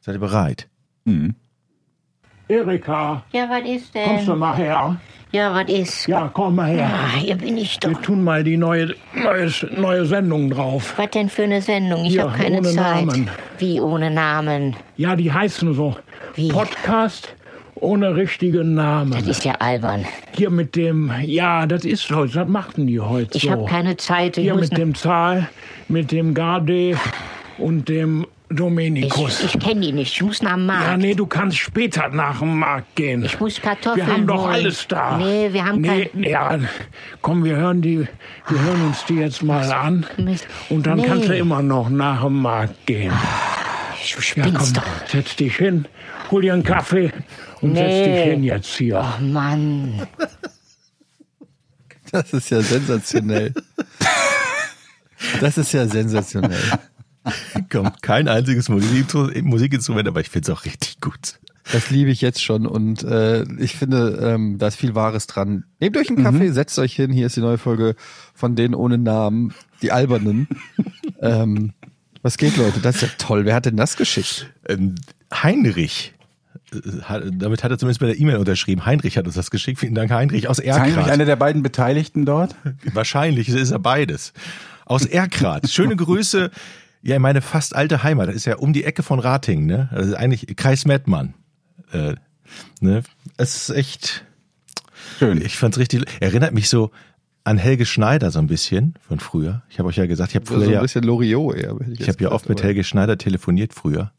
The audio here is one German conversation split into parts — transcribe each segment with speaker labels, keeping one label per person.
Speaker 1: Seid ihr bereit?
Speaker 2: Mhm.
Speaker 3: Erika,
Speaker 4: Ja, was ist denn?
Speaker 3: kommst du mal her?
Speaker 4: Ja, was ist?
Speaker 3: Ja, komm mal her.
Speaker 4: Ah, hier bin ich
Speaker 3: Wir
Speaker 4: doch.
Speaker 3: tun mal die neue, neue, neue Sendung drauf.
Speaker 4: Was denn für eine Sendung? Ich
Speaker 3: Ja,
Speaker 4: habe keine
Speaker 3: ohne
Speaker 4: Zeit.
Speaker 3: Namen.
Speaker 4: Wie ohne Namen?
Speaker 3: Ja, die heißen so.
Speaker 4: Wie?
Speaker 3: Podcast ohne richtigen Namen.
Speaker 4: Das ist ja albern.
Speaker 3: Hier mit dem, ja, das ist heute, das machten die heute
Speaker 4: Ich
Speaker 3: so.
Speaker 4: habe keine Zeit. Ich
Speaker 3: Hier
Speaker 4: muss
Speaker 3: mit dem Zahl, mit dem Garde und dem Dominikus.
Speaker 4: ich, ich kenne die nicht. Ich muss nach dem Markt.
Speaker 3: ja, nee, du kannst später nach dem Markt gehen.
Speaker 4: Ich muss Kartoffeln
Speaker 3: wir haben doch
Speaker 4: holen.
Speaker 3: alles da.
Speaker 4: Nee, wir haben
Speaker 3: nee,
Speaker 4: kein...
Speaker 3: Ja, komm, wir hören die, wir hören uns die jetzt mal an.
Speaker 4: Mist.
Speaker 3: Und dann
Speaker 4: Nee.
Speaker 3: kannst du immer noch nach dem Markt gehen.
Speaker 4: Du
Speaker 3: Ja,
Speaker 4: spinnst
Speaker 3: komm,
Speaker 4: doch.
Speaker 3: setz dich hin, hol dir einen Kaffee und setz
Speaker 4: Nee.
Speaker 3: dich hin jetzt hier.
Speaker 4: Oh Mann.
Speaker 5: Das ist ja sensationell. Das ist ja sensationell.
Speaker 1: Kommt kein einziges Musik- Musikinstrument, aber ich finde es auch richtig gut.
Speaker 5: Das liebe ich jetzt schon und äh, ich finde, ähm, da ist viel Wahres dran. Nehmt euch einen Kaffee, setzt euch hin. Hier ist die neue Folge von denen ohne Namen, die Albernen. ähm, was geht, Leute? Das ist ja toll. Wer hat denn das geschickt?
Speaker 1: Ähm, Heinrich, äh, hat, damit hat er zumindest bei der E-Mail unterschrieben. Heinrich hat uns das geschickt. Vielen Dank, Heinrich aus
Speaker 2: Ist Heinrich
Speaker 1: Erkrath.
Speaker 2: einer der beiden Beteiligten dort?
Speaker 1: Wahrscheinlich ist er beides. Aus Erkrath. Schöne Grüße. Ja, in meine fast alte Heimat. Das ist ja um die Ecke von Rating, ne? Also eigentlich Kreis Mettmann. Äh, ne? Es ist echt,
Speaker 2: Schön.
Speaker 1: ich fand's richtig, erinnert mich so an Helge Schneider so ein bisschen von früher. Ich habe euch ja gesagt, ich habe
Speaker 5: So
Speaker 1: früher
Speaker 5: ein
Speaker 1: ja,
Speaker 5: bisschen Loriot eher.
Speaker 1: ich
Speaker 5: jetzt
Speaker 1: habe ja oft mit Helge Schneider telefoniert früher.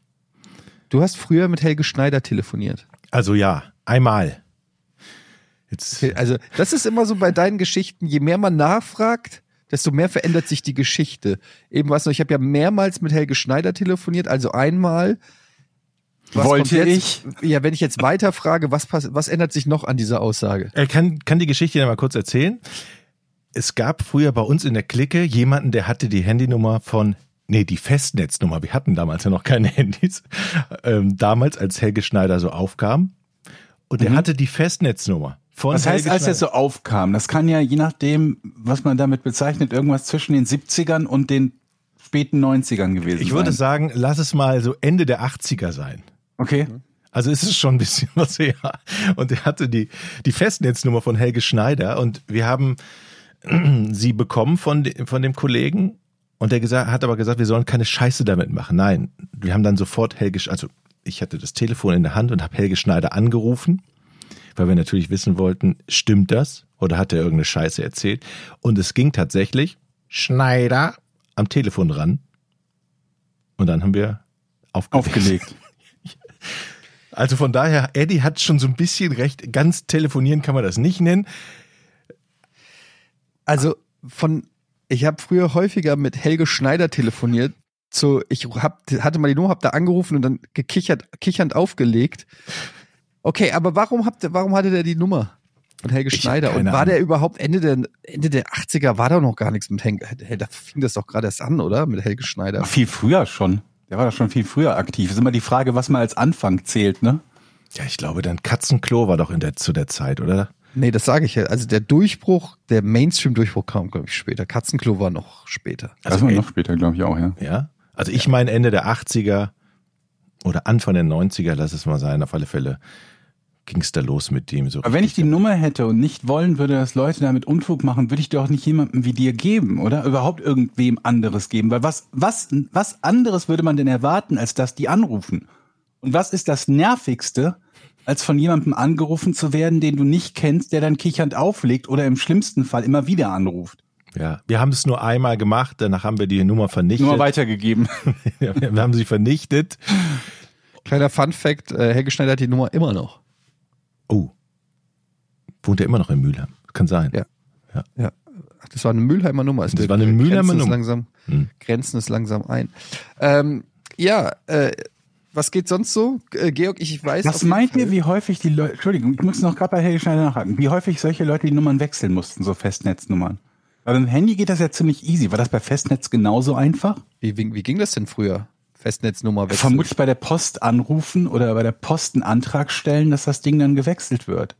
Speaker 5: Du hast früher mit Helge Schneider telefoniert.
Speaker 1: Also ja, einmal. Jetzt,
Speaker 5: Okay, Also, das ist immer so bei deinen Geschichten, je mehr man nachfragt, desto mehr verändert sich die Geschichte. Eben was noch, ich habe ja mehrmals mit Helge Schneider telefoniert, also einmal. Was
Speaker 2: Wollte ich?
Speaker 5: Ja, wenn ich jetzt weiter frage, was, was ändert sich noch an dieser Aussage?
Speaker 1: Er kann, kann die Geschichte ja mal kurz erzählen. Es gab früher bei uns in der Clique jemanden, der hatte die Handynummer von, nee, die Festnetznummer. Wir hatten damals ja noch keine Handys. Ähm, damals, als Helge Schneider so aufkam. Und der hatte die Festnetznummer von
Speaker 2: Das heißt, als er so aufkam, das kann ja je nachdem, was man damit bezeichnet, irgendwas zwischen den 70ern und den späten 90ern gewesen
Speaker 1: Ich würde
Speaker 2: sein.
Speaker 1: sagen, lass es mal so Ende der 80er sein.
Speaker 2: Okay.
Speaker 1: Also es ist schon ein bisschen was her. Und er hatte die, die Festnetznummer von Helge Schneider und wir haben sie bekommen von, von dem Kollegen und der gesagt, hat aber gesagt, wir sollen keine Scheiße damit machen. Nein, wir haben dann sofort Helge, also ich hatte das Telefon in der Hand und habe Helge Schneider angerufen, weil wir natürlich wissen wollten, stimmt das oder hat er irgendeine Scheiße erzählt? Und es ging tatsächlich Schneider am Telefon ran und dann haben wir aufgelegt.
Speaker 2: Aufgelegt.
Speaker 1: Also von daher, Eddie hat schon so ein bisschen recht. Ganz telefonieren kann man das nicht nennen.
Speaker 5: Also von, ich habe früher häufiger mit Helge Schneider telefoniert. So, ich hab, hatte mal die Nummer, hab da angerufen und dann gekichert, kichernd aufgelegt. Okay, aber warum habt ihr, warum hatte der die Nummer von Helge
Speaker 2: Ich
Speaker 5: Schneider? Und war
Speaker 2: Ahnung.
Speaker 5: der überhaupt Ende der, Ende der 80er war da noch gar nichts mit Helge, da fing das doch gerade erst an, oder? Mit Helge Schneider.
Speaker 2: Ach, viel früher schon. Der war doch schon viel früher aktiv. Ist immer die Frage, was man als Anfang zählt, ne?
Speaker 1: Ja, ich glaube, dann Katzenklo war doch in der, zu der Zeit, oder?
Speaker 5: Nee, das sage ich ja. Also der Durchbruch, der Mainstream-Durchbruch kam, glaube ich, später. Katzenklo war noch später.
Speaker 2: Das
Speaker 1: Also,
Speaker 2: war
Speaker 1: ey,
Speaker 2: noch später, glaube ich auch, ja.
Speaker 1: ja. Also ich meine Ende der 80er oder Anfang der 90er, lass es mal sein, auf alle Fälle ging es da los mit dem so.
Speaker 2: Aber wenn ich die
Speaker 1: richtig.
Speaker 2: Nummer hätte und nicht wollen würde, dass Leute damit Unfug machen, würde ich doch nicht jemandem wie dir geben, oder? Überhaupt irgendwem anderes geben. Weil was, was, was anderes würde man denn erwarten, als dass die anrufen? Und was ist das Nervigste, als von jemandem angerufen zu werden, den du nicht kennst, der dann kichernd auflegt oder im schlimmsten Fall immer wieder anruft?
Speaker 1: Ja, wir haben es nur einmal gemacht, danach haben wir die Nummer vernichtet.
Speaker 2: Nur weitergegeben.
Speaker 1: Wir haben sie vernichtet.
Speaker 5: Kleiner Fun-Fact, äh, Helge Schneider hat die Nummer immer noch.
Speaker 1: Oh. Wohnt er immer noch in Mülheim? Kann sein.
Speaker 5: Ja. Ja. Ach, das war eine Mülheimer Nummer.
Speaker 1: Das war eine Mülheimer Nummer.
Speaker 5: Ist langsam,
Speaker 1: Hm.
Speaker 5: Grenzen ist langsam ein. Ähm, ja, äh, was geht sonst so? Äh, Georg, ich weiß.
Speaker 2: Was meint
Speaker 5: Fall-
Speaker 2: ihr, wie häufig die Leute, Entschuldigung, ich muss noch gerade bei Helge Schneider nachhaken, wie häufig solche Leute die Nummern wechseln mussten, so Festnetznummern? Weil beim Handy geht das ja ziemlich easy. War das bei Festnetz genauso einfach?
Speaker 5: Wie, wie, wie ging das denn früher? Festnetznummer wechseln.
Speaker 2: Vermutlich bei der Post anrufen oder bei der Post einen Antrag stellen, dass das Ding dann gewechselt wird.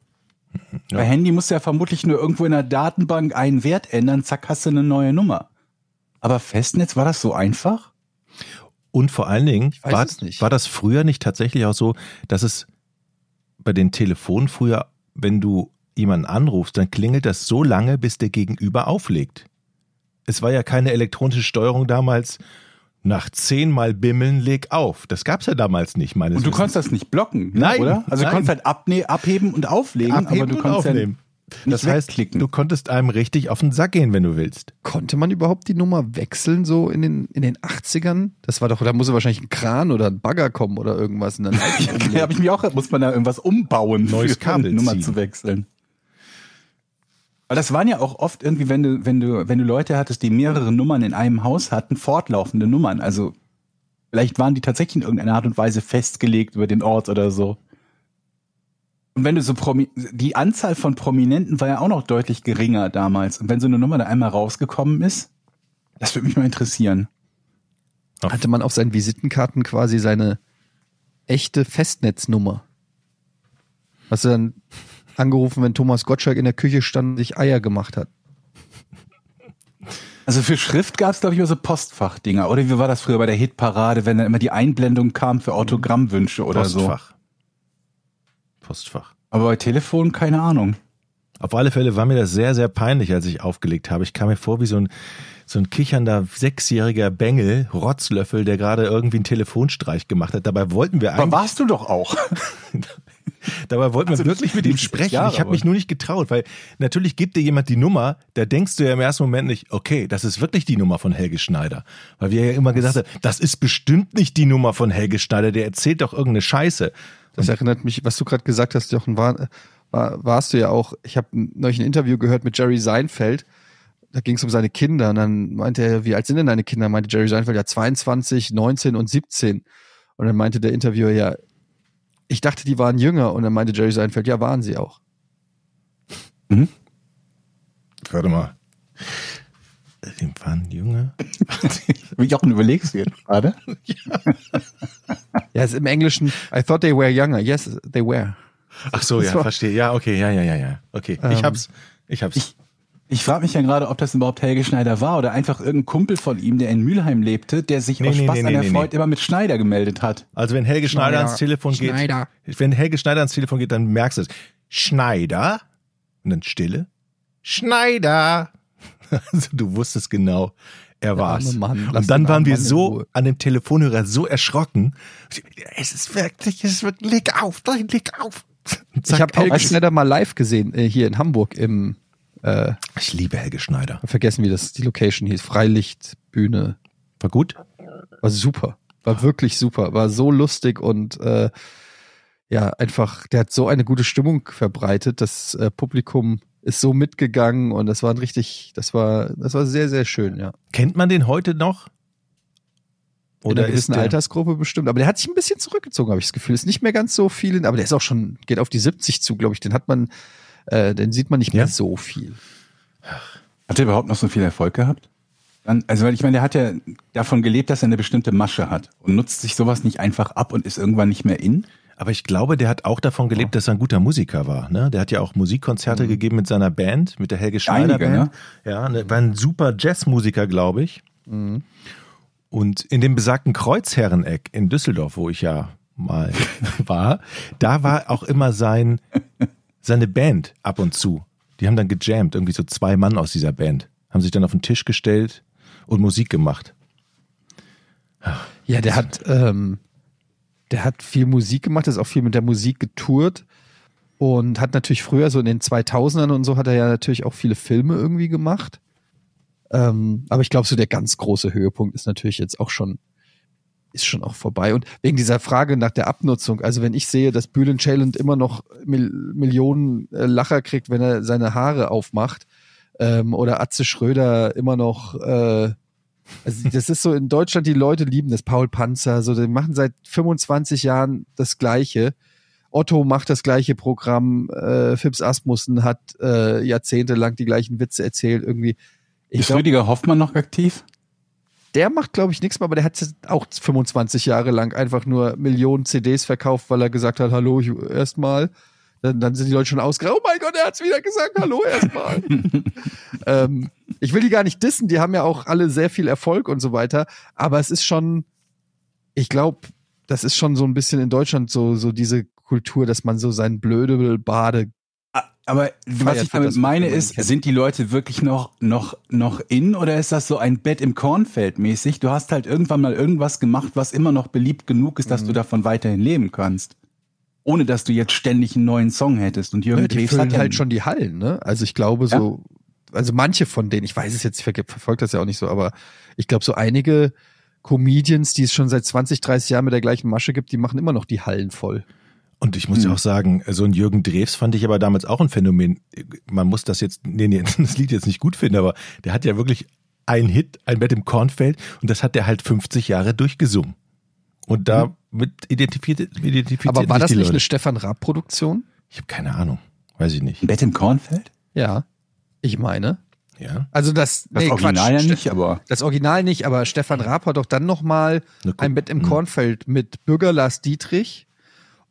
Speaker 2: Bei Handy musst du ja vermutlich nur irgendwo in der Datenbank einen Wert ändern, zack, hast du eine neue Nummer. Aber Festnetz, war das so einfach?
Speaker 1: Und vor allen Dingen, war, war das früher nicht tatsächlich auch so, dass es bei den Telefonen früher, wenn du jemanden anrufst, dann klingelt das so lange, bis der Gegenüber auflegt. Es war ja keine elektronische Steuerung damals. Nach zehnmal Bimmeln leg auf. Das gab's ja damals nicht, meines
Speaker 2: Und du
Speaker 1: Wissens.
Speaker 2: konntest das nicht blocken, ne,
Speaker 1: Nein,
Speaker 2: oder? Also
Speaker 1: nein.
Speaker 2: du konntest halt abne abheben und auflegen,
Speaker 1: abheben
Speaker 2: aber du
Speaker 1: und
Speaker 2: konntest
Speaker 1: aufnehmen.
Speaker 2: Ja nicht
Speaker 1: das heißt,
Speaker 2: wegklicken.
Speaker 1: du konntest einem richtig auf den Sack gehen, wenn du willst.
Speaker 5: Konnte man überhaupt die Nummer wechseln so in den, in den 80ern? Das war doch, da muss ja wahrscheinlich ein Kran oder ein Bagger kommen oder irgendwas. Und dann
Speaker 2: ja, habe ich mich auch, muss man da irgendwas umbauen,
Speaker 1: Neues Kabel
Speaker 2: eine Nummer
Speaker 1: ziehen.
Speaker 2: zu wechseln. Aber das waren ja auch oft irgendwie, wenn du, wenn du, wenn du Leute hattest, die mehrere Nummern in einem Haus hatten, fortlaufende Nummern. Also vielleicht waren die tatsächlich in irgendeiner Art und Weise festgelegt über den Ort oder so. Und wenn du so Promi die Anzahl von Prominenten war ja auch noch deutlich geringer damals. Und wenn so eine Nummer da einmal rausgekommen ist, das würde mich mal interessieren.
Speaker 5: hatte man auf seinen Visitenkarten quasi seine echte Festnetznummer. Hast du dann angerufen, wenn Thomas Gottschalk in der Küche stand und sich Eier gemacht hat?
Speaker 2: Also für Schrift gab es, glaube ich, immer so Postfachdinger. Oder wie war das früher bei der Hitparade, wenn dann immer die Einblendung kam für Autogrammwünsche oder so?
Speaker 1: Postfach. Postfach.
Speaker 2: Aber bei Telefon keine Ahnung.
Speaker 1: Auf alle Fälle war mir das sehr, sehr peinlich, als ich aufgelegt habe. Ich kam mir vor wie so ein, so ein kichernder sechsjähriger Bengel, Rotzlöffel, der gerade irgendwie einen Telefonstreich gemacht hat. Dabei wollten wir
Speaker 2: Aber
Speaker 1: eigentlich,
Speaker 2: warst du doch auch.
Speaker 1: dabei wollten wir
Speaker 2: Also
Speaker 1: wirklich
Speaker 2: nicht-
Speaker 1: mit ihm sprechen.
Speaker 2: Jahre,
Speaker 1: ich habe mich nur nicht getraut, weil natürlich gibt dir jemand die Nummer, da denkst du ja im ersten Moment nicht, okay, das ist wirklich die Nummer von Helge Schneider. Weil wir ja immer gesagt haben, das ist bestimmt nicht die Nummer von Helge Schneider, der erzählt doch irgendeine Scheiße.
Speaker 5: Das erinnert mich, was du gerade gesagt hast, Jochen, war, war, warst du ja auch, ich habe neulich ein Interview gehört mit Jerry Seinfeld, da ging es um seine Kinder und dann meinte er, wie alt sind denn deine Kinder? Meinte Jerry Seinfeld, ja 22, 19 und 17. Und dann meinte der Interviewer, ja, ich dachte, die waren jünger und dann meinte Jerry Seinfeld, ja, waren sie auch.
Speaker 1: Warte mal. Die waren Junge.
Speaker 2: Wie ich auch überlegst du jetzt gerade.
Speaker 5: Ja, ist im Englischen, I thought they were younger. Yes, they were.
Speaker 1: Ach so, ja,
Speaker 5: Das war-
Speaker 1: verstehe. Ja, okay, ja, ja, ja, ja. Okay, ich
Speaker 5: Ähm,
Speaker 1: hab's. Ich hab's.
Speaker 2: Ich frage mich ja gerade, ob das überhaupt Helge Schneider war oder einfach irgendein Kumpel von ihm, der in Mülheim lebte, der sich
Speaker 1: Nee,
Speaker 2: aus
Speaker 1: nee,
Speaker 2: Spaß
Speaker 1: nee,
Speaker 2: an der
Speaker 1: nee,
Speaker 2: Freude
Speaker 1: nee.
Speaker 2: immer mit Schneider gemeldet hat.
Speaker 1: Also wenn Helge Schneider,
Speaker 5: Schneider.
Speaker 1: ans Telefon geht,
Speaker 5: Schneider.
Speaker 1: wenn Helge Schneider ans Telefon geht, dann merkst du es. Schneider und dann Stille. Schneider. Also du wusstest genau, er war's.
Speaker 5: Mann.
Speaker 1: Und dann waren wir
Speaker 5: Mann
Speaker 1: so an dem Telefonhörer so erschrocken. Es ist wirklich, es ist wirklich, leg auf, nein, leg auf. Und
Speaker 5: Ich
Speaker 1: zack,
Speaker 5: habe Helge. Schneider mal live gesehen, äh, hier in Hamburg im, äh,
Speaker 1: Ich liebe Helge Schneider.
Speaker 5: vergessen wie das die Location hieß, Freilichtbühne.
Speaker 1: War gut?
Speaker 5: War super. War wirklich super. War so lustig und äh, ja, einfach, der hat so eine gute Stimmung verbreitet. Das äh, Publikum ist so mitgegangen und das war ein richtig, das war, das war sehr, sehr schön, ja.
Speaker 1: Kennt man den heute noch?
Speaker 5: in
Speaker 1: Oder
Speaker 5: einer
Speaker 1: ist
Speaker 5: gewissen
Speaker 1: der,
Speaker 5: Altersgruppe bestimmt. Aber der hat sich ein bisschen zurückgezogen, habe ich das Gefühl. Ist nicht mehr ganz so viel, in- aber der ist auch schon, geht auf die 70 zu, glaube ich. Den hat man, äh, den sieht man nicht mehr
Speaker 1: Ja?
Speaker 5: so viel.
Speaker 2: Hat er überhaupt noch so viel Erfolg gehabt? Dann, also, weil ich meine, der hat ja davon gelebt, dass er eine bestimmte Masche hat und nutzt sich sowas nicht einfach ab und ist irgendwann nicht mehr in.
Speaker 1: Aber ich glaube, der hat auch davon gelebt, dass er ein guter Musiker war. Ne? Der hat ja auch Musikkonzerte gegeben mit seiner Band, mit der Helge Schneider
Speaker 2: Einige,
Speaker 1: Band. Ja, ne, war ein super Jazzmusiker, glaube ich. Und in dem besagten Kreuzherreneck in Düsseldorf, wo ich ja mal war, da war auch immer sein seine Band ab und zu. Die haben dann gejammt, irgendwie so zwei Mann aus dieser Band, haben sich dann auf den Tisch gestellt und Musik gemacht.
Speaker 5: Ja, der hat, ähm, der hat viel Musik gemacht, ist auch viel mit der Musik getourt und hat natürlich früher so in den 2000ern und so hat er ja natürlich auch viele Filme irgendwie gemacht. Ähm, aber ich glaube, so der ganz große Höhepunkt ist natürlich jetzt auch schon, ist schon auch vorbei. Und wegen dieser Frage nach der Abnutzung, also wenn ich sehe, dass Bülent Ceylan immer noch Mil Millionen äh, Lacher kriegt, wenn er seine Haare aufmacht, ähm, oder Atze Schröder immer noch, äh, also das ist so in Deutschland, die Leute lieben das. Paul Panzer, so, die machen seit 25 Jahren das Gleiche. Otto macht das gleiche Programm. Äh, Fips Asmussen hat äh, jahrzehntelang die gleichen Witze erzählt. Irgendwie. Ich
Speaker 2: ist
Speaker 5: glaub,
Speaker 2: Rüdiger Hoffmann noch aktiv?
Speaker 5: Der macht, glaube ich, nichts mehr, aber der hat jetzt auch 25 Jahre lang einfach nur Millionen CDs verkauft, weil er gesagt hat, hallo, ich, erstmal. Dann, dann sind die Leute schon ausgeraubt. Oh mein Gott, er hat's wieder gesagt, hallo erstmal. ähm, ich will die gar nicht dissen, die haben ja auch alle sehr viel Erfolg und so weiter, aber es ist schon, ich glaube, das ist schon so ein bisschen in Deutschland so, so diese Kultur, dass man so sein blöde Bade.
Speaker 2: Aber was ich damit meine ist, sind die Leute wirklich noch, noch, noch in oder ist das so ein Bett im Kornfeld mäßig? Du hast halt irgendwann mal irgendwas gemacht, was immer noch beliebt genug ist, dass
Speaker 5: Mhm.
Speaker 2: du davon weiterhin leben kannst. Ohne dass du jetzt ständig einen neuen Song hättest. Und Jürgen
Speaker 5: Ne, die füllen
Speaker 2: hat ja
Speaker 5: halt schon die Hallen, ne? Also ich glaube so, also manche von denen, ich weiß es jetzt, ich verfolge das ja auch nicht so, aber ich glaube so einige Comedians, die es schon seit 20, 30 Jahren mit der gleichen Masche gibt, die machen immer noch die Hallen voll.
Speaker 1: Und ich muss
Speaker 2: Hm.
Speaker 1: ja auch sagen, so ein Jürgen Drews fand ich aber damals auch ein Phänomen. Man muss das jetzt, nee, nee, das Lied jetzt nicht gut finden, aber der hat ja wirklich ein Hit, ein Bett im Kornfeld und das hat der halt 50 Jahre durchgesungen. Und damit identifiziert, identifiziert.
Speaker 5: Aber war
Speaker 1: sich
Speaker 5: das
Speaker 1: die
Speaker 5: nicht
Speaker 1: Leute.
Speaker 5: eine Stefan Raab-Produktion?
Speaker 1: Ich habe keine Ahnung. Weiß ich nicht.
Speaker 2: ein Bett im Kornfeld?
Speaker 5: Ja. Ich meine.
Speaker 1: Ja.
Speaker 5: Also das,
Speaker 2: Das
Speaker 5: nee,
Speaker 2: Original
Speaker 5: Quatsch.
Speaker 2: ja nicht, aber.
Speaker 5: Das Original nicht, aber Stefan Raab hat doch dann nochmal ein Bett im
Speaker 1: Hm.
Speaker 5: Kornfeld mit Bürger Lars Dietrich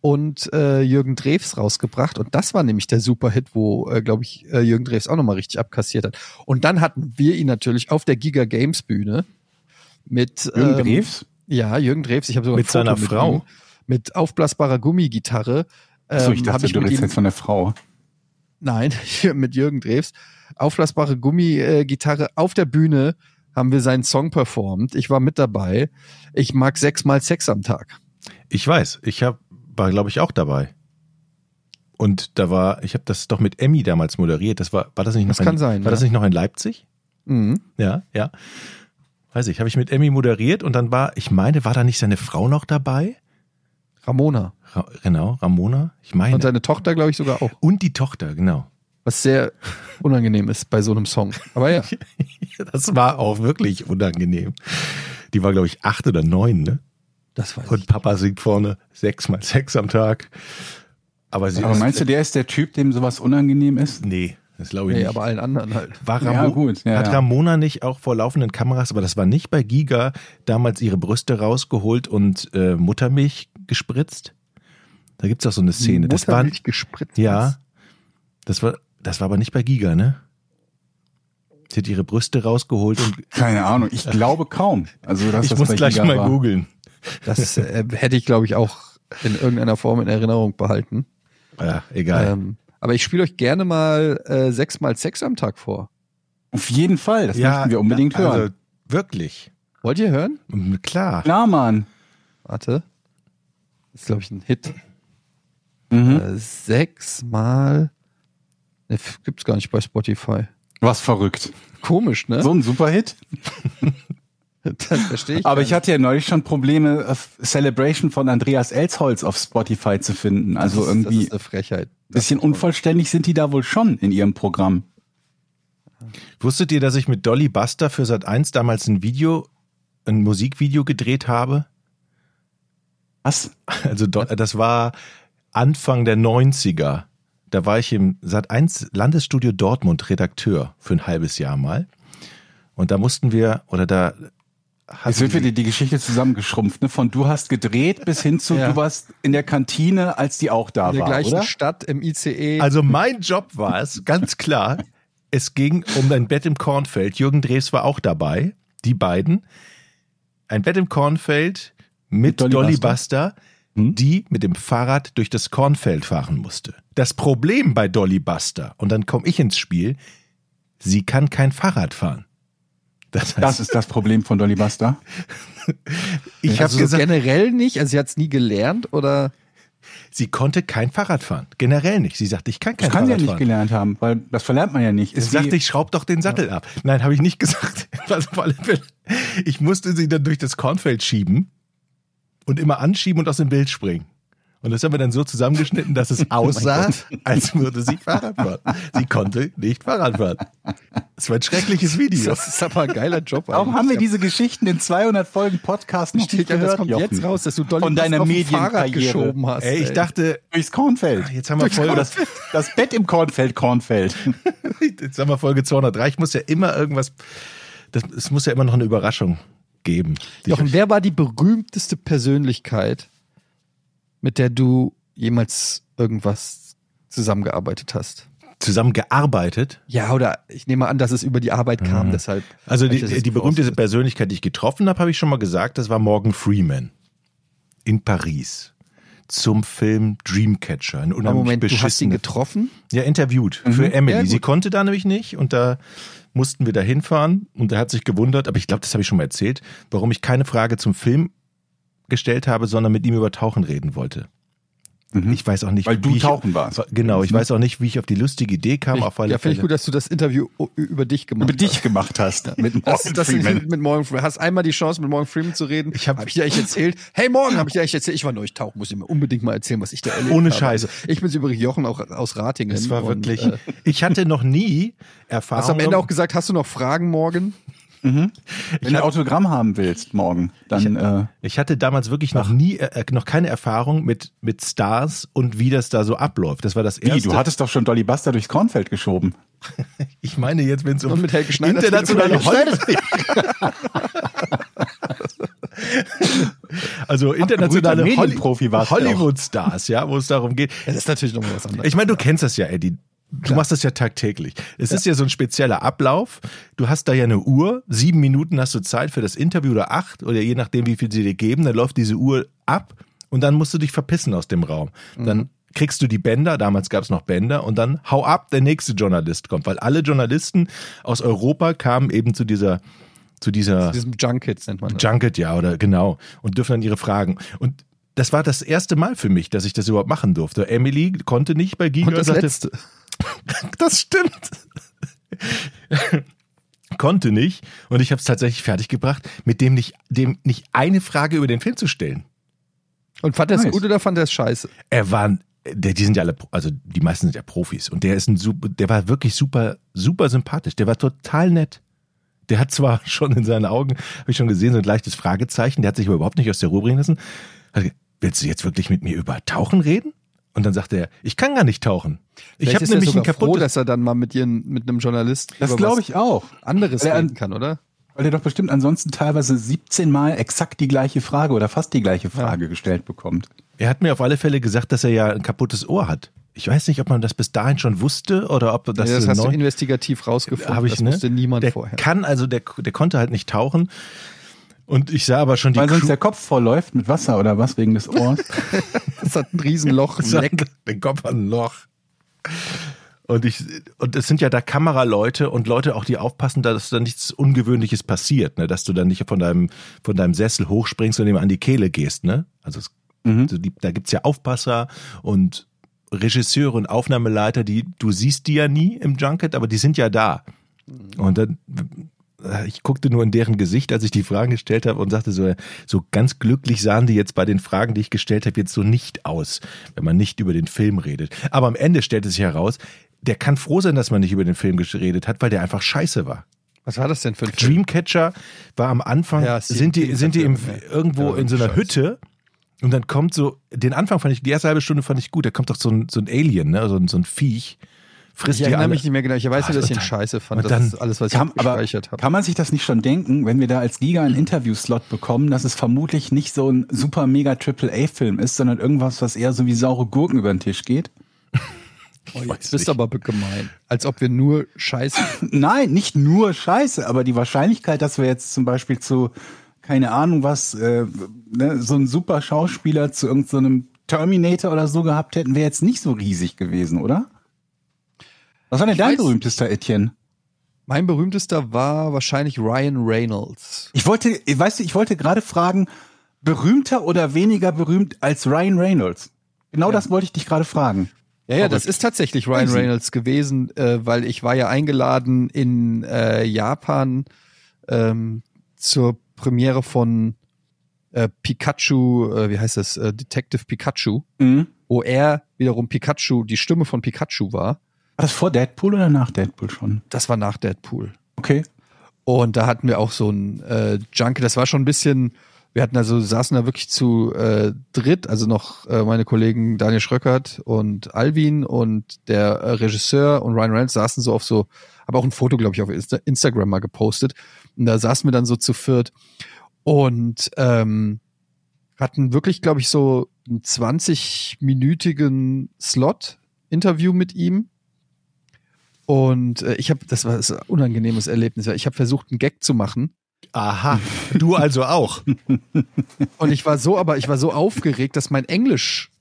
Speaker 5: und äh, Jürgen Drews rausgebracht. Und das war nämlich der Superhit, wo, äh, glaube ich, äh, Jürgen Drews auch nochmal richtig abkassiert hat. Und dann hatten wir ihn natürlich auf der Giga Games Bühne mit
Speaker 2: Jürgen
Speaker 5: ähm,
Speaker 2: Drews?
Speaker 5: Ja, Jürgen Drews. Ich habe sogar
Speaker 1: Mit seiner Frau?
Speaker 5: ihm, mit aufblasbarer Gummigitarre.
Speaker 2: Achso, ich
Speaker 5: ähm,
Speaker 2: dachte,
Speaker 5: ich
Speaker 2: du
Speaker 5: mit
Speaker 2: redest jetzt von der Frau.
Speaker 5: Nein, mit Jürgen Drews. Auflassbare Gummigitarre auf der Bühne haben wir seinen Song performt. Ich war mit dabei. Ich mag sechsmal Sex am Tag.
Speaker 1: Ich weiß, ich hab, war, glaube ich, auch dabei. Und da war, ich habe das doch mit Emmy damals moderiert. Das war, war das nicht noch
Speaker 5: Das
Speaker 1: in,
Speaker 5: kann sein,
Speaker 1: War das
Speaker 5: ja.
Speaker 1: nicht noch in Leipzig?
Speaker 5: Mhm.
Speaker 1: Ja, ja. Weiß ich, habe ich mit Emmy moderiert und dann war, ich meine, war da nicht seine Frau noch dabei?
Speaker 5: Ramona.
Speaker 1: Ra genau, Ramona, ich meine.
Speaker 5: Und seine Tochter, glaube ich, sogar auch.
Speaker 1: Und die Tochter, genau.
Speaker 5: Was sehr unangenehm ist bei so einem Song. Aber ja.
Speaker 1: Das war auch wirklich unangenehm. Die war, glaube ich, acht oder neun, ne?
Speaker 5: Das weiß
Speaker 1: Und Papa singt vorne sechsmal Sex am Tag. Aber sie
Speaker 2: Aber meinst du, der ist der Typ, dem sowas unangenehm ist?
Speaker 1: Nee, das glaube ich
Speaker 5: Nee,
Speaker 1: nicht.
Speaker 5: aber allen anderen halt.
Speaker 1: War
Speaker 2: Ja,
Speaker 1: Ramo
Speaker 2: gut, ja,
Speaker 1: hat
Speaker 2: ja.
Speaker 1: Ramona nicht auch vor laufenden Kameras, aber das war nicht bei Giga, damals ihre Brüste rausgeholt und äh, Muttermilch gespritzt? Da gibt's auch so eine Szene. Das war,
Speaker 5: Muttermilch gespritzt.
Speaker 1: ja, das war, das war aber nicht bei Giga, ne? Sie hat ihre Brüste rausgeholt und
Speaker 2: Keine Ahnung, ich glaube kaum. Also, dass
Speaker 1: ich
Speaker 2: das
Speaker 1: muss
Speaker 2: bei
Speaker 1: gleich
Speaker 2: Giga
Speaker 1: mal
Speaker 2: war.
Speaker 1: googeln.
Speaker 5: Das äh, hätte ich, glaube ich, auch in irgendeiner Form in Erinnerung behalten.
Speaker 1: Ja, egal.
Speaker 5: Ähm, aber ich spiele euch gerne mal äh, sechsmal Sex am Tag vor.
Speaker 2: Auf jeden Fall, das
Speaker 1: ja,
Speaker 2: möchten wir unbedingt
Speaker 1: also,
Speaker 2: hören.
Speaker 1: Wirklich.
Speaker 5: Wollt ihr hören?
Speaker 1: Klar.
Speaker 2: Klar, Mann.
Speaker 5: Warte. Das ist, glaube ich, ein Hit.
Speaker 2: Mhm.
Speaker 5: Äh, sechsmal. Ne, gibt's gar nicht bei Spotify.
Speaker 2: Was verrückt.
Speaker 5: Komisch, ne?
Speaker 2: So ein Superhit.
Speaker 5: das verstehe ich.
Speaker 2: Aber ich hatte ja neulich schon Probleme, äh, Celebration von Andreas Elsholz auf Spotify zu finden. Also
Speaker 5: das ist,
Speaker 2: irgendwie
Speaker 5: Das ist eine Frechheit.
Speaker 2: bisschen unvollständig sind die da wohl schon in ihrem Programm.
Speaker 1: Wusstet ihr, dass ich mit Dolly Buster für Sat 1 damals ein Video, ein Musikvideo gedreht habe?
Speaker 2: Was?
Speaker 1: Also das war Anfang der 90er. Da war ich im Sat1 Landesstudio Dortmund Redakteur für ein halbes Jahr mal. Und da mussten wir, oder da
Speaker 2: Jetzt wird wieder die Geschichte zusammengeschrumpft. Ne? Von du hast gedreht bis hin zu
Speaker 5: Ja.
Speaker 2: du warst in der Kantine, als die auch da
Speaker 5: In der
Speaker 2: war,
Speaker 5: gleichen
Speaker 2: oder?
Speaker 5: Stadt im ICE.
Speaker 1: Also mein Job war es, ganz klar, es ging um ein Bett im Kornfeld. Jürgen Drews war auch dabei, die beiden. Ein Bett im Kornfeld mit,
Speaker 2: Mit Dolly
Speaker 1: Dolly,
Speaker 2: Buster?
Speaker 1: Buster,
Speaker 2: Hm?
Speaker 1: die mit dem Fahrrad durch das Kornfeld fahren musste. Das Problem bei Dolly Buster, und dann komme ich ins Spiel, sie kann kein Fahrrad fahren. Das heißt,
Speaker 2: Das ist das Problem von Dolly Buster.
Speaker 1: ich habe
Speaker 5: also so
Speaker 1: gesagt,
Speaker 5: generell nicht, also sie hat es nie gelernt oder
Speaker 1: sie konnte kein Fahrrad fahren. Generell nicht. Sie sagte, ich kann kein
Speaker 2: Das kann sie ja
Speaker 1: Fahrrad
Speaker 2: nicht
Speaker 1: fahren.
Speaker 2: gelernt haben, weil das verlernt man ja nicht. Ist
Speaker 1: sagte ich, schraub doch den Sattel ab. Nein, habe ich nicht gesagt. Ich musste sie dann durch das Kornfeld schieben und immer anschieben und aus dem Bild springen. Und das haben wir dann so zusammengeschnitten, dass es aussah, als würde sie Fahrrad fahren. Sie konnte nicht Fahrrad fahren. Es war ein schreckliches Video.
Speaker 5: das ist aber ein geiler Job.
Speaker 2: Warum haben wir diese Geschichten in 200 Folgen Podcast nicht
Speaker 5: Steht ja, das
Speaker 2: gehört,
Speaker 5: kommt
Speaker 2: Jochen?
Speaker 5: jetzt raus, dass du Dolly
Speaker 2: Von deiner Medienkarriere.
Speaker 5: geschoben hast.
Speaker 1: Ey, ich dachte,
Speaker 2: Durchs Kornfeld.
Speaker 1: jetzt haben wir Folge,
Speaker 2: das, das Bett im Kornfeld, Kornfeld.
Speaker 1: jetzt haben wir Folge 203. Ich muss ja immer irgendwas, das, es muss ja immer noch eine Überraschung geben.
Speaker 5: Jochen, wer war die berühmteste Persönlichkeit, mit der du jemals irgendwas zusammengearbeitet hast?
Speaker 1: Zusammengearbeitet.
Speaker 5: Ja, oder ich nehme an, dass es über die Arbeit kam, deshalb.
Speaker 1: Also die, die berühmteste
Speaker 5: vorausgesetzt.
Speaker 1: Persönlichkeit, die ich getroffen habe, habe ich schon mal gesagt, das war Morgan Freeman. in Paris zum Film Dreamcatcher. Ein unheimlich
Speaker 5: Moment, du hast ihn getroffen?
Speaker 1: ja, interviewt für Emily.
Speaker 5: Ja.
Speaker 1: Sie konnte da nämlich nicht und da mussten wir da hinfahren und er hat sich gewundert, aber ich glaube, das habe ich schon mal erzählt, warum ich keine Frage zum Film gestellt habe, sondern mit ihm über Tauchen reden wollte. Ich weiß auch nicht,
Speaker 2: Weil du
Speaker 1: wie ich,
Speaker 2: tauchen warst.
Speaker 1: Genau, ich weiß auch nicht, wie ich auf die lustige Idee kam. auf alle
Speaker 5: ja, finde ich gut, dass du das Interview über dich gemacht
Speaker 2: Über dich gemacht hast. Mit
Speaker 5: Das,
Speaker 2: Morgan
Speaker 5: das
Speaker 2: Freeman.
Speaker 5: mit, mit Morgan Freeman. Hast einmal die Chance, mit Morgan Freeman zu reden.
Speaker 1: Ich hab-
Speaker 5: hab ich dir eigentlich erzählt. Hey, Morgan, habe ich dir eigentlich erzählt. Ich war neulich tauchen, muss ich mir unbedingt mal erzählen, was ich da erlebt
Speaker 1: Ohne
Speaker 5: habe.
Speaker 1: Scheiß.
Speaker 5: Also, ich bin's übrigens Jochen auch aus Ratingen.
Speaker 1: Es war
Speaker 5: und,
Speaker 1: wirklich.
Speaker 5: Äh,
Speaker 1: ich hatte noch nie Erfahrung.
Speaker 5: hast du am Ende auch gesagt, hast du noch Fragen, Morgan?
Speaker 2: Wenn du ein Autogramm haben willst morgen, dann äh,
Speaker 1: Ich hatte damals wirklich noch nie, äh, noch keine Erfahrung mit, mit Stars und wie das da so abläuft. Das war das
Speaker 2: wie,
Speaker 1: erste.
Speaker 2: du hattest doch schon Dolly Buster durchs Kornfeld geschoben.
Speaker 1: ich meine jetzt, wenn es um
Speaker 5: mit Helge Schneider
Speaker 1: internationale. Hollywood, also internationale Holly Hollywood-Stars, ja, wo es darum geht.
Speaker 5: Das ist natürlich noch mal was anderes.
Speaker 1: Ich meine, du kennst das ja, Eddie. Du machst das ja tagtäglich. Es ist ja so ein spezieller Ablauf. Du hast da ja eine Uhr. Sieben Minuten hast du Zeit für das Interview oder acht oder je nachdem, wie viel sie dir geben. Dann läuft diese Uhr ab und dann musst du dich verpissen aus dem Raum. Dann kriegst du die Bänder. Damals gab es noch Bänder und dann hau ab, der nächste Journalist kommt, weil alle Journalisten aus Europa kamen eben zu dieser zu dieser
Speaker 5: Diesem Junkets nennt man das.
Speaker 1: Junket, ja, oder genau. Und dürfen dann ihre Fragen. Und das war das erste Mal für mich, dass ich das überhaupt machen durfte. Emily konnte nicht bei Giga.
Speaker 5: Und das
Speaker 1: sagte,
Speaker 5: letzte.
Speaker 1: das stimmt. konnte nicht. Und ich habe es tatsächlich fertiggebracht, mit dem nicht, dem nicht eine Frage über den Film zu stellen.
Speaker 5: Und fand er es
Speaker 2: Nice.
Speaker 5: gut oder fand er es scheiße?
Speaker 1: Er war, der, die sind ja alle, also die meisten sind ja Profis. Und der ist ein super, der war wirklich super, super sympathisch. Der war total nett. Der hat zwar schon in seinen Augen, habe ich schon gesehen, so ein leichtes Fragezeichen. Der hat sich aber überhaupt nicht aus der Ruhe bringen lassen. Hat Willst du jetzt wirklich mit mir über Tauchen reden? Und dann sagte er, ich kann gar nicht tauchen. Ich habe nämlich ein
Speaker 5: sogar froh,
Speaker 1: kaputtes.
Speaker 5: dass er dann mal mit, ihren, mit einem Journalist
Speaker 2: Das glaube ich auch.
Speaker 5: anderes
Speaker 2: er-
Speaker 5: reden kann, oder?
Speaker 2: Weil er doch bestimmt ansonsten teilweise 17 Mal exakt die gleiche Frage oder fast die gleiche Frage gestellt bekommt.
Speaker 1: Er hat mir auf alle Fälle gesagt, dass er ja ein kaputtes Ohr hat. Ich weiß nicht, ob man das bis dahin schon wusste oder ob das,
Speaker 5: Das, das hast du investigativ rausgefunden.
Speaker 1: Hab ich,
Speaker 5: das
Speaker 1: ne?
Speaker 5: wusste niemand
Speaker 1: der
Speaker 5: vorher.
Speaker 1: kann also, der, der konnte halt nicht tauchen. Und ich sah aber schon die
Speaker 2: Weil sonst
Speaker 1: Crew-
Speaker 2: der Kopf vollläuft mit Wasser oder was wegen des Ohrs.
Speaker 5: Das hat ein Riesenloch, ein Leck.
Speaker 1: den Kopf an ein Loch. Und ich, und es sind ja da Kameraleute und Leute auch, die aufpassen, dass da nichts Ungewöhnliches passiert, ne? dass du dann nicht von deinem, von deinem Sessel hochspringst und ihm an die Kehle gehst, ne? Also es, also die, da gibt's ja Aufpasser und Regisseure und Aufnahmeleiter, die, du siehst die ja nie im Junket, aber die sind ja da. Und dann, ich guckte nur in deren Gesicht, als ich die Fragen gestellt habe und sagte so, so ganz glücklich sahen die jetzt bei den Fragen, die ich gestellt habe, jetzt so nicht aus, wenn man nicht über den Film redet. Aber am Ende stellte sich heraus, der kann froh sein, dass man nicht über den Film geredet hat, weil der einfach scheiße war.
Speaker 5: Was war das denn für ein Film?
Speaker 1: Dreamcatcher war am Anfang,
Speaker 5: Ja,
Speaker 1: sind die, sind die im, irgendwo
Speaker 5: Ja,
Speaker 1: in so einer
Speaker 5: scheiße.
Speaker 1: Hütte und dann kommt so, den Anfang fand ich, die erste halbe Stunde fand ich gut, da kommt doch so ein, so ein Alien, ne? so, ein, so ein Viech, frisst
Speaker 5: Ich
Speaker 1: die
Speaker 5: erinnere
Speaker 1: alle.
Speaker 5: mich nicht mehr genau. Ich weiß nur, dass ich ihn scheiße fand. Das ist alles, was
Speaker 2: Kann,
Speaker 5: ich gespeichert habe.
Speaker 2: kann man sich das nicht schon denken, wenn wir da als Giga einen Interviewslot bekommen, dass es vermutlich nicht so ein super mega Triple-A-Film ist, sondern irgendwas, was eher so wie saure Gurken über den Tisch geht?
Speaker 5: Oh, jetzt bist du aber gemein. Als ob wir nur Scheiße.
Speaker 2: Nein, nicht nur Scheiße, aber die Wahrscheinlichkeit, dass wir jetzt zum Beispiel zu, keine Ahnung was, äh, ne, so einen super Schauspieler zu irgendeinem Terminator oder so gehabt hätten, wäre jetzt nicht so riesig gewesen, oder? Was war denn
Speaker 5: Ich
Speaker 2: dein
Speaker 5: weiß-
Speaker 2: berühmtester, Etienne?
Speaker 5: Mein berühmtester war wahrscheinlich Ryan Reynolds.
Speaker 2: Ich wollte, weißt du, ich wollte gerade fragen, berühmter oder weniger berühmt als Ryan Reynolds? Genau das wollte ich dich gerade fragen.
Speaker 5: Ja, ja, das ist tatsächlich Ryan. Reynolds gewesen, äh, weil ich war ja eingeladen in äh, Japan ähm, zur Premiere von äh, Pikachu, äh, wie heißt das, äh, Detective Pikachu,
Speaker 2: Mhm.
Speaker 5: wo er wiederum Pikachu, die Stimme von Pikachu war.
Speaker 2: War das vor Deadpool oder nach Deadpool schon?
Speaker 5: Das war nach Deadpool.
Speaker 2: Okay.
Speaker 5: Und da hatten wir auch so ein äh, Junkie, das war schon ein bisschen, wir hatten also, saßen da wirklich zu äh, dritt, also noch äh, meine Kollegen Daniel Schröckert und Alvin und der äh, Regisseur und Ryan Reynolds saßen so auf so, habe auch ein Foto, glaube ich, auf Insta Instagram mal gepostet. Und da saßen wir dann so zu viert und ähm, hatten wirklich, glaube ich, so einen 20-minütigen Slot-Interview mit ihm. Und äh, ich habe, das war ein unangenehmes Erlebnis. Ich habe versucht, einen Gag zu machen.
Speaker 1: Aha, du also auch.
Speaker 5: Und ich war so, aber ich war so aufgeregt, dass mein Englisch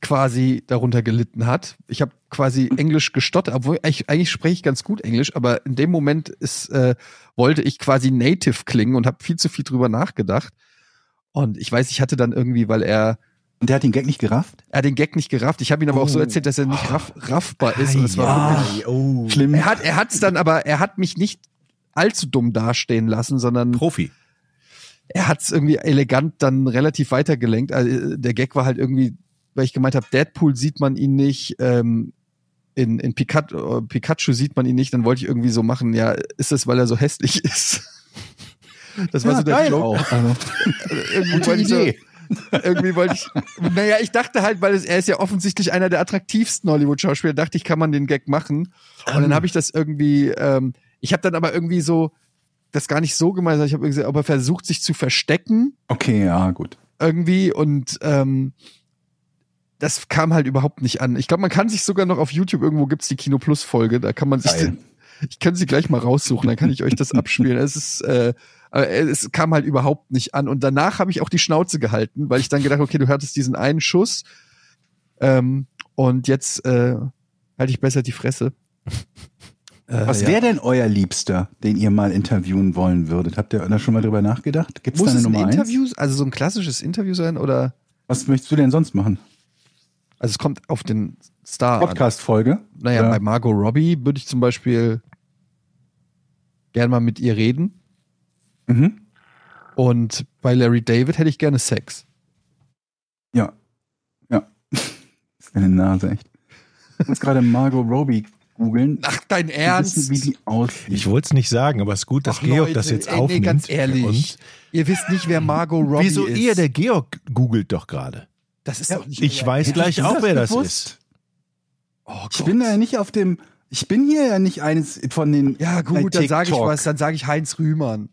Speaker 5: quasi darunter gelitten hat. Ich habe quasi Englisch gestottert, obwohl ich, eigentlich spreche ich ganz gut Englisch, aber in dem Moment ist, äh, wollte ich quasi native klingen und habe viel zu viel drüber nachgedacht. Und ich weiß, ich hatte dann irgendwie, weil er
Speaker 2: Und der hat den Gag nicht gerafft?
Speaker 5: er hat den Gag nicht gerafft. Ich habe ihn aber auch so
Speaker 2: Oh.
Speaker 5: erzählt, dass er nicht raff, raffbar ist. Und es war wirklich,
Speaker 1: oh.
Speaker 2: Schlimm.
Speaker 5: er hat er hat's dann aber er hat mich nicht allzu dumm dastehen lassen, sondern
Speaker 1: Profi.
Speaker 5: er hat es irgendwie elegant dann relativ weitergelenkt. Also, der Gag war halt irgendwie, weil ich gemeint habe, Deadpool sieht man ihn nicht, ähm, in, in Pikachu, äh, Pikachu sieht man ihn nicht, dann wollte ich irgendwie so machen, ja, ist das, weil er so hässlich ist? Das war
Speaker 2: Ja,
Speaker 5: so der
Speaker 2: geil
Speaker 5: Joke.
Speaker 2: auch. Also,
Speaker 5: Irgendwie
Speaker 2: Gute
Speaker 5: ich so,
Speaker 2: Idee.
Speaker 5: irgendwie wollte ich, naja, ich dachte halt, weil es, er ist ja offensichtlich einer der attraktivsten Hollywood-Schauspieler, dachte ich, kann man den Gag machen. Und dann habe ich das irgendwie, ähm, ich habe dann aber irgendwie so, das gar nicht so gemeint, sondern ich habe irgendwie, aber versucht, sich zu verstecken
Speaker 2: okay, ja, gut.
Speaker 5: irgendwie und ähm, das kam halt überhaupt nicht an. Ich glaube, man kann sich sogar noch auf YouTube irgendwo gibt's die Kino Plus Folge, da kann man sich
Speaker 2: Geil.
Speaker 5: ich kann sie gleich mal raussuchen, dann kann ich euch das abspielen. Es ist äh, aber es kam halt überhaupt nicht an und danach habe ich auch die Schnauze gehalten, weil ich dann gedacht, okay, du hattest diesen einen Schuss ähm, und jetzt äh, halte ich besser die Fresse. Äh,
Speaker 2: Was
Speaker 5: ja.
Speaker 2: wäre denn euer Liebster, den ihr mal interviewen wollen würdet? Habt ihr da schon mal drüber nachgedacht? Gibt es
Speaker 5: Muss
Speaker 2: da eine
Speaker 5: es ein
Speaker 2: Nummer eins?
Speaker 5: Interview, also so ein klassisches Interview sein oder
Speaker 2: Was möchtest du denn sonst machen?
Speaker 5: also es kommt auf den Star.
Speaker 2: Podcast-Folge?
Speaker 5: Naja,
Speaker 2: Ja.
Speaker 5: bei Margot Robbie würde ich zum Beispiel gern mal mit ihr reden.
Speaker 2: Mhm.
Speaker 5: Und bei Larry David hätte ich gerne Sex.
Speaker 2: Ja. Ja. Das ist eine Nase, echt. Ich muss gerade Margot Robbie googeln.
Speaker 5: Ach, dein Ernst?
Speaker 2: Wissen, wie die aussieht.
Speaker 1: Ich wollte es nicht sagen, aber es ist gut, dass
Speaker 5: Ach,
Speaker 1: Georg
Speaker 5: Leute,
Speaker 1: das jetzt
Speaker 5: ey, nee,
Speaker 1: aufnimmt.
Speaker 5: ganz
Speaker 1: für
Speaker 5: ehrlich.
Speaker 1: uns.
Speaker 5: Ihr wisst nicht, wer Margot Robbie
Speaker 1: Wieso
Speaker 5: ist.
Speaker 1: ihr? Der Georg googelt doch gerade.
Speaker 5: das ist
Speaker 2: Ja,
Speaker 5: doch nicht
Speaker 1: Ich
Speaker 5: euer
Speaker 1: weiß gleich auch,
Speaker 2: das
Speaker 1: wer das
Speaker 2: gewusst?
Speaker 1: ist.
Speaker 5: Oh Gott.
Speaker 2: ich bin da ja nicht auf dem. Ich bin hier ja nicht eines von den.
Speaker 5: ja gut, dann sage ich was. Dann sage ich Heinz Rühmann.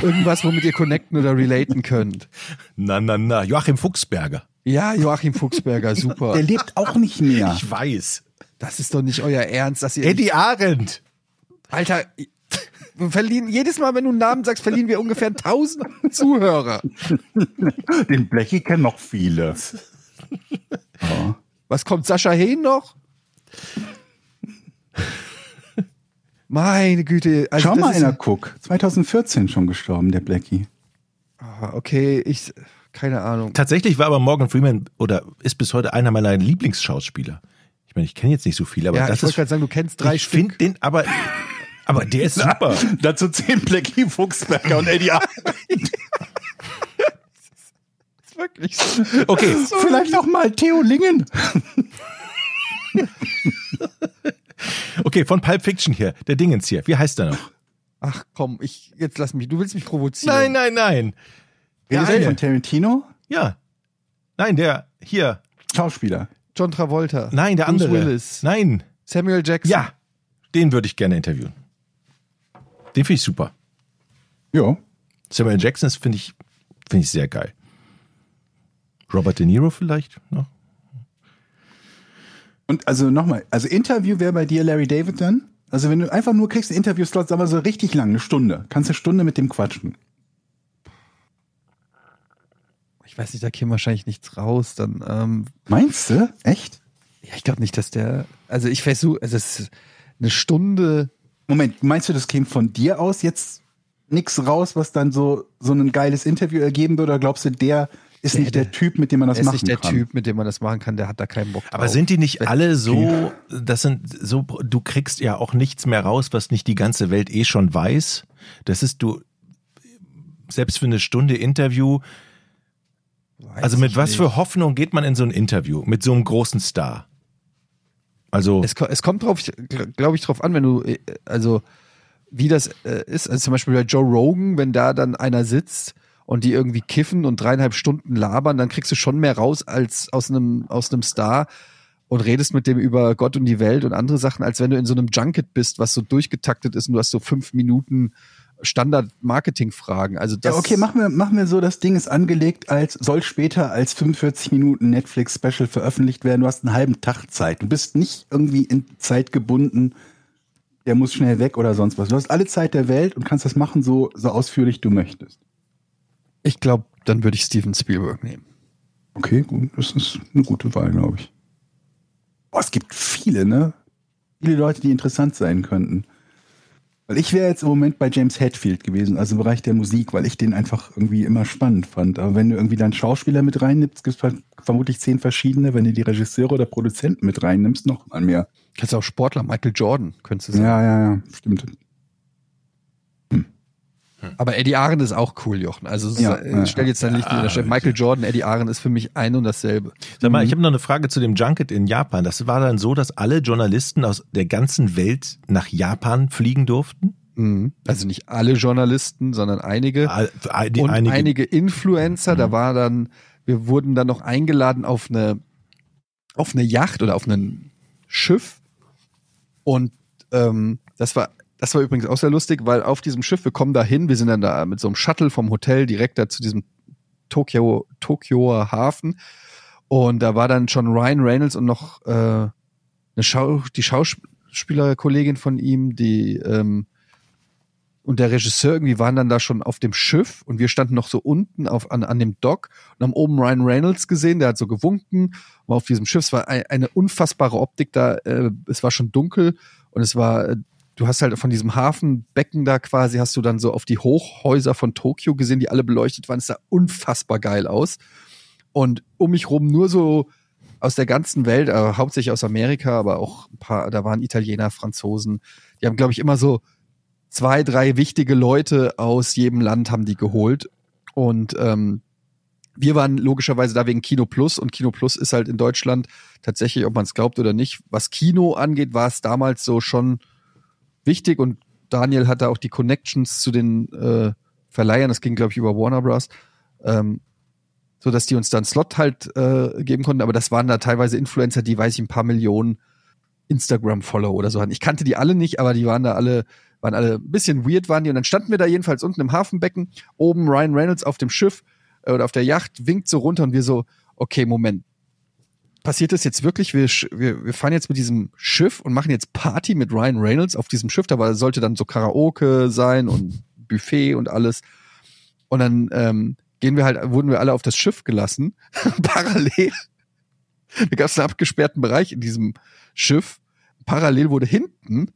Speaker 5: Irgendwas, womit ihr connecten oder relaten könnt.
Speaker 1: Na, na, na. Joachim Fuchsberger.
Speaker 5: Ja, Joachim Fuchsberger, super.
Speaker 2: Der lebt auch nicht mehr.
Speaker 1: Ich weiß.
Speaker 5: Das ist doch nicht euer Ernst, dass ihr.
Speaker 1: Eddie Arendt.
Speaker 5: Alter, wir verlieren, jedes Mal, wenn du einen Namen sagst, verlieren wir ungefähr 1000 Zuhörer.
Speaker 2: Den Blechi kennen noch viele.
Speaker 5: Was kommt Sascha Hehn noch? Meine Güte. Also
Speaker 2: Schau
Speaker 5: das
Speaker 2: mal
Speaker 5: ist-
Speaker 2: einer Cook. 2014 schon gestorben, der Blackie.
Speaker 5: Ah, Okay, ich, keine Ahnung.
Speaker 1: Tatsächlich war aber Morgan Freeman oder ist bis heute einer meiner Lieblingsschauspieler. Ich meine, ich kenne jetzt nicht so viele, aber
Speaker 5: ja,
Speaker 1: das
Speaker 5: ich wollte gerade sagen, du kennst drei
Speaker 1: ich finde
Speaker 5: Stück.
Speaker 1: den, aber, aber der ist super.
Speaker 2: Dazu zehn Blackie, Fuchsberger und Eddie Ar-
Speaker 5: ist wirklich so.
Speaker 1: Okay,
Speaker 2: Vielleicht auch mal Theo Lingen.
Speaker 1: Okay, von Pulp Fiction hier, der Dingens hier. Wie heißt der noch?
Speaker 5: Ach komm, ich, jetzt lass mich, du willst mich provozieren.
Speaker 1: Nein, nein, nein. Der
Speaker 2: Redest du von. Tarantino?
Speaker 1: Ja. Nein, der hier.
Speaker 2: Schauspieler.
Speaker 5: John Travolta.
Speaker 1: Nein, der
Speaker 5: Bruce
Speaker 1: andere.
Speaker 5: Willis.
Speaker 1: Nein.
Speaker 5: Samuel Jackson.
Speaker 1: Ja. Den würde ich gerne interviewen. Den finde ich super.
Speaker 2: Ja.
Speaker 1: Samuel Jackson ist, finde ich, finde ich sehr geil. Robert De Niro vielleicht noch?
Speaker 2: Und also nochmal, also Interview wäre bei dir Larry David dann? Also wenn du einfach nur kriegst, Interviewslot, sagen wir so richtig lang, eine Stunde. Kannst du eine Stunde mit dem quatschen.
Speaker 5: Ich weiß nicht, da käme wahrscheinlich nichts raus. Dann, ähm,
Speaker 2: Meinst du? Echt?
Speaker 5: ja, ich glaube nicht, dass der, also ich versuche, also es ist eine Stunde,
Speaker 2: Moment, meinst du, das käme von dir aus jetzt nichts raus, was dann so, so ein geiles Interview ergeben würde? Oder glaubst du, der ist
Speaker 5: Der-
Speaker 2: nicht der, Typ, mit dem man das
Speaker 5: er ist
Speaker 2: machen
Speaker 5: nicht der
Speaker 2: kann?
Speaker 5: Typ, mit dem man das machen kann, der hat da keinen Bock drauf.
Speaker 1: Aber sind die nicht alle so, das sind so, du kriegst ja auch nichts mehr raus, was nicht die ganze Welt eh schon weiß. Das ist du, selbst für eine Stunde Interview,
Speaker 5: Weiß
Speaker 1: also mit was
Speaker 5: nicht.
Speaker 1: für Hoffnung geht man in so ein Interview? Mit so einem großen Star? Also,
Speaker 5: Es, es kommt drauf, glaube ich, drauf an, wenn du, äh, also wie das äh, ist. Also zum Beispiel bei Joe Rogan, wenn da dann einer sitzt und die irgendwie kiffen und dreieinhalb Stunden labern, dann kriegst du schon mehr raus als aus einem, aus einem Star und redest mit dem über Gott und die Welt und andere Sachen, als wenn du in so einem Junket bist, was so durchgetaktet ist und du hast so fünf Minuten Standard-Marketing-Fragen. Also das
Speaker 2: Ja, okay, machen wir, machen wir so, das Ding ist angelegt als, soll später als 45 Minuten Netflix-Special veröffentlicht werden. Du hast einen halben Tag Zeit. Du bist nicht irgendwie in Zeit gebunden. der muss schnell weg oder sonst was. Du hast alle Zeit der Welt und kannst das machen, so, so ausführlich du möchtest.
Speaker 5: Ich glaube, dann würde ich Steven Spielberg nehmen.
Speaker 2: Okay, gut, das ist eine gute Wahl, glaube ich. Boah, es gibt viele, ne? Viele Leute, die interessant sein könnten. Weil ich wäre jetzt im Moment bei James Hetfield gewesen, also im Bereich der Musik, weil ich den einfach irgendwie immer spannend fand. Aber wenn du irgendwie dann Schauspieler mit reinnimmst, gibt es vermutlich zehn verschiedene. Wenn du die Regisseure oder Produzenten mit reinnimmst, noch mal mehr.
Speaker 5: Kannst du auch Sportler, Michael Jordan, könntest du sagen.
Speaker 2: Ja, ja, ja, stimmt.
Speaker 5: Aber Eddie Aaron ist auch cool, Jochen. Also
Speaker 2: Ja,
Speaker 5: äh,
Speaker 2: ja.
Speaker 5: stell jetzt dein Licht in der Stadt. Michael Jordan, Eddie Aaron ist für mich ein und dasselbe.
Speaker 1: Sag mal, ich habe noch eine Frage zu dem Junket in Japan. Das war dann so, dass alle Journalisten aus der ganzen Welt nach Japan fliegen durften?
Speaker 5: Mhm. Also nicht alle Journalisten, sondern einige.
Speaker 1: Die-
Speaker 5: und einige,
Speaker 1: einige,
Speaker 5: Influencer. Da
Speaker 1: Mhm.
Speaker 5: war dann, wir wurden dann noch eingeladen auf eine, auf eine Yacht oder auf ein Schiff. Und ähm, das war, das war übrigens auch sehr lustig, weil auf diesem Schiff, wir kommen da hin, wir sind dann da mit so einem Shuttle vom Hotel direkt da zu diesem Tokio, Tokioer Hafen. Und da war dann schon Ryan Reynolds und noch äh, eine Schau, die Schauspielerkollegin von ihm, die ähm, und der Regisseur irgendwie waren dann da schon auf dem Schiff und wir standen noch so unten auf, an, an dem Dock und haben oben Ryan Reynolds gesehen, der hat so gewunken, war auf diesem Schiff, es war ein, eine unfassbare Optik da, äh, es war schon dunkel und es war, äh, du hast halt von diesem Hafenbecken da quasi, hast du dann so auf die Hochhäuser von Tokio gesehen, die alle beleuchtet waren, es sah unfassbar geil aus. Und um mich rum nur so aus der ganzen Welt, äh, hauptsächlich aus Amerika, aber auch ein paar, da waren Italiener, Franzosen, die haben glaube ich immer so zwei, drei wichtige Leute aus jedem Land haben die geholt. Und ähm, wir waren logischerweise da wegen Kino Plus. Und Kino Plus ist halt in Deutschland tatsächlich, ob man es glaubt oder nicht, was Kino angeht, war es damals so schon wichtig und Daniel hatte auch die Connections zu den äh, Verleihern, das ging glaube ich über Warner Bros. Ähm, so dass die uns dann Slot halt äh, geben konnten, aber das waren da teilweise Influencer, die weiß ich ein paar Millionen Instagram-Follower oder so hatten. Ich kannte die alle nicht, aber die waren da alle waren alle ein bisschen weird waren die und dann standen wir da jedenfalls unten im Hafenbecken, oben Ryan Reynolds auf dem Schiff äh, oder auf der Yacht winkt so runter und wir so, okay, Moment. Passiert das jetzt wirklich? Wir, wir, wir fahren jetzt mit diesem Schiff und machen jetzt Party mit Ryan Reynolds auf diesem Schiff. Da war, sollte dann so Karaoke sein und Buffet und alles. Und dann ähm, gehen wir halt, wurden wir alle auf das Schiff gelassen. Parallel. Da gab es einen abgesperrten Bereich in diesem Schiff. Parallel wurde hinten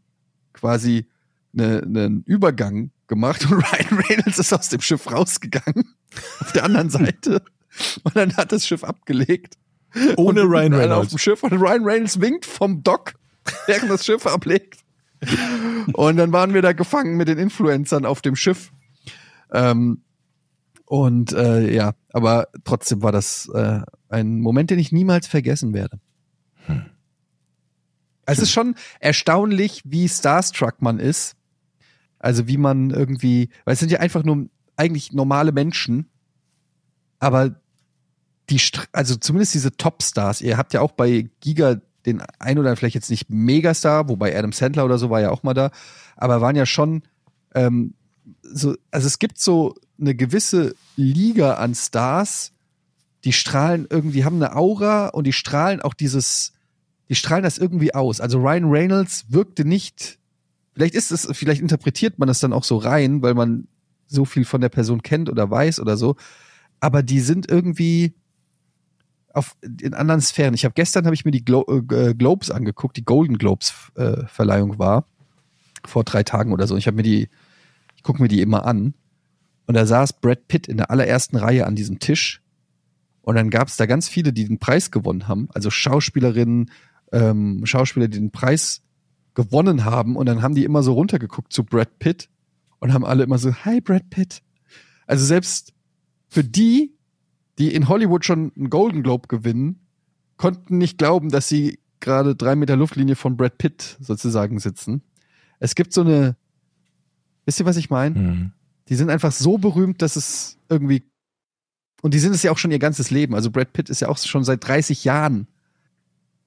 Speaker 5: quasi eine, einen Übergang gemacht und Ryan Reynolds ist aus dem Schiff rausgegangen auf der anderen Seite und dann hat das Schiff abgelegt.
Speaker 1: ohne Ryan
Speaker 5: alle auf
Speaker 1: Reynolds.
Speaker 5: dem Schiff und Ryan Reynolds winkt vom Dock, während das Schiff ablegt. Und dann waren wir da gefangen mit den Influencern auf dem Schiff. Ähm, und äh, ja, aber trotzdem war das äh, ein Moment, den ich niemals vergessen werde. Es ist schon erstaunlich, wie starstruck man ist. Also wie man irgendwie, weil es sind ja einfach nur eigentlich normale Menschen, aber die, also zumindest diese Topstars, ihr habt ja auch bei Giga den ein oder vielleicht jetzt nicht Megastar, wobei Adam Sandler oder so war ja auch mal da, aber waren ja schon ähm, so, also es gibt so eine gewisse Liga an Stars, die strahlen irgendwie, haben eine Aura und die strahlen auch dieses, die strahlen das irgendwie aus. Also Ryan Reynolds wirkte nicht, vielleicht ist es, vielleicht interpretiert man das dann auch so rein, weil man so viel von der Person kennt oder weiß oder so, aber die sind irgendwie auf, in anderen Sphären. Ich habe gestern habe ich mir die Glo äh, Globes angeguckt, die Golden Globes äh, Verleihung war vor drei Tagen oder so. Ich habe mir die, ich gucke mir die immer an und da saß Brad Pitt in der allerersten Reihe an diesem Tisch und dann gab es da ganz viele, die den Preis gewonnen haben, also Schauspielerinnen, ähm, Schauspieler, die den Preis gewonnen haben und dann haben die immer so runtergeguckt zu Brad Pitt und haben alle immer so, hi Brad Pitt. Also selbst für die, die in Hollywood schon einen Golden Globe gewinnen, konnten nicht glauben, dass sie gerade drei Meter Luftlinie von Brad Pitt sozusagen sitzen. Es gibt so eine, wisst ihr, was ich meine?
Speaker 1: Mhm.
Speaker 5: Die sind einfach so berühmt, dass es irgendwie, und die sind es ja auch schon ihr ganzes Leben. Also Brad Pitt ist ja auch schon seit 30 Jahren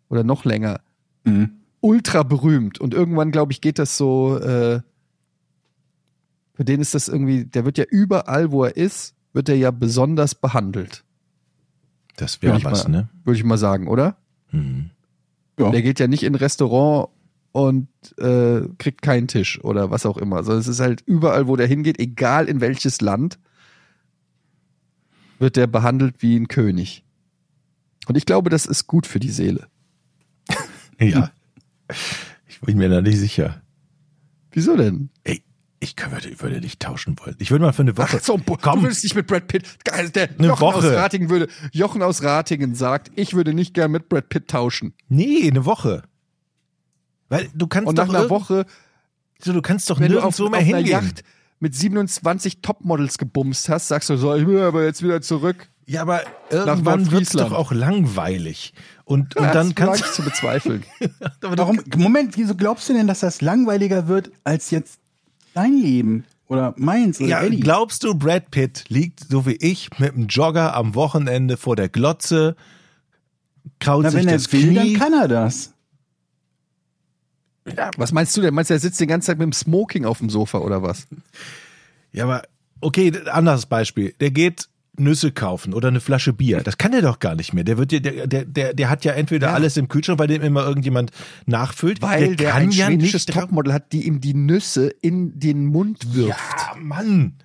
Speaker 5: oder noch länger
Speaker 2: Mhm.
Speaker 5: ultra berühmt. Und irgendwann, glaube ich, geht das so, äh, für den ist das irgendwie, der wird ja überall, wo er ist, wird er ja besonders behandelt.
Speaker 1: Das wäre was,
Speaker 5: mal-
Speaker 1: ne?
Speaker 5: Würde ich mal sagen, oder?
Speaker 1: Mhm.
Speaker 2: Ja.
Speaker 5: Der geht ja nicht in ein Restaurant und äh, kriegt keinen Tisch oder was auch immer. Also es ist halt überall, wo der hingeht, egal in welches Land, wird der behandelt wie ein König. Und ich glaube, das ist gut für die Seele.
Speaker 1: Ja. Ich bin mir da nicht sicher.
Speaker 5: Wieso denn?
Speaker 1: Ey, ich würde, würde nicht tauschen wollen. Ich würde mal für eine Woche.
Speaker 5: Ach so, boah, du würdest nicht mit Brad Pitt. Geil, der
Speaker 1: Eine
Speaker 5: Jochen aus
Speaker 1: Woche.
Speaker 5: Ratingen würde, Jochen aus Ratingen sagt, ich würde nicht gern mit Brad Pitt tauschen.
Speaker 1: Nee, eine Woche. Weil du kannst
Speaker 5: Und
Speaker 1: doch
Speaker 5: nach einer Woche,
Speaker 1: so, du kannst doch
Speaker 5: wenn du auf,
Speaker 1: nirgendwo mehr
Speaker 5: einer
Speaker 1: hingehen.
Speaker 5: Yacht mit 27 Topmodels gebumst hast, sagst du so, ich will aber jetzt wieder zurück.
Speaker 1: Ja, aber irgendwann wird es doch auch langweilig. Und, und
Speaker 5: Ja,
Speaker 1: dann
Speaker 5: das
Speaker 1: kannst
Speaker 5: ich zu bezweifeln.
Speaker 1: aber du-
Speaker 2: Warum, Moment, wieso glaubst du denn, dass das langweiliger wird als jetzt dein Leben? Oder meins oder
Speaker 1: Ja,
Speaker 2: Eddie?
Speaker 1: glaubst du, Brad Pitt liegt so wie ich mit einem Jogger am Wochenende vor der Glotze, kraut
Speaker 2: Na,
Speaker 1: sich
Speaker 2: wenn er
Speaker 1: das
Speaker 2: will, dann
Speaker 1: Knie?
Speaker 2: kann er das.
Speaker 5: Was meinst du denn? Meinst du, er sitzt die ganze Zeit mit dem Smoking auf dem Sofa oder was?
Speaker 1: Ja, aber okay, anderes Beispiel. Der geht Nüsse kaufen oder eine Flasche Bier. Das kann der doch gar nicht mehr. Der wird ja- der, der, der, der hat ja entweder alles im Kühlschrank, weil dem immer irgendjemand nachfüllt.
Speaker 5: Weil der,
Speaker 1: kann
Speaker 5: ein
Speaker 1: ja
Speaker 5: schwedisches
Speaker 1: nicht
Speaker 5: Topmodel hat, die ihm die Nüsse in den Mund wirft.
Speaker 1: Ja, Mann.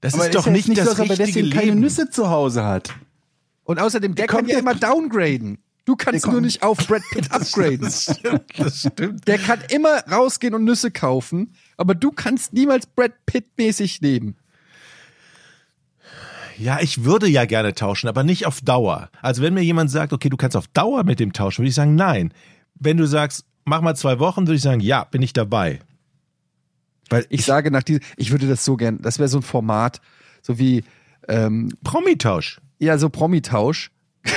Speaker 1: Das
Speaker 2: Aber
Speaker 1: ist doch
Speaker 2: ja
Speaker 1: nicht
Speaker 2: nicht
Speaker 1: das
Speaker 2: so, er
Speaker 1: richtige
Speaker 2: deswegen keine
Speaker 1: Leben.
Speaker 2: Nüsse zu Hause hat.
Speaker 5: Und außerdem, der,
Speaker 2: Der
Speaker 5: kann ja
Speaker 2: ja-
Speaker 5: immer downgraden. Du kannst
Speaker 2: Der
Speaker 5: nur nicht auf Brad Pitt upgraden.
Speaker 1: Das stimmt, das stimmt.
Speaker 5: Der kann immer rausgehen und Nüsse kaufen, aber du kannst niemals Brad Pitt-mäßig leben.
Speaker 1: Ja, ich würde ja gerne tauschen, aber nicht auf Dauer. Also wenn mir jemand sagt, okay, du kannst auf Dauer mit dem tauschen, würde ich sagen, nein. Wenn du sagst, mach mal zwei Wochen, würde ich sagen, ja, bin ich dabei. Weil
Speaker 5: Ich sage nach diesem, ich würde das so gern, das wäre so ein Format, so wie, ähm,
Speaker 1: Promitausch.
Speaker 5: ja, so Promitausch.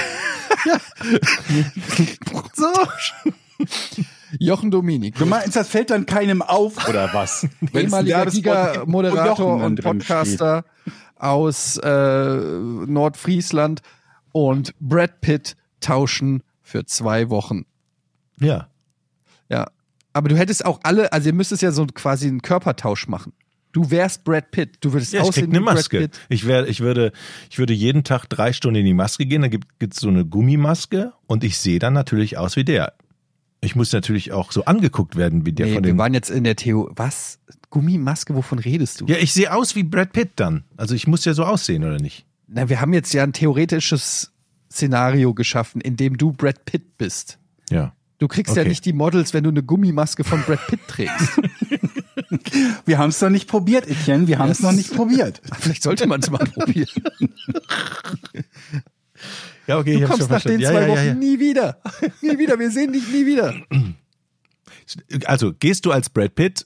Speaker 5: so. Jochen Dominik.
Speaker 2: Du meinst, das fällt dann keinem auf, oder was?
Speaker 5: Ehemaliger Giga-Moderator und
Speaker 2: drin
Speaker 5: Podcaster aus äh, Nordfriesland und Brad Pitt tauschen für zwei Wochen.
Speaker 1: Ja.
Speaker 5: Ja. Aber du hättest auch alle, also ihr müsstest ja so quasi einen Körpertausch machen. Du wärst Brad Pitt. Du würdest
Speaker 1: Ja, ich krieg
Speaker 5: aussehen
Speaker 1: eine
Speaker 5: wie Brad
Speaker 1: Maske.
Speaker 5: Pitt.
Speaker 1: Ich, wär, ich, würde, ich würde jeden Tag drei Stunden in die Maske gehen, dann gibt es so eine Gummimaske und ich sehe dann natürlich aus wie der. Ich muss natürlich auch so angeguckt werden wie der
Speaker 5: Nee,
Speaker 1: von
Speaker 5: wir
Speaker 1: dem.
Speaker 5: waren jetzt in der Theo. Was? Gummimaske, wovon redest du?
Speaker 1: Ja, ich sehe aus wie Brad Pitt dann. Also ich muss ja so aussehen, oder nicht?
Speaker 5: Na, wir haben jetzt ja ein theoretisches Szenario geschaffen, in dem du Brad Pitt bist.
Speaker 1: Ja.
Speaker 5: Du kriegst ja
Speaker 1: Okay.
Speaker 5: nicht die Models, wenn du eine Gummimaske von Brad Pitt trägst.
Speaker 2: Wir haben es noch nicht probiert, Etienne. Wir haben es noch nicht probiert.
Speaker 5: Vielleicht sollte man es mal probieren.
Speaker 1: Ja, okay,
Speaker 5: Du
Speaker 1: ich hab's
Speaker 5: kommst
Speaker 1: schon
Speaker 5: nach den
Speaker 1: verstanden.
Speaker 5: zwei
Speaker 1: ja, ja,
Speaker 5: Wochen
Speaker 1: ja,
Speaker 5: nie wieder. Nie wieder. Wir sehen dich nie wieder.
Speaker 1: ja. Also, gehst du als Brad Pitt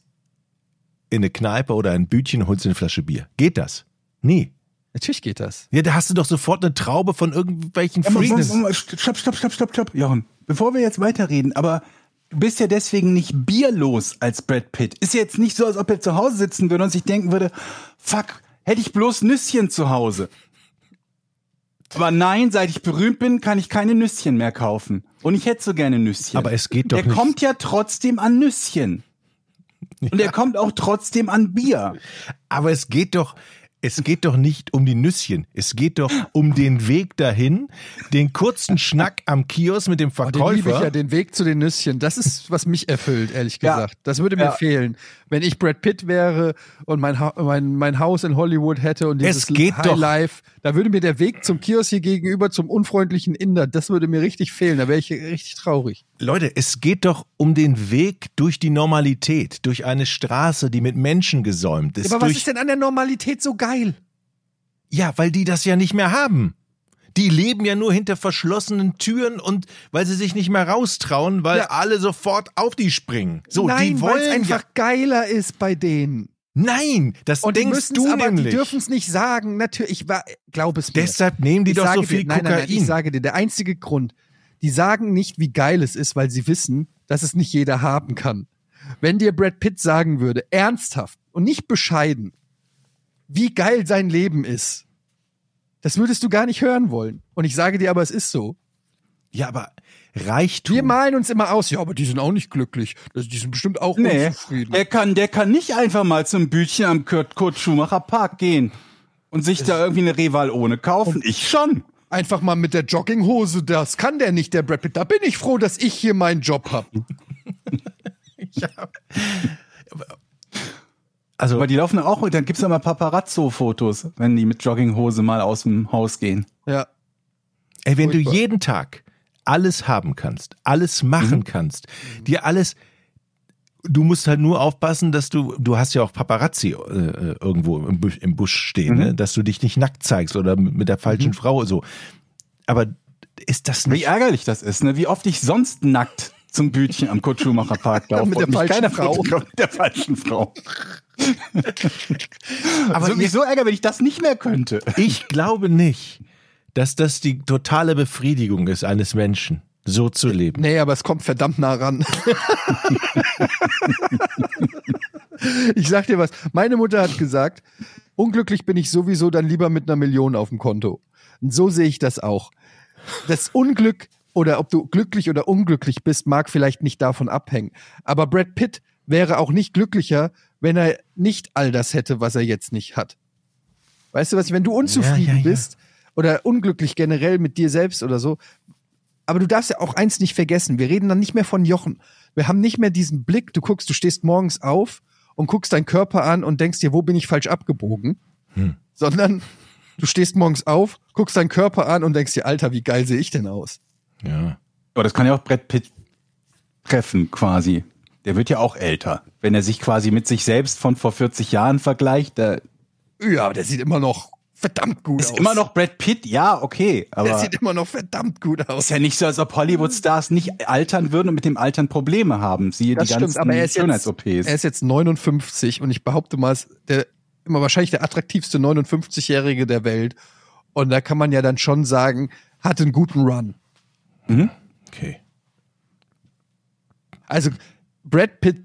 Speaker 1: in eine Kneipe oder ein Bütchen und holst dir eine Flasche Bier? Geht das? Nie.
Speaker 5: Natürlich geht das.
Speaker 1: Ja, da hast du doch sofort eine Traube von irgendwelchen
Speaker 2: Ja,
Speaker 1: Freaks.
Speaker 2: Stopp, stopp, stopp, stopp, stopp, Jochen. Bevor wir jetzt weiterreden, aber du bist ja deswegen nicht bierlos als Brad Pitt. Ist ja jetzt nicht so, als ob er zu Hause sitzen würde und sich denken würde, fuck, hätte ich bloß Nüsschen zu Hause. Aber nein, seit ich berühmt bin, kann ich keine Nüsschen mehr kaufen. Und ich hätte so gerne Nüsschen.
Speaker 1: Aber es geht doch
Speaker 2: Der
Speaker 1: nicht-
Speaker 2: kommt ja trotzdem an Nüsschen. Und er kommt auch trotzdem an Bier.
Speaker 1: Aber es geht doch, es geht doch nicht um die Nüsschen. Es geht doch um den Weg dahin, den kurzen Schnack am Kiosk mit dem
Speaker 5: Oh, den liebe ich
Speaker 1: Verkäufer.
Speaker 5: ja, den Weg zu den Nüsschen. Das ist, was mich erfüllt, ehrlich
Speaker 2: Ja.
Speaker 5: gesagt. Das würde mir
Speaker 2: Ja.
Speaker 5: fehlen. Wenn ich Brad Pitt wäre und mein, ha mein, mein Haus in Hollywood hätte und dieses
Speaker 1: Es geht doch-
Speaker 5: Highlife, da würde mir der Weg zum Kiosk hier gegenüber zum unfreundlichen Inder, das würde mir richtig fehlen. Da wäre ich richtig traurig.
Speaker 1: Leute, es geht doch um den Weg durch die Normalität, durch eine Straße, die mit Menschen gesäumt ist.
Speaker 5: Aber was ist denn an der Normalität so geil?
Speaker 1: Ja, weil die das ja nicht mehr haben. Die leben ja nur hinter verschlossenen Türen und weil sie sich nicht mehr raustrauen, weil
Speaker 5: Ja.
Speaker 1: alle sofort auf die springen. So,
Speaker 5: Nein,
Speaker 1: die
Speaker 5: weil es
Speaker 1: wollen
Speaker 5: einfach
Speaker 1: ja,
Speaker 5: geiler ist bei denen.
Speaker 1: Nein, das
Speaker 5: Und
Speaker 1: denkst du
Speaker 5: aber,
Speaker 1: nämlich.
Speaker 5: die dürfen es nicht sagen. Natürlich, ich war, glaub es mir.
Speaker 1: Deshalb nehmen die
Speaker 5: Ich
Speaker 1: doch so viel
Speaker 5: dir, nein,
Speaker 1: Kokain.
Speaker 5: Nein, nein, ich sage dir, der einzige Grund, die sagen nicht, wie geil es ist, weil sie wissen, dass es nicht jeder haben kann. Wenn dir Brad Pitt sagen würde, ernsthaft und nicht bescheiden, wie geil sein Leben ist, das würdest du gar nicht hören wollen. Und ich sage dir aber, es ist so.
Speaker 1: ja, aber Reichtum.
Speaker 5: Wir malen uns immer aus, ja, aber die sind auch nicht glücklich. Das- Die sind bestimmt auch
Speaker 2: Nee,
Speaker 5: unzufrieden.
Speaker 2: der kann, der kann nicht einfach mal zum Bütchen am Kurt, Kurt Schumacher Park gehen und sich da irgendwie eine Reval ohne kaufen. Ich schon.
Speaker 5: Einfach mal mit der Jogginghose, das kann der nicht, der Brad Pitt. Da bin ich froh, dass ich hier meinen Job habe.
Speaker 1: Also,
Speaker 2: Aber die laufen auch, dann gibt's ja mal Paparazzo-Fotos, wenn die mit Jogginghose mal aus dem Haus gehen.
Speaker 5: Ja.
Speaker 1: ey, wenn du
Speaker 5: furchtbar.
Speaker 1: jeden Tag alles haben kannst, alles machen kannst, dir alles, du musst halt nur aufpassen, dass du, du hast ja auch Paparazzi äh, irgendwo im Busch, im Busch stehen, ne? dass du dich nicht nackt zeigst oder mit der falschen Frau so. Aber ist das
Speaker 2: Wie
Speaker 1: nicht
Speaker 2: ärgerlich das ist, ne? Wie oft ich sonst nackt zum Bütchen am Kurt Schumacher Park laufe
Speaker 5: Mit der
Speaker 2: und mich
Speaker 5: falschen
Speaker 2: keiner
Speaker 5: Frau.
Speaker 2: mit der falschen Frau.
Speaker 1: Aber
Speaker 2: Aber mich so ärgert, wenn ich das nicht mehr könnte.
Speaker 1: Ich glaube nicht, dass das die totale Befriedigung ist eines Menschen, so zu leben.
Speaker 5: Nee, aber es kommt verdammt nah ran. ich sag dir was. Meine Mutter hat gesagt, unglücklich bin ich sowieso dann lieber mit einer Million auf dem Konto. Und so sehe ich das auch. Das Unglück oder ob du glücklich oder unglücklich bist, mag vielleicht nicht davon abhängen. Aber Brad Pitt wäre auch nicht glücklicher, wenn er nicht all das hätte, was er jetzt nicht hat. Weißt du was? Wenn du unzufrieden
Speaker 1: Ja, ja, ja.
Speaker 5: bist oder unglücklich generell mit dir selbst oder so, aber du darfst ja auch eins nicht vergessen. Wir reden dann nicht mehr von Jochen. Wir haben nicht mehr diesen Blick. Du guckst, du stehst morgens auf und guckst deinen Körper an und denkst dir, wo bin ich falsch abgebogen? Sondern du stehst morgens auf, guckst deinen Körper an und denkst dir, Alter, wie geil sehe ich denn aus?
Speaker 1: Ja.
Speaker 2: Aber das kann ja auch Brett Pitt treffen, quasi. Der wird ja auch älter. Wenn er sich quasi mit sich selbst von vor 40 Jahren vergleicht, da
Speaker 5: Ja, aber der sieht immer noch verdammt gut
Speaker 2: ist
Speaker 5: aus.
Speaker 2: immer noch Brad Pitt, ja, okay.
Speaker 5: Der
Speaker 2: Aber
Speaker 5: sieht immer noch verdammt gut aus.
Speaker 2: ist ja nicht so, als ob Hollywood-Stars nicht altern würden und mit dem Altern Probleme haben. Siehe
Speaker 5: Das
Speaker 2: die
Speaker 5: stimmt,
Speaker 2: ganzen
Speaker 5: aber er ist, jetzt,
Speaker 2: Schönheits-OPs.
Speaker 5: er ist jetzt 59 und ich behaupte mal, ist der immer wahrscheinlich der attraktivste 59-Jährige der Welt. Und da kann man ja dann schon sagen, hat einen guten Run.
Speaker 1: Okay.
Speaker 5: Also Brad Pitt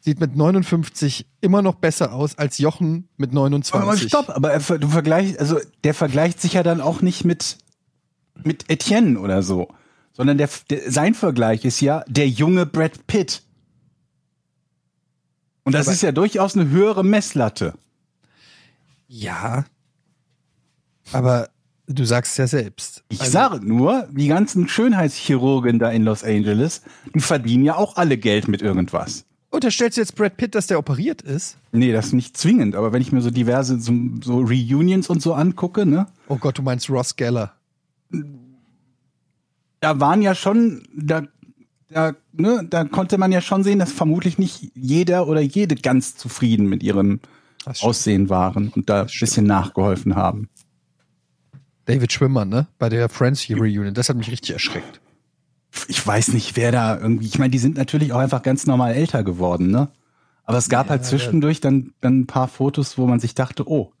Speaker 5: sieht mit 59 immer noch besser aus als Jochen mit 29.
Speaker 2: Aber stopp, aber er, du vergleichst, also der vergleicht sich ja dann auch nicht mit, mit Etienne oder so, sondern der, der, sein Vergleich ist ja der junge Brad Pitt. Und das
Speaker 5: Aber-
Speaker 2: ist ja durchaus eine höhere Messlatte.
Speaker 5: Ja. Aber du sagst ja selbst.
Speaker 2: Ich
Speaker 5: Also,
Speaker 2: sage nur, die ganzen Schönheitschirurgen da in Los Angeles, die verdienen ja auch alle Geld mit irgendwas.
Speaker 5: Unterstellst du jetzt Brad Pitt, dass der operiert ist?
Speaker 2: Nee, das ist nicht zwingend, aber wenn ich mir so diverse so, so Reunions und so angucke, ne,
Speaker 5: Oh Gott, du meinst Ross Geller.
Speaker 2: da waren ja schon, da, da, ne, da konnte man ja schon sehen, dass vermutlich nicht jeder oder jede ganz zufrieden mit ihrem. Aussehen waren und da ein bisschen nachgeholfen haben.
Speaker 5: David Schwimmer, ne? Bei der Friends Reunion. Das hat mich richtig erschreckt.
Speaker 2: Ich weiß nicht, wer da irgendwie, ich meine, die sind natürlich auch einfach ganz normal älter geworden, ne? Aber es gab halt zwischendurch dann, dann ein paar Fotos, wo man sich dachte, oh,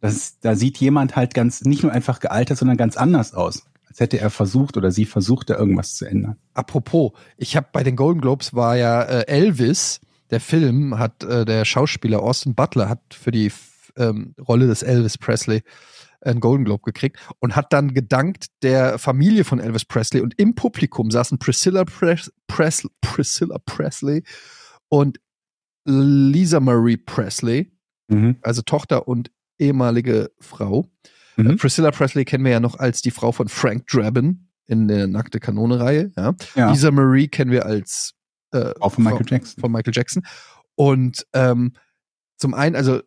Speaker 2: das, da sieht jemand halt ganz, nicht nur einfach gealtert, sondern ganz anders aus. Als hätte er versucht oder sie versucht, da irgendwas zu ändern.
Speaker 5: Apropos, ich habe bei den Golden Globes war ja äh, Elvis, der Film, hat äh, der Schauspieler Austin Butler hat für die ähm, Rolle des Elvis Presley einen Golden Globe gekriegt und hat dann gedankt der Familie von Elvis Presley und im Publikum saßen Priscilla, Pres Presley, Priscilla Presley und Lisa Marie Presley,
Speaker 2: Mhm.
Speaker 5: also Tochter und ehemalige Frau.
Speaker 2: Mhm.
Speaker 5: Äh, Priscilla Presley kennen wir ja noch als die Frau von Frank Drabin in der Nackte Kanone-Reihe. Ja.
Speaker 2: Ja.
Speaker 5: Lisa Marie kennen wir als äh,
Speaker 2: Auch von Michael
Speaker 5: Frau-
Speaker 2: Jackson.
Speaker 5: Von Michael Jackson. Und ähm, zum einen, also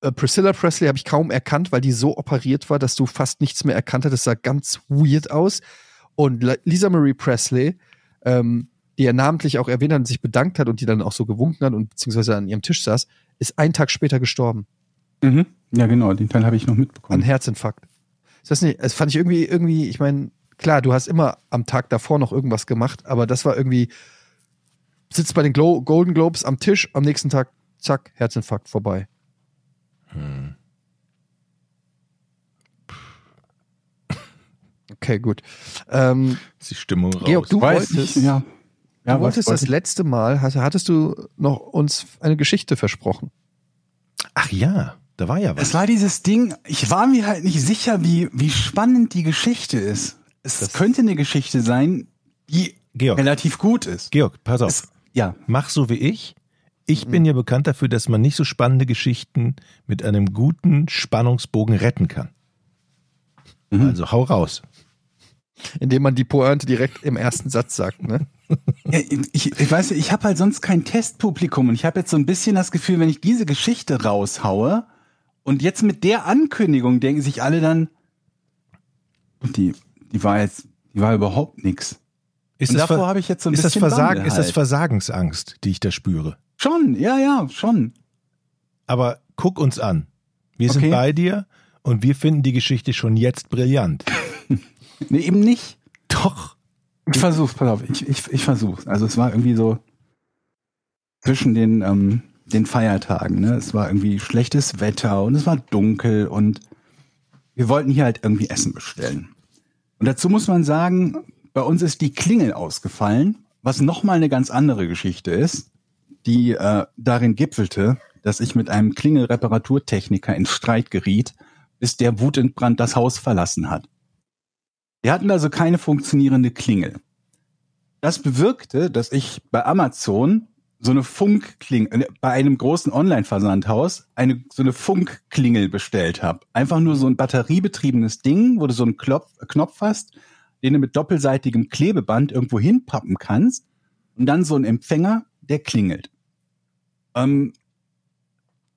Speaker 5: Priscilla Presley habe ich kaum erkannt, weil die so operiert war, dass du fast nichts mehr erkannt hast. Das sah ganz weird aus. Und Lisa Marie Presley, ähm, die er namentlich auch erwähnt hat und sich bedankt hat und die dann auch so gewunken hat und beziehungsweise an ihrem Tisch saß, ist einen Tag später gestorben.
Speaker 2: Mhm. Ja, genau, den Teil habe ich noch
Speaker 5: An
Speaker 2: mitbekommen.
Speaker 5: Herzinfarkt. Ist das nicht, das fand ich irgendwie, irgendwie, ich meine, klar, du hast immer am Tag davor noch irgendwas gemacht, aber das war irgendwie, sitzt bei den Glo Golden Globes am Tisch, am nächsten Tag, zack, Herzinfarkt vorbei. Okay, gut. Ähm,
Speaker 1: Ist die Stimmung raus.
Speaker 5: Georg, du
Speaker 2: Weiß
Speaker 5: wolltest,
Speaker 2: ich, ja. Ja,
Speaker 5: du wolltest das letzte Mal, hattest du noch uns eine Geschichte versprochen?
Speaker 1: Ach ja, da war ja
Speaker 2: Es
Speaker 1: was.
Speaker 2: war dieses Ding, ich war mir halt nicht sicher, wie, wie spannend die Geschichte ist. Es könnte eine Geschichte sein, die
Speaker 1: Georg.
Speaker 2: relativ gut ist.
Speaker 1: Georg, pass auf.
Speaker 2: Es, ja,
Speaker 1: Mach so wie ich. Ich bin ja bekannt dafür, dass man nicht so spannende Geschichten mit einem guten Spannungsbogen retten kann. Also hau raus.
Speaker 5: Indem man die Pointe direkt im ersten Satz sagt, ne?
Speaker 2: Ja, ich, ich weiß, nicht, ich habe halt sonst kein Testpublikum und ich habe jetzt so ein bisschen das Gefühl, wenn ich diese Geschichte raushaue und jetzt mit der Ankündigung denken sich alle dann, und die, die war jetzt, die war überhaupt nix.
Speaker 1: Ist
Speaker 2: Und
Speaker 1: das,
Speaker 2: davor
Speaker 1: Ver-
Speaker 2: habe ich jetzt so ein
Speaker 1: ist das
Speaker 2: bisschen
Speaker 1: Versagen,
Speaker 2: Bange
Speaker 1: ist das
Speaker 2: halt.
Speaker 1: Versagensangst, die ich da spüre.
Speaker 2: Schon, ja, ja, schon.
Speaker 1: Aber guck uns an. Wir sind
Speaker 2: Okay.
Speaker 1: bei dir und wir finden die Geschichte schon jetzt brillant.
Speaker 2: Nee, eben nicht.
Speaker 1: Doch.
Speaker 2: Ich versuch's, pass auf, ich, ich, ich versuch's. Also es war irgendwie so zwischen den, ähm, den Feiertagen, ne? Es war irgendwie schlechtes Wetter und es war dunkel und wir wollten hier halt irgendwie Essen bestellen. Und dazu muss man sagen, bei uns ist die Klingel ausgefallen, was nochmal eine ganz andere Geschichte ist, die äh, darin gipfelte, dass ich mit einem Klingelreparaturtechniker in Streit geriet, bis der wutentbrannt das Haus verlassen hat. Wir hatten also keine funktionierende Klingel. Das bewirkte, dass ich bei Amazon so eine Funkklingel, äh, bei einem großen Online-Versandhaus eine so eine Funkklingel bestellt habe. Einfach nur so ein batteriebetriebenes Ding, wo du so einen Klopf, Knopf hast, den du mit doppelseitigem Klebeband irgendwo hinpappen kannst und dann so ein Empfänger, der klingelt. Ähm,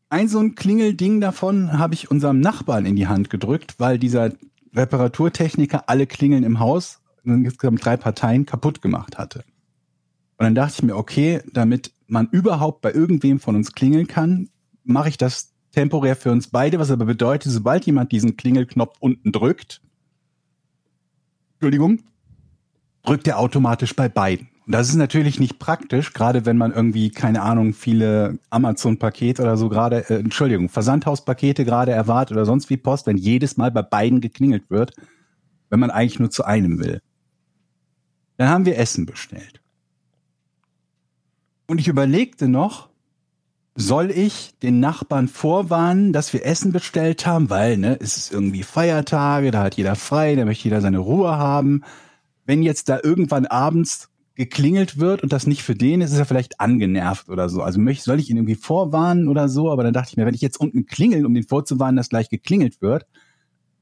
Speaker 2: ein so ein Klingelding davon habe ich unserem Nachbarn in die Hand gedrückt, weil dieser Reparaturtechniker alle Klingeln im Haus, insgesamt drei Parteien, kaputt gemacht hatte. Und dann dachte ich mir, okay, damit man überhaupt bei irgendwem von uns klingeln kann, mache ich das temporär für uns beide, was aber bedeutet, sobald jemand diesen Klingelknopf unten drückt, Entschuldigung, drückt er automatisch bei beiden. Das ist natürlich nicht praktisch, gerade wenn man irgendwie, keine Ahnung, viele Amazon-Pakete oder so gerade, äh, Entschuldigung, Versandhauspakete gerade erwartet oder sonst wie Post, wenn jedes Mal bei beiden geklingelt wird, wenn man eigentlich nur zu einem will. Dann haben wir Essen bestellt. Und ich überlegte noch, soll ich den Nachbarn vorwarnen, dass wir Essen bestellt haben, weil ne, es ist irgendwie Feiertage, da hat jeder frei, da möchte jeder seine Ruhe haben. Wenn jetzt da irgendwann abends geklingelt wird und das nicht für den ist, ist er vielleicht angenervt oder so. Also möchte, soll ich ihn irgendwie vorwarnen oder so? Aber dann dachte ich mir, wenn ich jetzt unten klingel, um den vorzuwarnen, dass gleich geklingelt wird,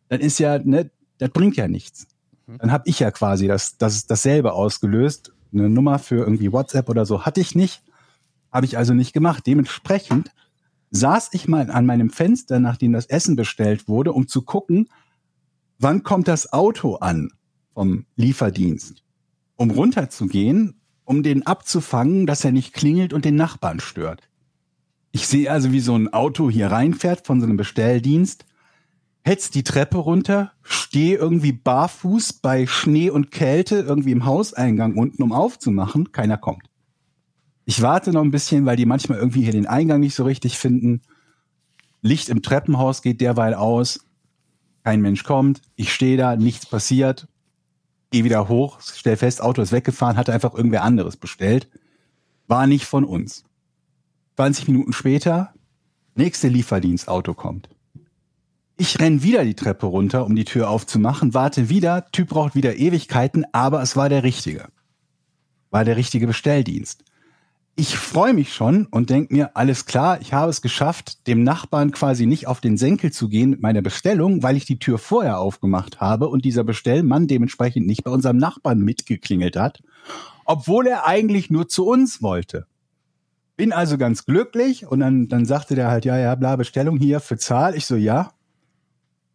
Speaker 2: dann ist ja, ne, das bringt ja nichts. Dann habe ich ja quasi das, das dasselbe ausgelöst. Eine Nummer für irgendwie WhatsApp oder so hatte ich nicht. Habe ich also nicht gemacht. Dementsprechend saß ich mal an meinem Fenster, nachdem das Essen bestellt wurde, um zu gucken, wann kommt das Auto an vom Lieferdienst, um runterzugehen, um den abzufangen, dass er nicht klingelt und den Nachbarn stört. Ich sehe also, wie so ein Auto hier reinfährt von so einem Bestelldienst, hetzt die Treppe runter, stehe irgendwie barfuß bei Schnee und Kälte irgendwie im Hauseingang unten, um aufzumachen. Keiner kommt. Ich warte noch ein bisschen, weil die manchmal irgendwie hier den Eingang nicht so richtig finden. Licht im Treppenhaus geht derweil aus. Kein Mensch kommt. Ich stehe da, nichts passiert. Geh wieder hoch, stell fest, Auto ist weggefahren, hatte einfach irgendwer anderes bestellt. War nicht von uns. 20 Minuten später, nächste Lieferdienstauto kommt. Ich renn wieder die Treppe runter, um die Tür aufzumachen, warte wieder, Typ braucht wieder Ewigkeiten, aber es war der richtige. War der richtige Bestelldienst. Ich freue mich schon und denk mir, alles klar, ich habe es geschafft, dem Nachbarn quasi nicht auf den Senkel zu gehen mit meiner Bestellung, weil ich die Tür vorher aufgemacht habe und dieser Bestellmann dementsprechend nicht bei unserem Nachbarn mitgeklingelt hat, obwohl er eigentlich nur zu uns wollte. Bin also ganz glücklich und dann, dann sagte der halt, ja, ja, bla, Bestellung hier für Zahl. Ich so, ja.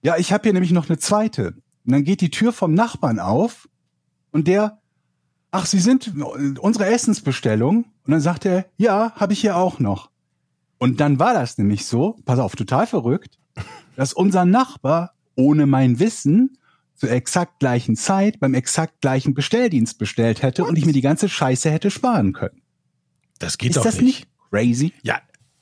Speaker 2: Ja, ich habe hier nämlich noch eine zweite. Und dann geht die Tür vom Nachbarn auf und der, ach, Sie sind unsere Essensbestellung. Und dann sagt er, ja, habe ich hier auch noch. Und dann war das nämlich so, pass auf, total verrückt, dass unser Nachbar ohne mein Wissen zur exakt gleichen Zeit beim exakt gleichen Bestelldienst bestellt hätte und ich mir die ganze Scheiße hätte sparen können.
Speaker 1: Das geht
Speaker 2: ist
Speaker 1: doch
Speaker 2: das nicht crazy?
Speaker 1: Ja,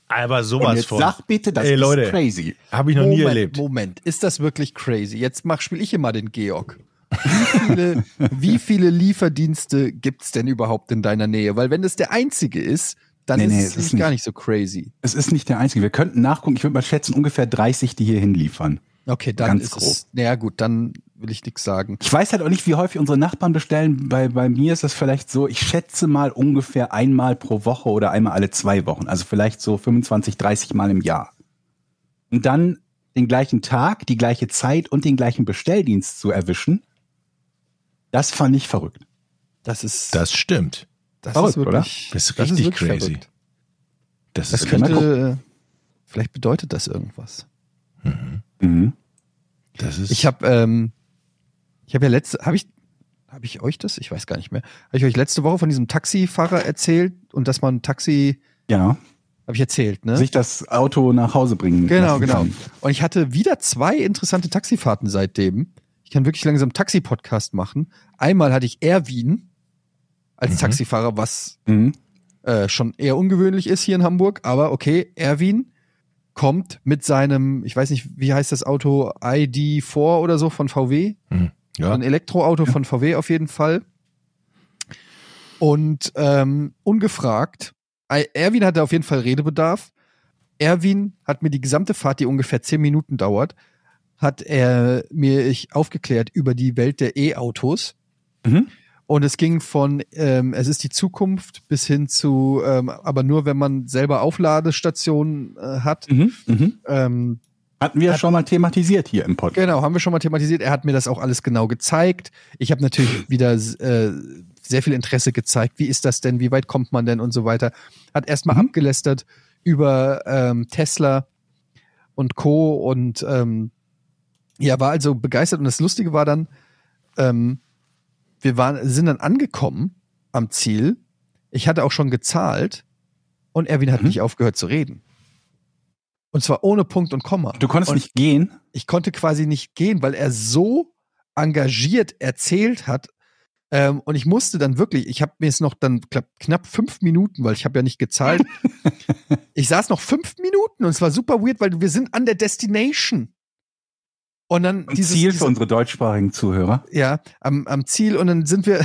Speaker 1: aber
Speaker 2: Und
Speaker 1: sowas
Speaker 2: jetzt
Speaker 1: von.
Speaker 2: sag bitte, das
Speaker 1: Ey, Leute.
Speaker 2: ist crazy.
Speaker 1: Habe ich noch nie
Speaker 5: Moment,
Speaker 1: erlebt.
Speaker 5: Moment, ist das wirklich crazy? Jetzt mach, spiel ich immer den Georg. Wie viele, wie viele Lieferdienste gibt's denn überhaupt in deiner Nähe? Weil wenn das der einzige ist, dann
Speaker 2: Nee,
Speaker 5: ist
Speaker 2: nee,
Speaker 5: es
Speaker 2: es ist
Speaker 5: gar
Speaker 2: nicht.
Speaker 5: nicht so crazy.
Speaker 2: Es ist nicht der einzige. Wir könnten nachgucken. Ich würde mal schätzen, ungefähr 30, die hier hinliefern.
Speaker 5: Okay, dann
Speaker 2: Ganz
Speaker 5: ist
Speaker 2: grob.
Speaker 5: es. Naja, gut, dann will ich nichts sagen.
Speaker 2: Ich weiß halt auch nicht, wie häufig unsere Nachbarn bestellen. Bei, bei mir ist das vielleicht so, ich schätze mal ungefähr einmal pro Woche oder einmal alle zwei Wochen. Also vielleicht so 25, 30 Mal im Jahr. Und dann den gleichen Tag, die gleiche Zeit und den gleichen Bestelldienst zu erwischen, das fand ich verrückt.
Speaker 5: Das ist,
Speaker 1: Das stimmt.
Speaker 5: das
Speaker 2: verrückt,
Speaker 5: ist wirklich,
Speaker 1: Das ist
Speaker 5: das
Speaker 1: richtig
Speaker 5: wirklich
Speaker 1: crazy.
Speaker 5: verrückt.
Speaker 1: Das,
Speaker 5: Das
Speaker 1: ist
Speaker 2: können wir
Speaker 5: könnte, vielleicht bedeutet das irgendwas.
Speaker 2: Mhm.
Speaker 1: das ist
Speaker 5: Ich habe, ähm, ich habe ja letzte, habe ich, habe ich euch das? Ich weiß gar nicht mehr. Habe ich euch letzte Woche von diesem Taxifahrer erzählt und dass man Taxi,
Speaker 2: Ja,
Speaker 5: habe ich erzählt, ne?
Speaker 2: sich das Auto nach Hause bringen.
Speaker 5: Genau, genau.
Speaker 2: kann.
Speaker 5: Und ich hatte wieder zwei interessante Taxifahrten seitdem. Ich kann wirklich langsam Taxi-Podcast machen. Einmal hatte ich Erwin als
Speaker 1: Mhm.
Speaker 5: Taxifahrer, was
Speaker 2: Mhm.
Speaker 5: äh, schon eher ungewöhnlich ist hier in Hamburg. Aber okay, Erwin kommt mit seinem, ich weiß nicht, wie heißt das Auto, ID4 oder so von VW.
Speaker 1: hm, ja.
Speaker 5: Ein Elektroauto von VW auf jeden Fall. Und ähm, ungefragt, Erwin hatte auf jeden Fall Redebedarf. Erwin hat mir die gesamte Fahrt, die ungefähr zehn Minuten dauert, hat er mir ich aufgeklärt über die Welt der E-Autos.
Speaker 2: Mhm.
Speaker 5: Und es ging von, ähm, es ist die Zukunft bis hin zu, ähm, aber nur wenn man selber Aufladestationen äh, hat.
Speaker 2: Mhm. Mhm.
Speaker 5: Ähm,
Speaker 2: Hatten wir schon mal thematisiert hier im Podcast.
Speaker 5: Genau, haben wir schon mal thematisiert. Er hat mir das auch alles genau gezeigt. Ich habe natürlich wieder äh, sehr viel Interesse gezeigt. Wie ist das denn? Wie weit kommt man denn und so weiter. Hat erstmal
Speaker 2: Mhm.
Speaker 5: abgelästert über ähm, Tesla und Co. Und ähm, ja, war also begeistert. Und das Lustige war dann, ähm, wir waren, sind dann angekommen am Ziel. Ich hatte auch schon gezahlt und Erwin hat
Speaker 2: Mhm.
Speaker 5: nicht aufgehört zu reden. Und zwar ohne Punkt und Komma.
Speaker 2: Du konntest
Speaker 5: und
Speaker 2: nicht gehen.
Speaker 5: ich konnte quasi nicht gehen, weil er so engagiert erzählt hat. Ähm, und ich musste dann wirklich, ich habe mir es noch dann glaub, knapp fünf Minuten, weil ich habe ja nicht gezahlt. ich saß noch fünf Minuten und es war super weird, weil wir sind an der Destination. Und dann
Speaker 2: Ein
Speaker 5: dieses,
Speaker 2: Ziel für unsere deutschsprachigen Zuhörer.
Speaker 5: ja, am, am Ziel und dann sind wir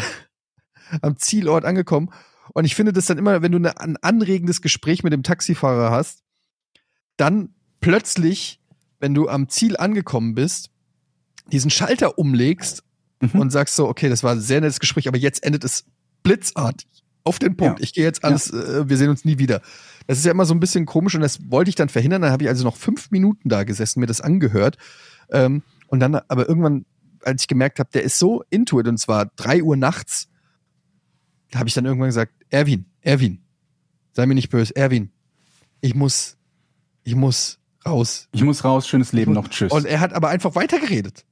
Speaker 5: am Zielort angekommen. Und ich finde das dann immer, wenn du eine, ein anregendes Gespräch mit dem Taxifahrer hast, dann plötzlich, wenn du am Ziel angekommen bist, diesen Schalter umlegst
Speaker 2: Mhm.
Speaker 5: und sagst so, okay, das war ein sehr nettes Gespräch, aber jetzt endet es blitzartig auf den Punkt.
Speaker 2: Ja.
Speaker 5: Ich gehe jetzt alles, äh, wir sehen uns nie wieder. Das ist ja immer so ein bisschen komisch und das wollte ich dann verhindern. Dann habe ich also noch fünf Minuten da gesessen, mir das angehört. Ähm, und dann aber irgendwann, als ich gemerkt habe, der ist so into it und zwar drei Uhr nachts, da habe ich dann irgendwann gesagt, Erwin, Erwin, sei mir nicht böse, Erwin, ich muss, ich muss raus.
Speaker 2: Ich muss raus, schönes Leben noch, tschüss.
Speaker 5: Und er hat aber einfach weitergeredet.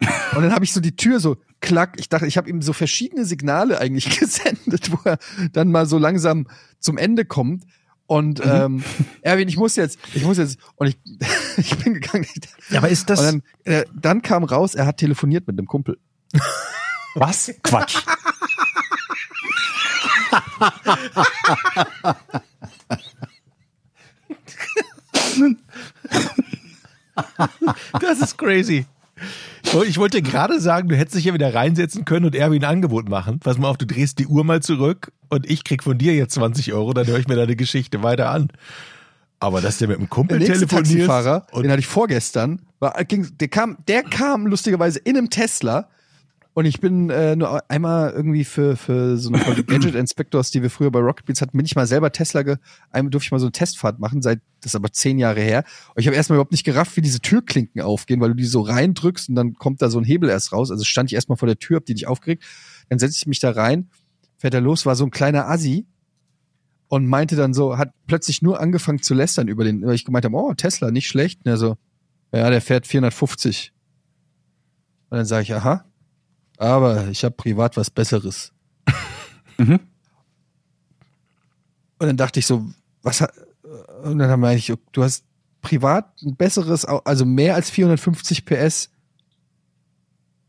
Speaker 5: Und dann habe ich so die Tür so klack. Ich dachte, ich habe ihm so verschiedene Signale eigentlich gesendet, wo er dann mal so langsam zum Ende kommt. Und
Speaker 2: Mhm.
Speaker 5: ähm, Erwin, ich muss jetzt, ich muss jetzt. Und ich, ich bin gegangen.
Speaker 1: Aber ist das,
Speaker 5: Und dann, äh, dann kam raus, er hat telefoniert mit einem Kumpel.
Speaker 2: Was? Quatsch.
Speaker 1: das ist crazy. Ich wollte- gerade sagen, du hättest dich ja wieder reinsetzen können und Erwin ein Angebot machen. Pass mal auf, du drehst die Uhr mal zurück und ich krieg von dir jetzt 20 Euro, dann höre ich mir deine Geschichte weiter an. Aber dass der mit dem
Speaker 5: Der
Speaker 1: Kumpel
Speaker 5: nächste
Speaker 1: telefoniert
Speaker 5: Taxifahrer,
Speaker 1: und
Speaker 5: den hatte ich vorgestern, war, ging, der kam, der kam lustigerweise in einem Tesla. Und ich bin äh, nur einmal irgendwie für, für so eine Folge Gadget Inspectors, die wir früher bei Rocket Beans hatten, bin ich mal selber Tesla, ge einmal durfte ich mal so eine Testfahrt machen, seit, das ist aber zehn Jahre her. Und ich habe erstmal überhaupt nicht gerafft, wie diese Türklinken aufgehen, weil du die so reindrückst und dann kommt da so ein Hebel erst raus. Also stand ich erstmal vor der Tür, hab die nicht aufgeregt. Dann setze ich mich da rein, fährt er los, war so ein kleiner Assi und meinte dann so, hat plötzlich nur angefangen zu lästern über den, weil ich gemeint habe, oh, Tesla, nicht schlecht. Und er so, ja, der fährt 450. Und dann sage ich, aha, aber ich habe privat was Besseres.
Speaker 2: Mhm.
Speaker 5: Und dann dachte ich so, was hat, und dann haben wir eigentlich, du hast privat ein besseres, also mehr als 450 PS.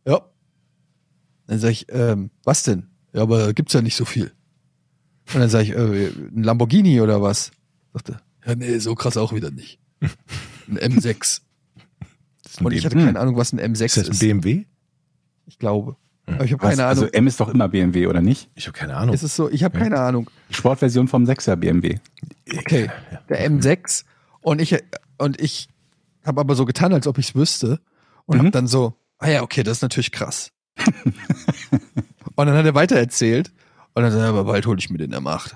Speaker 5: Ja. Dann sage ich, ähm, was denn? Ja, aber gibt's ja nicht so viel. Und dann sage ich, äh, ein Lamborghini oder was? Sagte, ja, nee, so krass auch wieder nicht. Ein M6.
Speaker 1: Das ist ein
Speaker 5: Und ich hatte keine Ahnung, was ein M6
Speaker 1: ist das
Speaker 5: ist.
Speaker 1: ein BMW?
Speaker 5: Ich glaube.
Speaker 1: Hm.
Speaker 5: Aber ich habe keine Ahnung.
Speaker 2: Also M ist doch immer BMW, oder nicht?
Speaker 1: Ich habe keine Ahnung.
Speaker 5: ist es so? Ich habe
Speaker 1: Ja.
Speaker 5: keine Ahnung.
Speaker 2: Sportversion vom 6er BMW.
Speaker 5: Okay, der M6 und ich und ich habe aber so getan, als ob ich es wüsste und
Speaker 2: Mhm.
Speaker 5: habe dann so, ah ja, okay, das ist natürlich krass. und dann hat er weiter erzählt und dann sagt er, aber bald hole ich mir den M8.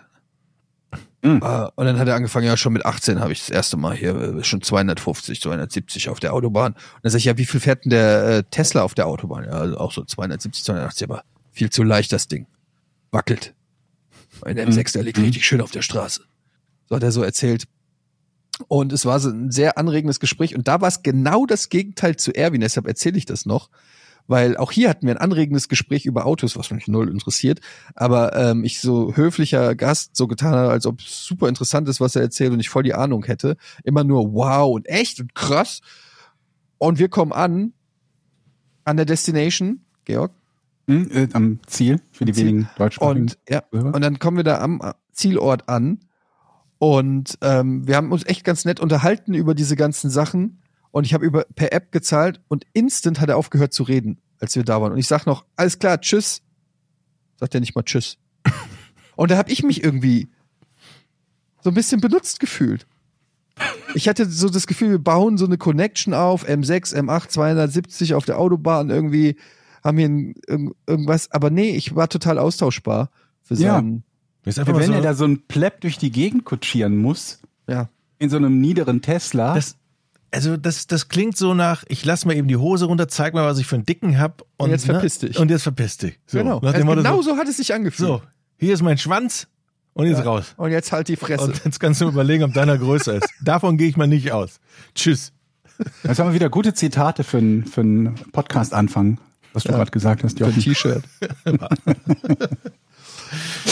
Speaker 2: Mhm.
Speaker 5: Ah, Und dann hat er angefangen, ja, schon mit 18 habe ich das erste Mal hier äh, schon 250, 270 auf der Autobahn. Und dann sag ich, ja, wie viel fährt denn der äh, Tesla auf der Autobahn? Ja, also auch so 270, 280, aber viel zu leicht das Ding. wackelt. Mein M6, der liegt richtig schön auf der Straße. So hat er so erzählt. Und es war so ein sehr anregendes Gespräch. Und da war es genau das Gegenteil zu Erwin. Deshalb erzähle ich das noch. Weil auch hier hatten wir ein anregendes Gespräch über Autos, was mich null interessiert. Aber ähm, ich so höflicher Gast so getan habe, als ob es super interessant ist, was er erzählt und ich voll die Ahnung hätte. Immer nur wow und echt und krass. Und wir kommen an, an der Destination, Georg.
Speaker 2: Hm, äh, am Ziel für die
Speaker 5: Ziel.
Speaker 2: wenigen deutschsprachigen.
Speaker 5: Und, ja, und dann kommen wir da am Zielort an und ähm, wir haben uns echt ganz nett unterhalten über diese ganzen Sachen und ich habe über per App gezahlt und instant hat er aufgehört zu reden, als wir da waren. Und ich sag noch, alles klar, tschüss. Sagt er nicht mal tschüss. Und da habe ich mich irgendwie so ein bisschen benutzt gefühlt. Ich hatte so das Gefühl, wir bauen so eine Connection auf, M6, M8, 270 auf der Autobahn irgendwie, haben hier ein, irgend- irgendwas, aber nee, ich war total austauschbar für
Speaker 2: Ja.
Speaker 5: seinen,
Speaker 1: Ist einfach mal
Speaker 2: Wenn
Speaker 1: so,
Speaker 2: er da so ein Plepp durch die Gegend kutschieren muss,
Speaker 5: ja.
Speaker 2: in so einem niederen Tesla.
Speaker 1: das, also das, das klingt so nach, ich lass mal eben die Hose runter, zeig mal, was ich für einen Dicken hab und,
Speaker 5: Und jetzt verpiss dich.
Speaker 1: Und jetzt verpiss dich. So,
Speaker 5: genau. Also genau
Speaker 1: so,
Speaker 5: so hat es sich angefühlt.
Speaker 1: so, hier ist mein Schwanz und jetzt raus.
Speaker 5: Und jetzt halt die Fresse.
Speaker 1: Und jetzt kannst du überlegen, ob deiner größer ist. Davon gehe ich mal nicht aus. Tschüss.
Speaker 2: Das haben wir wieder gute Zitate für einen für einen Podcast-Anfang, was du gerade gesagt hast.
Speaker 5: Für ein
Speaker 2: Jochen.
Speaker 5: T-Shirt.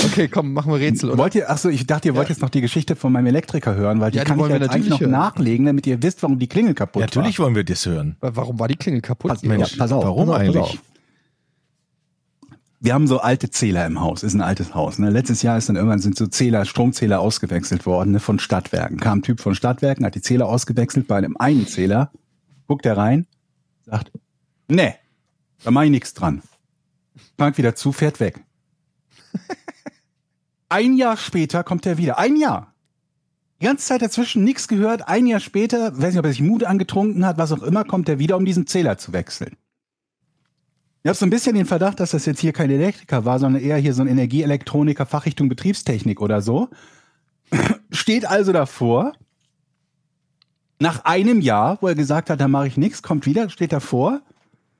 Speaker 5: okay, komm, machen wir Rätsel, oder?
Speaker 2: Wollt ihr, ach so, ich dachte, ihr wollt jetzt noch die Geschichte von meinem Elektriker hören, weil die
Speaker 5: Ja, die
Speaker 2: kann ich jetzt eigentlich noch
Speaker 5: hören.
Speaker 2: nachlegen, damit ihr wisst, warum die Klingel kaputt
Speaker 1: Natürlich wollen wir das hören.
Speaker 5: Warum war die Klingel kaputt?
Speaker 2: Pass- ja, pass auf,
Speaker 1: warum
Speaker 2: pass auf,
Speaker 1: eigentlich?
Speaker 2: Pass auf. Wir haben so alte Zähler im Haus, ist ein altes Haus. Ne? Letztes Jahr ist dann irgendwann sind so Zähler, Stromzähler ausgewechselt worden ne? von Stadtwerken. Kam ein Typ von Stadtwerken, hat die Zähler ausgewechselt bei einem einen Zähler, guckt er rein, sagt, nee, da mach ich nichts dran. Fängt wieder zu, fährt weg. Ein Jahr später kommt er wieder. Ein Jahr. Die ganze Zeit dazwischen nichts gehört. Ein Jahr später, weiß nicht, ob er sich Mut angetrunken hat, was auch immer, kommt er wieder, um diesen Zähler zu wechseln. Ich habe so ein bisschen den Verdacht, dass das jetzt hier kein Elektriker war, sondern eher hier so ein Energieelektroniker, Fachrichtung Betriebstechnik oder so. Steht also davor. Nach einem Jahr, wo er gesagt hat, da mache ich nichts, kommt wieder, steht davor,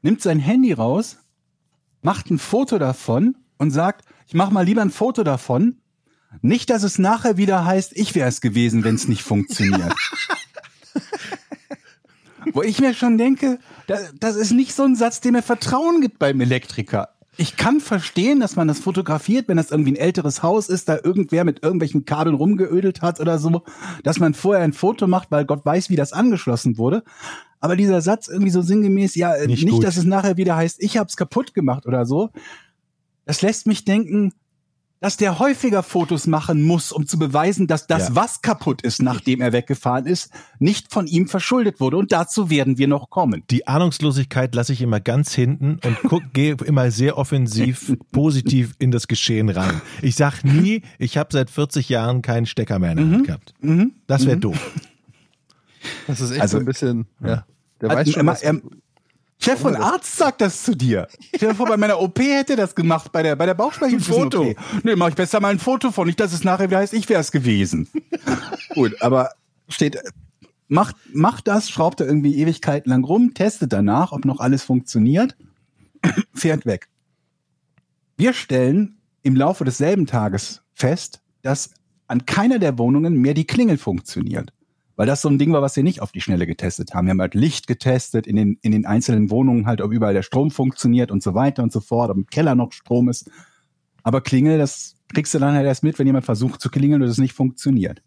Speaker 2: nimmt sein Handy raus, macht ein Foto davon und sagt, ich mache mal lieber ein Foto davon. Nicht, dass es nachher wieder heißt, ich wäre es gewesen, wenn es nicht funktioniert. Wo ich mir schon denke, das, das ist nicht so ein Satz, der mir Vertrauen gibt beim Elektriker. Ich kann verstehen, dass man das fotografiert, wenn das irgendwie ein älteres Haus ist, da irgendwer mit irgendwelchen Kabeln rumgeödelt hat oder so, dass man vorher ein Foto macht, weil Gott weiß, wie das angeschlossen wurde. Aber dieser Satz irgendwie so sinngemäß, ja, äh,
Speaker 1: Nicht
Speaker 2: nicht, dass es nachher wieder heißt, ich hab's kaputt gemacht oder so, das lässt mich denken, dass der häufiger Fotos machen muss, um zu beweisen, dass das,
Speaker 1: Ja.
Speaker 2: was kaputt ist, nachdem er weggefahren ist, nicht von ihm verschuldet wurde. Und dazu werden wir noch kommen.
Speaker 1: Die Ahnungslosigkeit lasse ich immer ganz hinten und gehe immer sehr offensiv, positiv in das Geschehen rein. Ich sag nie, ich habe seit 40 Jahren keinen Stecker mehr in der Hand gehabt. Das wäre doof.
Speaker 5: Das ist echt
Speaker 2: Also-
Speaker 5: so ein bisschen, ja. Der
Speaker 2: Also,
Speaker 5: weiß schon,
Speaker 2: immer-
Speaker 5: was,
Speaker 2: er- Chef von Arzt sagt das zu dir. Stell dir vor, bei meiner OP hätte er das gemacht, bei der, bei der Bauchspeicheldrüsen.
Speaker 1: Ein Foto.
Speaker 2: Nee, mach ich besser mal ein Foto von, nicht, dass es nachher wieder heißt, ich wäre es gewesen. Gut, aber steht, macht, macht das, schraubt er irgendwie Ewigkeiten lang rum, testet danach, ob noch alles funktioniert, fährt weg. Wir stellen im Laufe desselben Tages fest, dass an keiner der Wohnungen mehr die Klingel funktioniert. Weil das so ein Ding war, was wir nicht auf die Schnelle getestet haben. Wir haben halt Licht getestet, in den, in den einzelnen Wohnungen halt, ob überall der Strom funktioniert und so weiter und so fort, ob im Keller noch Strom ist. Aber Klingel, das kriegst du dann halt erst mit, wenn jemand versucht zu klingeln und es nicht funktioniert.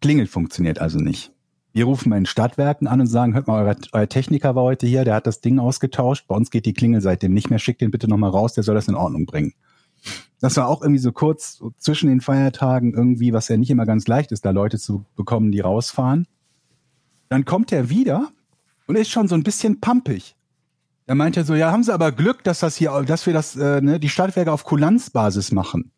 Speaker 2: Klingel funktioniert also nicht. Wir rufen bei den Stadtwerken an und sagen, hört mal, euer, euer Techniker war heute hier, der hat das Ding ausgetauscht. Bei uns geht die Klingel seitdem nicht mehr. Schickt den bitte nochmal raus, der soll das in Ordnung bringen. Das war auch irgendwie so kurz so zwischen den Feiertagen irgendwie, was ja nicht immer ganz leicht ist, da Leute zu bekommen, die rausfahren. Dann kommt er wieder und ist schon so ein bisschen pampig. Er meinte so, ja, haben Sie aber Glück, dass das hier, dass wir das, äh, ne, die Stadtwerke auf Kulanzbasis machen.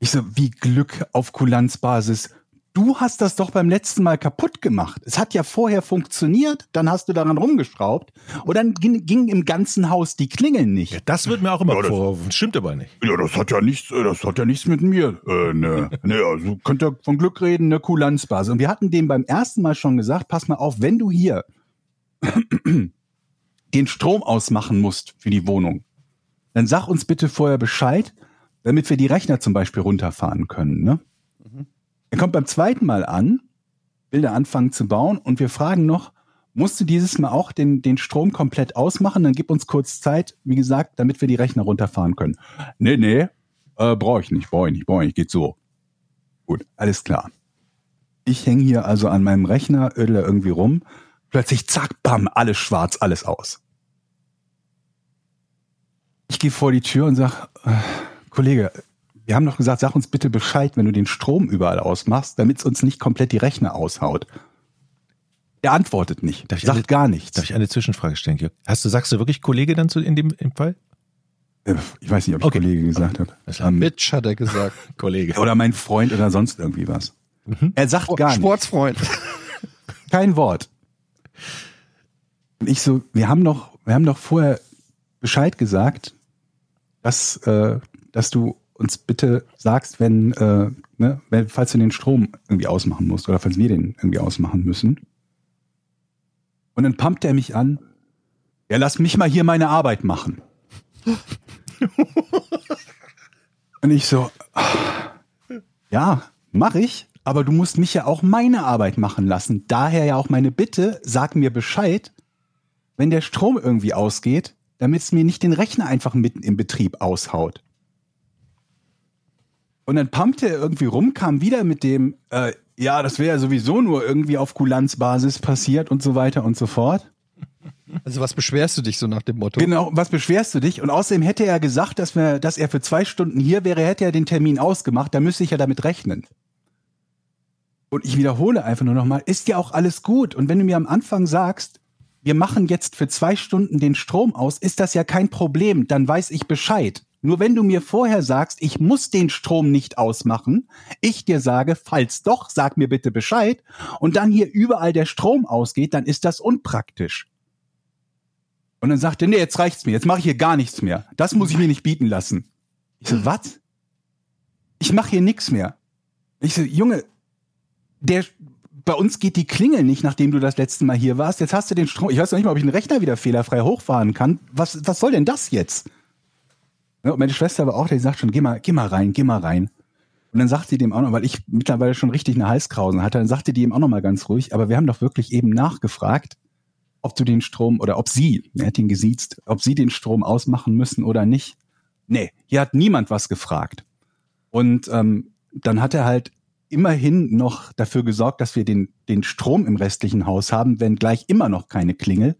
Speaker 2: Ich so, wie Glück auf Kulanzbasis? Du hast das doch beim letzten Mal kaputt gemacht. Es hat ja vorher funktioniert, dann hast du daran rumgeschraubt und dann ging, ging im ganzen Haus die Klingeln nicht.
Speaker 1: Das wird mir auch immer
Speaker 6: Ja, das-
Speaker 1: vorgeworfen. Stimmt aber nicht.
Speaker 6: Ja, das hat ja nichts, äh, das hat ja nichts mit mir. Äh, ne, ne, also
Speaker 2: könnt ihr von Glück reden, eine Kulanzbasis. Und wir hatten dem beim ersten Mal schon gesagt, pass mal auf, wenn du hier den Strom ausmachen musst für die Wohnung, dann sag uns bitte vorher Bescheid, damit wir die Rechner zum Beispiel runterfahren können. Ne? Er kommt beim zweiten Mal an, will da anfangen zu bauen und wir fragen noch, musst du dieses Mal auch den, den Strom komplett ausmachen? Dann gib uns kurz Zeit, wie gesagt, damit wir die Rechner runterfahren können. Nee, nee, äh, brauche ich nicht, brauche ich nicht, brauche ich nicht, geht so. Gut, alles klar. Ich hänge hier also an meinem Rechner, ödle irgendwie rum. Plötzlich zack, bam, alles schwarz, alles aus. Ich gehe vor die Tür und sag, äh, Kollege, wir haben doch gesagt, sag uns bitte Bescheid, wenn du den Strom überall ausmachst, damit es uns nicht komplett die Rechner aushaut. Er antwortet nicht,
Speaker 1: Darf
Speaker 2: sagt
Speaker 1: eine-
Speaker 2: gar nichts.
Speaker 1: Darf ich eine Zwischenfrage stellen, Jörg? Hast du, sagst du wirklich Kollege dann zu, in dem im Fall?
Speaker 2: Äh, Ich weiß nicht, ob ich
Speaker 1: Okay.
Speaker 2: Kollege gesagt habe.
Speaker 1: Alles klar.
Speaker 2: Ähm,
Speaker 5: Mitch hat er gesagt.
Speaker 1: Kollege.
Speaker 2: oder mein Freund oder sonst irgendwie was. Er sagt gar nichts.
Speaker 5: Sportsfreund.
Speaker 2: Kein Wort. Und ich so, wir haben doch, wir haben doch vorher Bescheid gesagt, dass, äh, dass du uns bitte sagst, wenn, äh, ne, wenn, falls du den Strom irgendwie ausmachen musst oder falls wir den irgendwie ausmachen müssen. Und dann pumpt er mich an. Ja, lass mich mal hier meine Arbeit machen. Und ich so, ja, mach ich, aber du musst mich ja auch meine Arbeit machen lassen. Daher ja auch meine Bitte, sag mir Bescheid, wenn der Strom irgendwie ausgeht, damit es mir nicht den Rechner einfach mitten im Betrieb aushaut. Und dann pumpte er irgendwie rum, kam wieder mit dem, äh, ja, das wäre ja sowieso nur irgendwie auf Kulanzbasis passiert und so weiter und so fort.
Speaker 5: Also was beschwerst du dich so nach dem Motto?
Speaker 2: Genau, was beschwerst du dich? Und außerdem hätte er gesagt, dass, wir, dass er für zwei Stunden hier wäre, hätte er den Termin ausgemacht, da müsste ich ja damit rechnen. Und ich wiederhole einfach nur nochmal, ist ja auch alles gut. Und wenn du mir am Anfang sagst, wir machen jetzt für zwei Stunden den Strom aus, ist das ja kein Problem, dann weiß ich Bescheid. Nur wenn du mir vorher sagst, ich muss den Strom nicht ausmachen, ich dir sage, falls doch, sag mir bitte Bescheid, und dann hier überall der Strom ausgeht, dann ist das unpraktisch. Und dann sagte, nee, jetzt reicht's mir, jetzt mache ich hier gar nichts mehr. Das muss ich mir nicht bieten lassen. Ich so, was? Ich mache hier nichts mehr. Ich so, Junge, der, bei uns geht die Klingel nicht, nachdem du das letzte Mal hier warst. Jetzt hast du den Strom. Ich weiß noch nicht mal, ob ich den Rechner wieder fehlerfrei hochfahren kann. Was, was soll denn das jetzt? Und meine Schwester war auch, die sagt schon, geh mal, geh mal rein, geh mal rein. Und dann sagt sie dem auch noch, weil ich mittlerweile schon richtig eine Halskrausen hatte, dann sagte die ihm auch noch mal ganz ruhig, aber wir haben doch wirklich eben nachgefragt, ob du den Strom oder ob sie, er hat ihn gesiezt, ob sie den Strom ausmachen müssen oder nicht. Nee, hier hat niemand was gefragt. Und ähm, dann hat er halt immerhin noch dafür gesorgt, dass wir den, den Strom im restlichen Haus haben, wenn gleich immer noch keine Klingel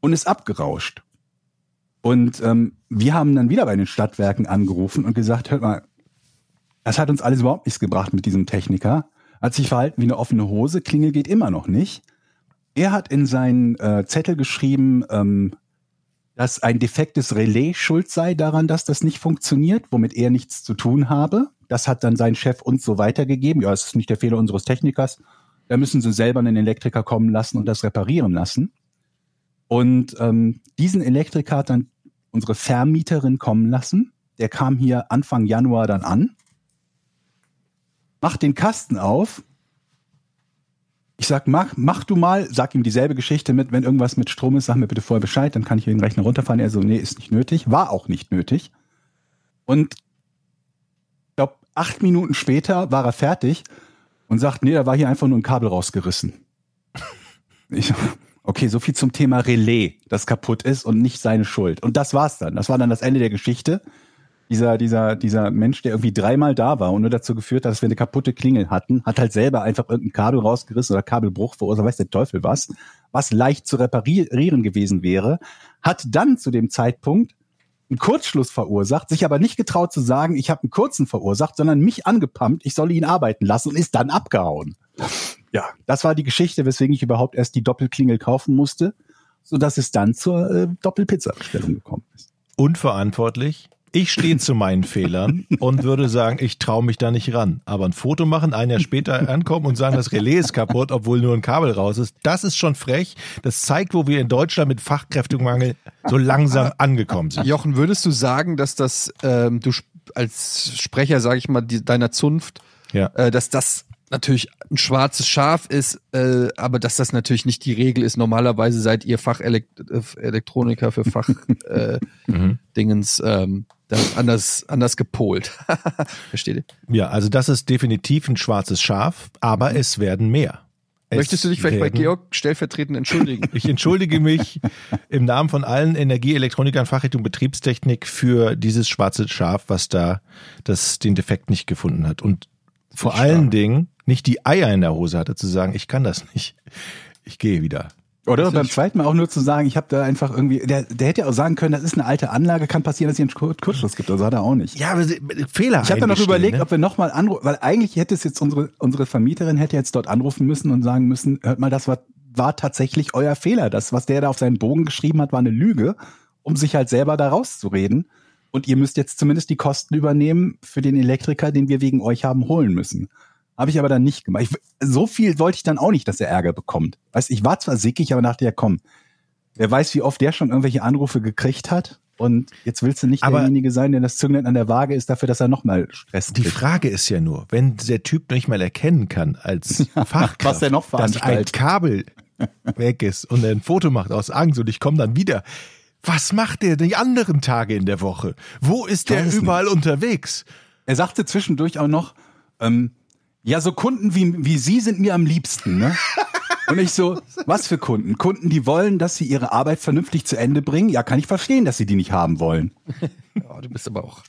Speaker 2: und ist abgerauscht. Und ähm, wir haben dann wieder bei den Stadtwerken angerufen und gesagt, hört mal, das hat uns alles überhaupt nichts gebracht mit diesem Techniker. Hat sich verhalten wie eine offene Hose, Klingel geht immer noch nicht. Er hat in seinen äh, Zettel geschrieben, ähm, dass ein defektes Relais schuld sei daran, dass das nicht funktioniert, womit er nichts zu tun habe. Das hat dann sein Chef uns so weitergegeben. Ja, es ist nicht der Fehler unseres Technikers. Da müssen sie selber einen Elektriker kommen lassen und das reparieren lassen. Und ähm, diesen Elektriker hat dann unsere Vermieterin kommen lassen. Der kam hier Anfang Januar dann an, macht den Kasten auf. Ich sag, mach, mach du mal, sag ihm dieselbe Geschichte mit, wenn irgendwas mit Strom ist, sag mir bitte vorher Bescheid, dann kann ich den Rechner runterfahren. Er so, nee, ist nicht nötig, war auch nicht nötig. Und ich glaube, acht Minuten später war er fertig und sagt, nee, da war hier einfach nur ein Kabel rausgerissen. Ich, okay, so viel zum Thema Relais, das kaputt ist und nicht seine Schuld. Und das war's dann. Das war dann das Ende der Geschichte. Dieser, dieser, dieser Mensch, der irgendwie dreimal da war und nur dazu geführt hat, dass wir eine kaputte Klingel hatten, hat halt selber einfach irgendein Kabel rausgerissen oder Kabelbruch verursacht, weiß der Teufel was, was leicht zu reparieren gewesen wäre, hat dann zu dem Zeitpunkt einen Kurzschluss verursacht, sich aber nicht getraut zu sagen, ich habe einen kurzen verursacht, sondern mich angepumpt, ich solle ihn arbeiten lassen und ist dann abgehauen. Ja, das war die Geschichte, weswegen ich überhaupt erst die Doppelklingel kaufen musste, so dass es dann zur äh, Doppelpizza-Bestellung gekommen ist.
Speaker 1: Unverantwortlich. Ich stehe zu meinen Fehlern und würde sagen, ich traue mich da nicht ran. Aber ein Foto machen, ein Jahr später ankommen und sagen, das Relais ist kaputt, obwohl nur ein Kabel raus ist, das ist schon frech. Das zeigt, wo wir in Deutschland mit Fachkräftemangel so langsam angekommen sind.
Speaker 5: Jochen, würdest du sagen, dass das, ähm, du als Sprecher, sage ich mal, die, deiner Zunft,
Speaker 1: Ja.
Speaker 5: äh, dass das natürlich ein schwarzes Schaf ist, äh, aber dass das natürlich nicht die Regel ist. Normalerweise seid ihr Fachelektroniker für Fach äh,
Speaker 1: Mhm.
Speaker 5: Dingens ähm, anders anders gepolt. Versteht ihr?
Speaker 1: Ja, also das ist definitiv ein schwarzes Schaf, aber es werden mehr. Es
Speaker 5: Möchtest du dich vielleicht bei
Speaker 1: werden-
Speaker 5: Georg stellvertretend entschuldigen?
Speaker 1: Ich entschuldige mich im Namen von allen Energieelektronikern Fachrichtung Betriebstechnik für dieses schwarze Schaf, was da das den Defekt nicht gefunden hat und vor allen Dingen nicht die Eier in der Hose hatte zu sagen, ich kann das nicht. Ich gehe wieder.
Speaker 2: Oder beim zweiten Mal auch nur zu sagen, ich habe da einfach irgendwie, der, der hätte ja auch sagen können, das ist eine alte Anlage, kann passieren, dass hier einen Kur- Kurzschluss gibt. Also hat er auch nicht.
Speaker 1: Ja, aber Fehler.
Speaker 2: Ich habe dann noch überlegt,
Speaker 1: ne?
Speaker 2: ob wir nochmal anrufen, weil eigentlich hätte es jetzt unsere, unsere Vermieterin hätte jetzt dort anrufen müssen und sagen müssen, hört mal, das war, war tatsächlich euer Fehler. Das, was der da auf seinen Bogen geschrieben hat, war eine Lüge, um sich halt selber da rauszureden. Und ihr müsst jetzt zumindest die Kosten übernehmen für den Elektriker, den wir wegen euch haben holen müssen. Habe ich aber dann nicht gemacht. Ich, so viel wollte ich dann auch nicht, dass er Ärger bekommt. Weißt, ich war zwar sickig, aber dachte ja, komm, wer weiß, wie oft der schon irgendwelche Anrufe gekriegt hat. Und jetzt willst du nicht
Speaker 1: Aber-
Speaker 2: derjenige sein, der das Zünglein an der Waage ist, dafür, dass er nochmal Stress
Speaker 1: Die
Speaker 2: kriegt.
Speaker 1: Frage ist ja nur, wenn der Typ nicht mal erkennen kann als Fachkraft,
Speaker 2: was der noch
Speaker 1: dass ein. Kabel weg ist und er ein Foto macht aus Angst und ich komme dann wieder. Was macht der die anderen Tage in der Woche? Wo ist der überall unterwegs?
Speaker 2: Er sagte zwischendurch auch noch, ähm, ja, so Kunden wie, wie Sie sind mir am liebsten, ne? Und ich so, was für Kunden? Kunden, die wollen, dass sie ihre Arbeit vernünftig zu Ende bringen? Ja, kann ich verstehen, dass sie die nicht haben wollen.
Speaker 5: Ja, du bist aber auch.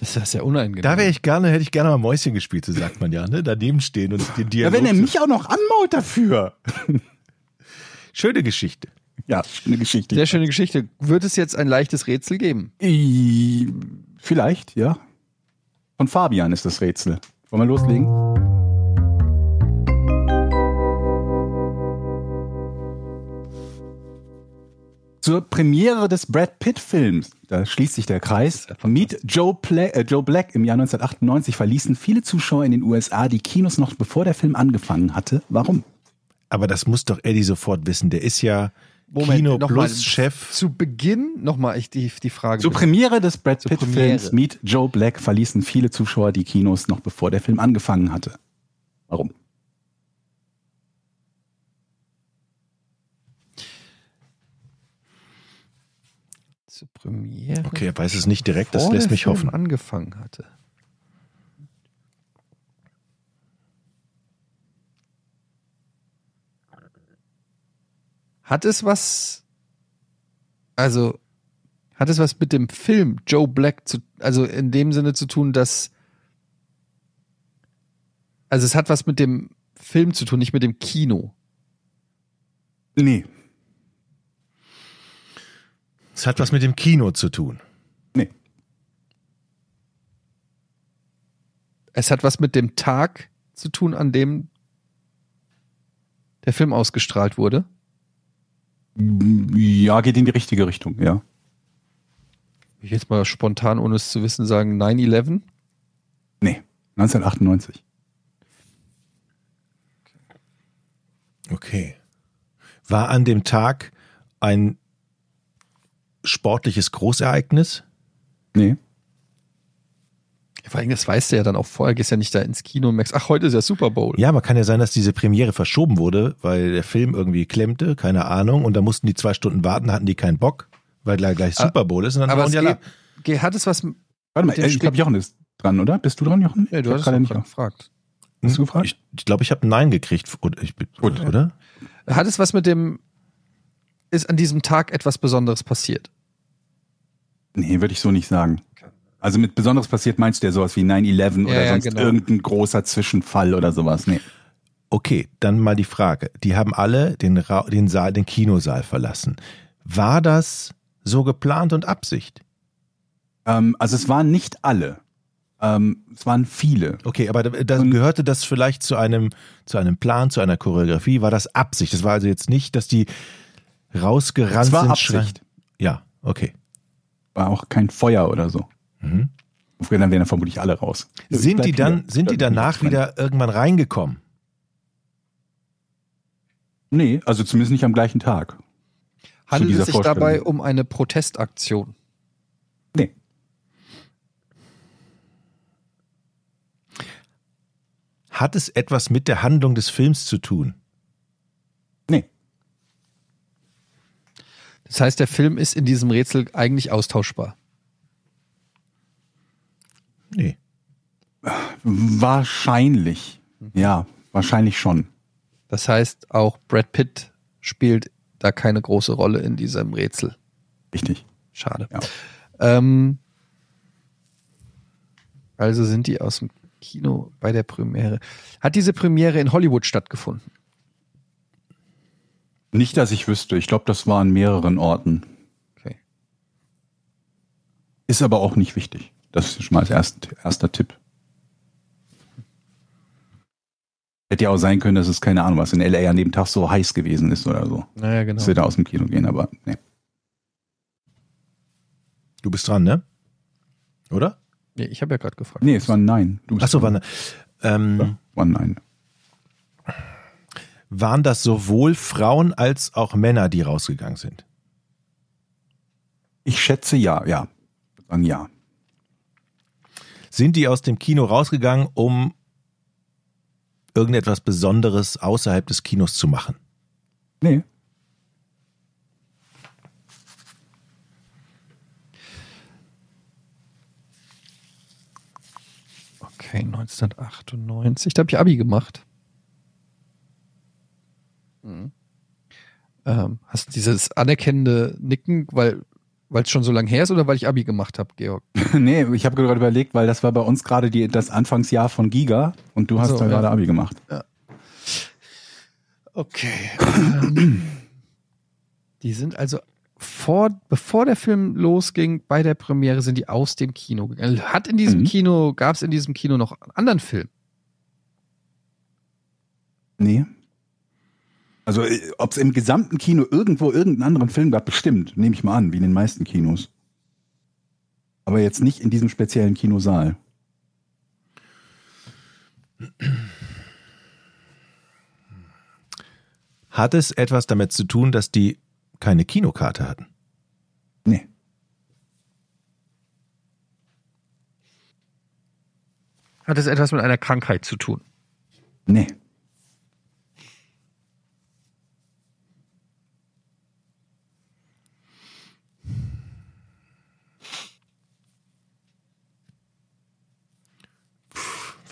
Speaker 5: Das ist ja sehr unangenehm.
Speaker 1: Da wäre ich gerne, hätte ich gerne mal Mäuschen gespielt, so sagt man ja, ne? Daneben stehen und den
Speaker 2: Ja,
Speaker 1: Dialog.
Speaker 2: wenn er mich auch noch anmaut dafür.
Speaker 1: Schöne Geschichte.
Speaker 2: Ja, eine Geschichte.
Speaker 5: Sehr schöne Geschichte. Wird es jetzt ein leichtes Rätsel geben?
Speaker 2: Vielleicht, ja. Von Fabian ist das Rätsel. Wollen wir loslegen? Zur Premiere des Brad Pitt-Films, da schließt sich der Kreis, Meet Joe, Pla äh, Joe Black im Jahr 1998 verließen viele Zuschauer in den USA die Kinos noch bevor der Film angefangen hatte. Warum?
Speaker 1: Aber das muss doch Eddie sofort wissen. Der ist ja
Speaker 5: Moment,
Speaker 1: Kino
Speaker 5: noch mal.
Speaker 1: Plus Chef.
Speaker 5: Zu Beginn nochmal ich die, die Frage.
Speaker 2: Zur Premiere des Brad Pitt-Films
Speaker 5: Premiere.
Speaker 2: Meet Joe Black verließen viele Zuschauer die Kinos noch bevor der Film angefangen hatte. Warum?
Speaker 5: Zur Premiere.
Speaker 1: Okay, er weiß es nicht direkt, das lässt mich
Speaker 5: Film
Speaker 1: hoffen.
Speaker 5: angefangen hatte. Hat es was, also hat es was mit dem Film Joe Black zu, also in dem Sinne zu tun, dass, also es hat was mit dem Film zu tun, nicht mit dem Kino.
Speaker 2: Nee,
Speaker 1: Es hat was mit dem Kino zu tun.
Speaker 2: nee.
Speaker 5: Es hat was mit dem Tag zu tun, an dem der Film ausgestrahlt wurde.
Speaker 2: Ja, geht in die richtige Richtung, ja.
Speaker 5: Ich jetzt mal spontan, ohne es zu wissen, sagen 9-11.
Speaker 2: Nee, 1998.
Speaker 1: Okay. War an dem Tag ein sportliches Großereignis?
Speaker 2: Nee.
Speaker 5: Vor allem, das weißt du ja dann auch vorher, gehst ja nicht da ins Kino und merkst, ach, heute ist ja Super Bowl.
Speaker 1: Ja, aber kann ja sein, dass diese Premiere verschoben wurde, weil der Film irgendwie klemmte, keine Ahnung, und da mussten die zwei Stunden warten, hatten die keinen Bock, weil gleich, gleich Super Bowl ist und dann
Speaker 5: aber
Speaker 1: hauen
Speaker 5: es
Speaker 1: die
Speaker 5: geht, geht, hat es was.
Speaker 2: Warte mal, ich glaube, Jochen ist dran, oder? Bist du dran, Jochen?
Speaker 5: du
Speaker 2: Ich
Speaker 5: hast
Speaker 2: gerade nicht
Speaker 5: gefragt.
Speaker 2: Hast du gefragt?
Speaker 1: Ich glaube, ich, glaub, ich habe Nein gekriegt, oder? Ich, Gut. oder?
Speaker 5: Hat es was mit dem, ist an diesem Tag etwas Besonderes passiert?
Speaker 2: Nee, würde ich so nicht sagen. Also mit Besonderes passiert meinst du ja sowas wie 9-11 oder
Speaker 5: Ja, ja,
Speaker 2: sonst
Speaker 5: genau.
Speaker 2: irgendein großer Zwischenfall oder sowas. Nee.
Speaker 1: Okay, dann mal die Frage. Die haben alle den, Ra den Saal, den Kinosaal verlassen. War das so geplant und Absicht?
Speaker 2: Ähm, also es waren nicht alle. Ähm, es waren viele.
Speaker 1: Okay, aber da, da
Speaker 2: Und-
Speaker 1: gehörte das vielleicht zu einem, zu einem Plan, zu einer Choreografie? War das Absicht? Das war also jetzt nicht, dass die rausgerannt
Speaker 2: Es war
Speaker 1: sind.
Speaker 2: Absicht.
Speaker 1: Ja, okay.
Speaker 2: War auch kein Feuer oder so.
Speaker 1: Mhm.
Speaker 2: Dann wären dann vermutlich alle raus.
Speaker 1: Sind die dann,
Speaker 2: hier.
Speaker 1: sind die danach wieder irgendwann reingekommen?
Speaker 2: Nee, also zumindest nicht am gleichen Tag.
Speaker 5: Handelt es sich dabei um eine Protestaktion?
Speaker 1: Hat es etwas mit der Handlung des Films zu tun?
Speaker 2: Nee.
Speaker 5: Das heißt, der Film ist in diesem Rätsel eigentlich austauschbar.
Speaker 1: Nee.
Speaker 2: Wahrscheinlich. Ja, wahrscheinlich schon.
Speaker 5: Das heißt, auch Brad Pitt spielt da keine große Rolle in diesem Rätsel.
Speaker 2: Richtig.
Speaker 5: Schade.
Speaker 2: Ja.
Speaker 5: Ähm, also sind die aus dem Kino bei der Premiere. Hat diese Premiere in Hollywood stattgefunden?
Speaker 2: Nicht, dass ich wüsste. Ich glaube, das war an mehreren Orten.
Speaker 5: Okay.
Speaker 2: Ist aber auch nicht wichtig. Das ist schon mal als erst, erster Tipp. Hätte ja auch sein können, dass es keine Ahnung, was in LA an dem Tag so heiß gewesen ist oder so.
Speaker 5: Naja, genau.
Speaker 2: Dass wir da aus dem Kino gehen, aber nee.
Speaker 1: Du bist dran, ne? Oder?
Speaker 5: Nee, ich habe ja gerade gefragt.
Speaker 2: Nee, es war ein Nein. Du bist
Speaker 1: Achso,
Speaker 2: dran.
Speaker 1: war, ähm,
Speaker 2: Ja, war ein Nein.
Speaker 1: waren das sowohl Frauen als auch Männer, die rausgegangen sind?
Speaker 2: Ich schätze ja, ja. Sagen ja.
Speaker 1: Sind die aus dem Kino rausgegangen, um irgendetwas Besonderes außerhalb des Kinos zu machen?
Speaker 2: Nee.
Speaker 5: Okay, 1998. Da habe ich Abi gemacht. Mhm. Ähm, hast du dieses anerkennende Nicken, weil weil es schon so lange her ist oder weil ich Abi gemacht habe, Georg?
Speaker 2: nee, ich habe gerade überlegt, weil das war bei uns gerade das Anfangsjahr von Giga und du hast
Speaker 5: So,
Speaker 2: da
Speaker 5: ja.
Speaker 2: gerade Abi gemacht.
Speaker 5: Okay. die sind also vor, bevor der Film losging, bei der Premiere sind die aus dem Kino gegangen. Hat in diesem
Speaker 2: Mhm.
Speaker 5: Kino, gab es in diesem Kino noch einen anderen Film?
Speaker 2: Nee. Also, ob es im gesamten Kino irgendwo irgendeinen anderen Film gab, bestimmt, nehme ich mal an, wie in den meisten Kinos. Aber jetzt nicht in diesem speziellen Kinosaal.
Speaker 1: Hat es etwas damit zu tun, dass die keine Kinokarte hatten?
Speaker 2: Nee.
Speaker 5: Hat es etwas mit einer Krankheit zu tun?
Speaker 2: Nee.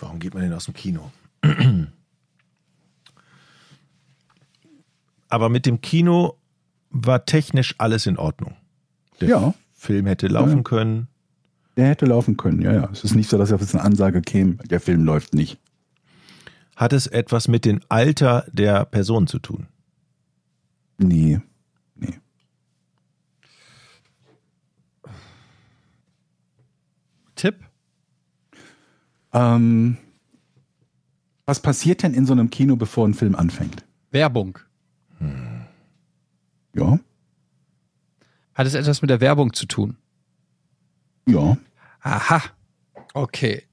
Speaker 1: Warum geht man denn aus dem Kino? Aber mit dem Kino war technisch alles in Ordnung. Der
Speaker 2: Ja.
Speaker 1: Film hätte laufen
Speaker 2: Ja.
Speaker 1: können.
Speaker 2: Der hätte laufen können, ja, ja. Es ist nicht so, dass auf jetzt eine Ansage käme, der Film läuft nicht.
Speaker 1: Hat es etwas mit dem Alter der Person zu tun?
Speaker 2: Nee. Nee.
Speaker 5: Tipp?
Speaker 2: Ähm, was passiert denn in so einem Kino, bevor ein Film anfängt?
Speaker 5: Werbung.
Speaker 2: Ja.
Speaker 5: Hat es etwas mit der Werbung zu tun?
Speaker 2: Ja.
Speaker 5: Aha. Okay.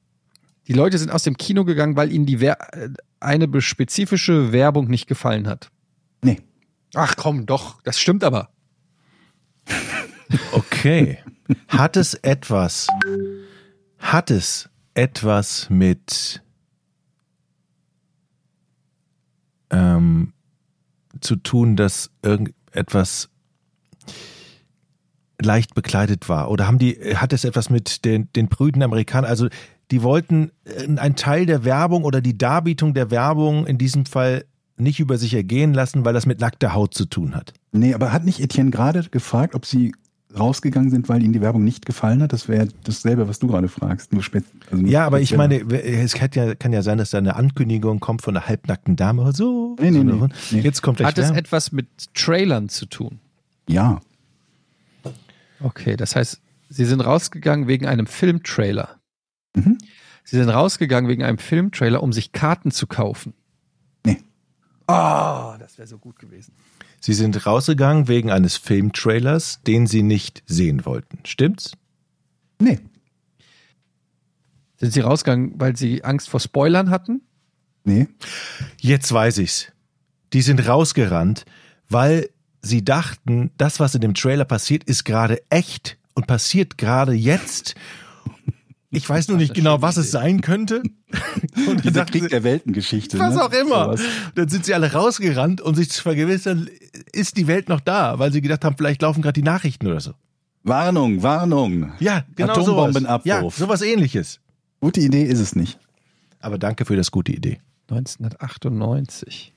Speaker 5: Die Leute sind aus dem Kino gegangen, weil ihnen die Wer äh, eine spezifische Werbung nicht gefallen hat.
Speaker 2: Nee.
Speaker 5: Ach komm, doch, das stimmt aber.
Speaker 1: Okay. Hat es etwas, hat es etwas mit ähm, zu tun, dass irgendetwas leicht bekleidet war? Oder haben die, hat es etwas mit den, den prüden Amerikanern, also die wollten äh, einen Teil der Werbung oder die Darbietung der Werbung in diesem Fall nicht über sich ergehen lassen, weil das mit nackter Haut zu tun hat.
Speaker 2: Nee, aber hat nicht Etienne gerade gefragt, ob sie rausgegangen sind, weil ihnen die Werbung nicht gefallen hat? Das wäre dasselbe, was du gerade fragst. Nur spät, also nur
Speaker 1: Ja, aber ich meine, es kann ja, kann ja sein, dass da eine Ankündigung kommt von einer halbnackten Dame oder so.
Speaker 2: Nee, nee,
Speaker 1: so
Speaker 2: nee, nee.
Speaker 1: Jetzt kommt
Speaker 5: Hat es etwas mit Trailern zu tun?
Speaker 2: Ja.
Speaker 5: Okay, das heißt, sie sind rausgegangen wegen einem Filmtrailer.
Speaker 2: Mhm.
Speaker 5: Sie sind rausgegangen wegen einem Filmtrailer, um sich Karten zu kaufen.
Speaker 2: Nee.
Speaker 5: Oh, das wäre so gut gewesen.
Speaker 1: Sie sind rausgegangen wegen eines Filmtrailers, den sie nicht sehen wollten. Stimmt's?
Speaker 2: Nee.
Speaker 5: Sind sie rausgegangen, weil sie Angst vor Spoilern hatten?
Speaker 2: Nee.
Speaker 1: Jetzt weiß ich's. Die sind rausgerannt, weil sie dachten, das, was in dem Trailer passiert, ist gerade echt und passiert gerade jetzt. Ich weiß nur nicht genau, was es sein könnte. Und
Speaker 2: Dieser
Speaker 1: dachten
Speaker 2: Krieg der Weltengeschichte.
Speaker 1: was
Speaker 2: ne?
Speaker 1: auch immer.
Speaker 2: Sowas.
Speaker 1: Dann sind sie alle rausgerannt, um sich zu vergewissern, ist die Welt noch da, weil sie gedacht haben, vielleicht laufen gerade die Nachrichten oder so.
Speaker 2: Warnung, Warnung.
Speaker 1: Ja, genau
Speaker 2: Atombombenabwurf.
Speaker 1: Ja, sowas ähnliches.
Speaker 2: Gute Idee ist es nicht.
Speaker 1: Aber danke für das gute Idee.
Speaker 5: 1998.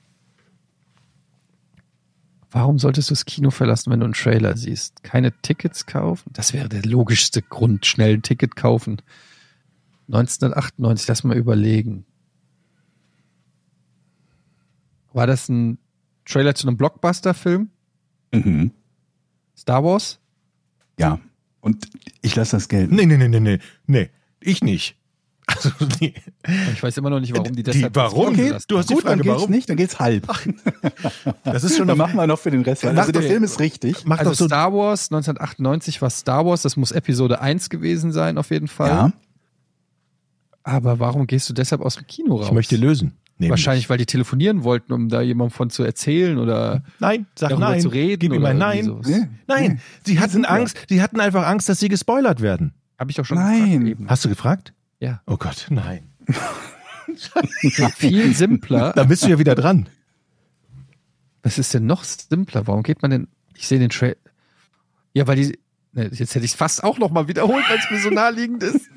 Speaker 5: Warum solltest du das Kino verlassen, wenn du einen Trailer siehst? Keine Tickets kaufen? Das wäre der logischste Grund. Schnell ein Ticket kaufen. 1998, lass mal überlegen. War das ein Trailer zu einem Blockbuster-Film?
Speaker 2: Mhm.
Speaker 5: Star Wars?
Speaker 2: Ja. Und ich lasse das gelten.
Speaker 1: Nee, nee, nee, nee, nee. Nee, ich nicht. Also, nee.
Speaker 5: Ich weiß immer noch nicht, warum die
Speaker 1: Die-
Speaker 5: deshalb.
Speaker 1: warum?
Speaker 2: Okay,
Speaker 1: Du hast die
Speaker 2: gut,
Speaker 1: Frage,
Speaker 2: dann geht's
Speaker 1: warum?
Speaker 2: nicht, dann geht's halb.
Speaker 1: Das ist schon
Speaker 2: Dann machen wir noch für den Rest. Also der
Speaker 1: doch-
Speaker 2: Film ist richtig.
Speaker 5: Also
Speaker 1: so.
Speaker 5: Star Wars 1998 war Star Wars, das muss Episode 1 gewesen sein, auf jeden Fall.
Speaker 2: Ja.
Speaker 5: Aber warum gehst du deshalb aus dem Kino raus?
Speaker 1: Ich möchte lösen. Nämlich.
Speaker 5: Wahrscheinlich, weil die telefonieren wollten, um da jemandem von zu erzählen oder
Speaker 1: Nein, sag
Speaker 5: darüber
Speaker 1: nein.
Speaker 5: zu reden.
Speaker 1: Gib ihm
Speaker 5: oder
Speaker 1: ein Nein.
Speaker 5: sowas.
Speaker 2: Nee.
Speaker 1: Nein, sie hatten. Angst, sie hatten einfach Angst, dass sie gespoilert werden.
Speaker 5: Habe ich doch schon
Speaker 2: Nein.
Speaker 5: gefragt eben.
Speaker 1: Hast du gefragt?
Speaker 5: Ja.
Speaker 1: Oh Gott, nein.
Speaker 5: Viel simpler.
Speaker 1: Da bist du ja wieder dran.
Speaker 5: Was ist denn noch simpler? Warum geht man denn? Ich sehe den Trail. Ja, weil die. Ne, jetzt hätte ich es fast auch noch mal wiederholt, weil es mir so naheliegend ist.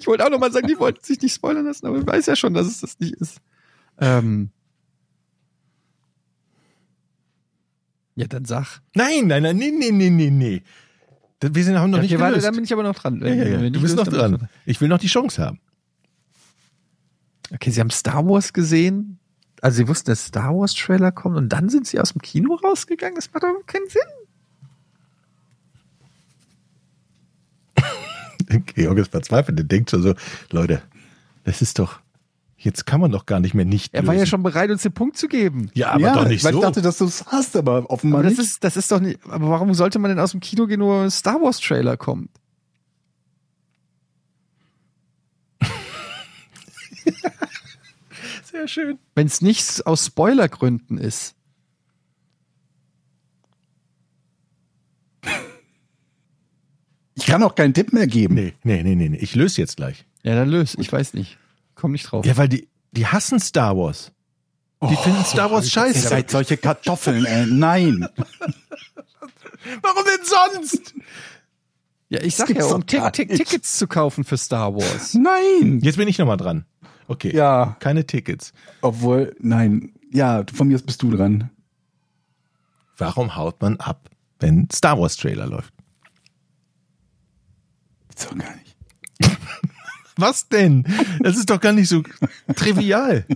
Speaker 5: Ich wollte auch noch mal sagen, die wollten sich nicht spoilern lassen, aber ich weiß ja schon, dass es das nicht ist. Ähm. Ja, dann sag.
Speaker 1: Nein, nein, nein, nee, nee, nee, nee, nee. Wir sind, haben noch
Speaker 5: Ja,
Speaker 1: nicht
Speaker 5: okay, warte,
Speaker 1: gelöst.
Speaker 5: dann bin ich aber noch dran.
Speaker 1: ja, ja, ja. Du bist noch dran. Ich will noch die Chance haben.
Speaker 5: Okay, sie haben Star Wars gesehen. Also sie wussten, dass Star Wars Trailer kommt und dann sind sie aus dem Kino rausgegangen. Das macht doch keinen Sinn.
Speaker 1: Georg ist verzweifelt. Der denkt schon so, Leute, das ist doch, jetzt kann man doch gar nicht mehr nicht
Speaker 5: Er war ja
Speaker 1: lösen.
Speaker 5: schon bereit, uns den Punkt zu geben.
Speaker 1: Ja, aber
Speaker 2: ja,
Speaker 1: doch nicht
Speaker 2: weil
Speaker 1: so.
Speaker 2: ich dachte, dass du es hast, aber offenbar
Speaker 5: Aber das
Speaker 2: nicht.
Speaker 5: ist, das ist doch nicht. Aber warum sollte man denn aus dem Kino gehen, nur ein Star Wars Trailer kommt?
Speaker 1: Sehr schön.
Speaker 5: Wenn es nicht aus Spoilergründen ist.
Speaker 2: ich kann auch keinen Tipp mehr geben.
Speaker 1: Nee, nee, nee, nee, nee. Ich löse jetzt gleich.
Speaker 5: Ja, dann löst. Ich weiß nicht. Komm nicht drauf.
Speaker 1: Ja, weil die, die hassen Star Wars. Die finden Star Wars
Speaker 2: Ihr
Speaker 1: scheiße.
Speaker 2: seid solche Kartoffeln, ey. Nein.
Speaker 1: Warum denn sonst?
Speaker 5: Ja, ich sag ja, um Tick, Tick. Tickets zu kaufen für Star Wars.
Speaker 2: Nein.
Speaker 1: Jetzt bin ich nochmal dran. Okay.
Speaker 2: Ja,
Speaker 1: Keine Tickets.
Speaker 2: obwohl, nein. Ja, von mir aus bist du dran.
Speaker 1: Warum haut man ab, wenn Star Wars Trailer läuft?
Speaker 2: Gibt's doch gar nicht.
Speaker 1: Was denn? Das ist doch gar nicht so trivial.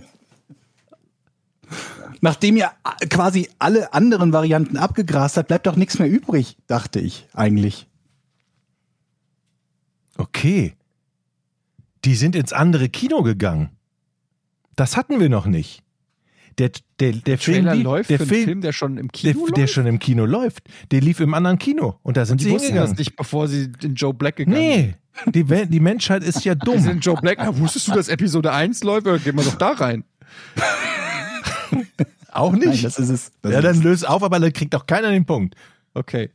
Speaker 2: Nachdem ihr a- quasi alle anderen Varianten abgegrast habt, bleibt doch nichts mehr übrig, dachte ich eigentlich.
Speaker 1: Okay. Die sind ins andere Kino gegangen. Das hatten wir noch nicht. Der, der, der Film,
Speaker 5: Trailer läuft
Speaker 1: der
Speaker 5: für einen
Speaker 1: Film,
Speaker 5: Film, der schon im
Speaker 1: der,
Speaker 5: Kino
Speaker 1: der
Speaker 5: läuft.
Speaker 1: schon im Kino läuft, der lief im anderen Kino und da sind
Speaker 5: Sie
Speaker 1: die
Speaker 5: wussten das
Speaker 1: hingegangen.
Speaker 5: nicht, bevor sie in Joe Black gegangen
Speaker 1: Nee, die, die Menschheit ist ja
Speaker 5: sind. Sie sind
Speaker 1: dumm.
Speaker 5: in Joe Black. Ah, wusstest du, dass Episode 1 läuft? Ja, gehen wir doch da rein.
Speaker 1: Auch
Speaker 2: Nein,
Speaker 1: nicht.
Speaker 2: das ist es. Das
Speaker 1: ja,
Speaker 2: ist
Speaker 1: dann
Speaker 2: es.
Speaker 1: löst auf, aber dann kriegt auch keiner den Punkt.
Speaker 5: Okay.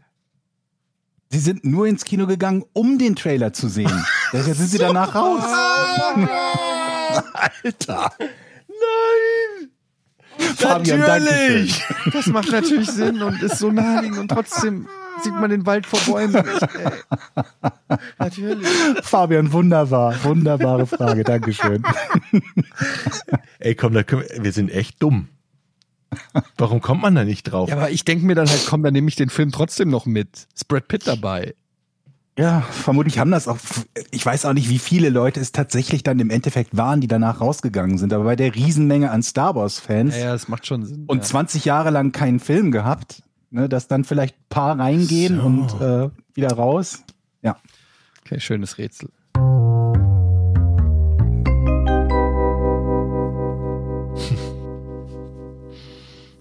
Speaker 2: Sie sind nur ins Kino gegangen, um den Trailer zu sehen. Deshalb sind sie danach raus. Alter. Fabian,
Speaker 1: Natürlich!
Speaker 5: Das macht natürlich Sinn und ist so naheliegend und trotzdem sieht man den Wald vor Bäumen. Ey. Natürlich.
Speaker 2: Fabian, wunderbar. Wunderbare Frage. Dankeschön.
Speaker 1: Ey, komm, da können wir, wir sind echt dumm. Warum kommt man da nicht drauf?
Speaker 5: Ja, aber ich denke mir dann halt, komm, dann nehme ich den Film trotzdem noch mit. Ist Brad Pitt dabei.
Speaker 2: Ja, vermutlich haben das auch. Ich weiß auch nicht, wie viele Leute es tatsächlich dann im Endeffekt waren, die danach rausgegangen sind. Aber bei der Riesenmenge an Star Wars-Fans
Speaker 5: Ja, ja, das macht schon Sinn.
Speaker 2: und
Speaker 5: ja.
Speaker 2: 20 Jahre lang keinen Film gehabt, ne, dass dann vielleicht ein paar reingehen
Speaker 1: So.
Speaker 2: und äh, wieder raus. Ja.
Speaker 5: Okay, schönes Rätsel.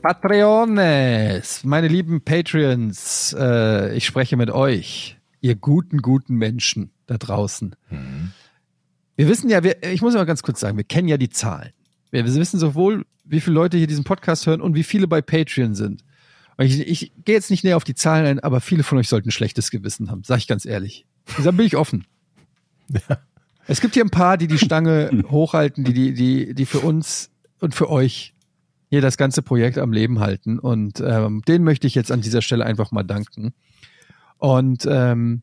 Speaker 5: Patreones, meine lieben Patreons, äh, ich spreche mit euch, ihr guten, guten Menschen da draußen. Wir wissen ja, wir, ich muss mal ganz kurz sagen, wir kennen ja die Zahlen. Wir, wir wissen sowohl, wie viele Leute hier diesen Podcast hören und wie viele bei Patreon sind. Und ich, ich gehe jetzt nicht näher auf die Zahlen ein, aber viele von euch sollten ein schlechtes Gewissen haben, sag ich ganz ehrlich. Deshalb bin ich offen. Es gibt hier ein paar, die die Stange hochhalten, die, die, die, die für uns und für euch hier das ganze Projekt am Leben halten. Und ähm, denen möchte ich jetzt an dieser Stelle einfach mal danken. Und ähm,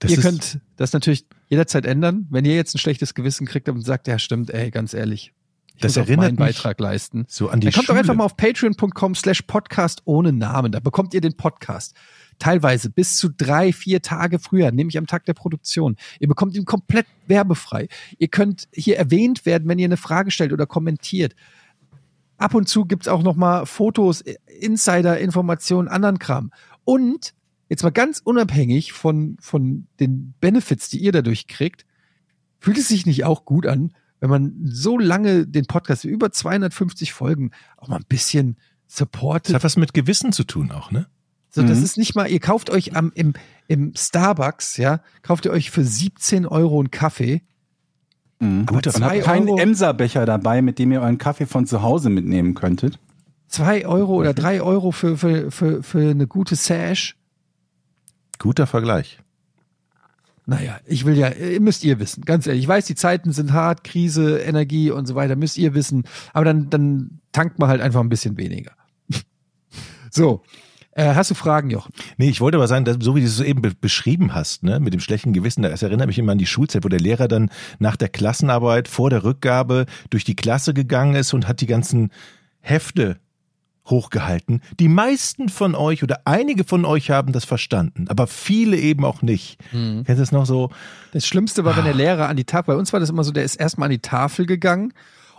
Speaker 1: Das
Speaker 5: ihr könnt das natürlich jederzeit ändern. Wenn ihr jetzt ein schlechtes Gewissen kriegt und sagt, ja stimmt, ey, ganz ehrlich, ich
Speaker 1: Das
Speaker 5: muss auch
Speaker 1: erinnert
Speaker 5: meinen
Speaker 1: mich
Speaker 5: Beitrag leisten.
Speaker 1: so an die
Speaker 5: Dann kommt doch
Speaker 1: Schule.
Speaker 5: einfach mal auf patreon.com slash podcast ohne Namen. Da bekommt ihr den Podcast. Teilweise bis zu drei, vier Tage früher, nämlich am Tag der Produktion. Ihr bekommt ihn komplett werbefrei. Ihr könnt hier erwähnt werden, wenn ihr eine Frage stellt oder kommentiert. Ab und zu gibt's auch noch mal Fotos, Insider-Informationen, anderen Kram. Und jetzt mal ganz unabhängig von, von den Benefits, die ihr dadurch kriegt, fühlt es sich nicht auch gut an, wenn man so lange den Podcast, über 250 Folgen, auch mal ein bisschen
Speaker 1: Das
Speaker 5: supportet.
Speaker 1: hat was mit Gewissen zu tun auch, ne?
Speaker 5: So, das
Speaker 2: Mhm.
Speaker 5: ist nicht mal, ihr kauft euch am, im, im Starbucks, ja, kauft ihr euch für 17 Euro einen Kaffee.
Speaker 2: Mhm. Und habt
Speaker 5: Zwei
Speaker 2: keinen. Emser-Becher dabei, mit dem ihr euren Kaffee von zu Hause mitnehmen könntet.
Speaker 5: Zwei Euro oder drei Euro für, für, für, für eine gute Sash.
Speaker 1: Guter Vergleich.
Speaker 5: Naja, ich will ja, äh, müsst ihr wissen, ganz ehrlich. Ich weiß, die Zeiten sind hart, Krise, Energie und so weiter, müsst ihr wissen. Aber dann, dann tankt man halt einfach ein bisschen weniger. so. Äh, hast du Fragen, Jochen?
Speaker 1: Nee, ich wollte aber sagen, dass, so wie du es eben be beschrieben hast, ne, mit dem schlechten Gewissen, das erinnert mich immer an die Schulzeit, wo der Lehrer dann nach der Klassenarbeit vor der Rückgabe durch die Klasse gegangen ist und hat die ganzen Hefte hochgehalten. Die meisten von euch oder einige von euch haben das verstanden, aber viele eben auch nicht. Kennst du das noch so?
Speaker 5: Das Schlimmste war, wenn der Lehrer an die Tafel, bei uns war das immer so, der ist erstmal an die Tafel gegangen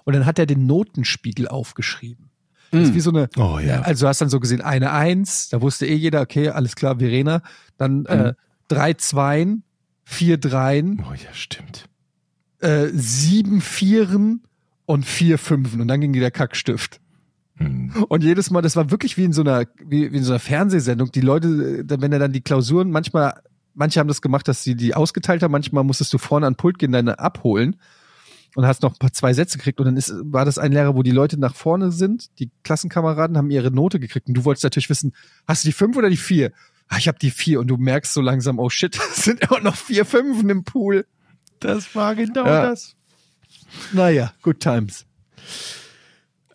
Speaker 5: und dann hat er den Notenspiegel aufgeschrieben. Das ist wie so eine,
Speaker 1: Oh ja.
Speaker 5: also du hast dann so gesehen, eine Eins, da wusste eh jeder, okay, alles klar, Verena. Dann äh, drei Zweien, vier Dreien,
Speaker 1: Oh ja, stimmt.
Speaker 5: äh, sieben Vieren und vier Fünfen und dann ging der Kackstift.
Speaker 1: Hm.
Speaker 5: Und jedes Mal, das war wirklich wie in so einer, wie, wie in so einer Fernsehsendung. Die Leute, wenn er dann die Klausuren, manchmal, manche haben das gemacht, dass sie die ausgeteilt haben, manchmal musstest du vorne an den Pult gehen, deine abholen und hast noch ein paar zwei Sätze gekriegt und dann ist, war das ein Lehrer, wo die Leute nach vorne sind, die Klassenkameraden haben ihre Note gekriegt und du wolltest natürlich wissen, hast du die fünf oder die vier? Ah, ich habe die vier und du merkst so langsam, oh shit, es sind immer noch vier Fünfen im Pool.
Speaker 1: Das war genau
Speaker 5: Ja.
Speaker 1: das.
Speaker 5: Naja, good times.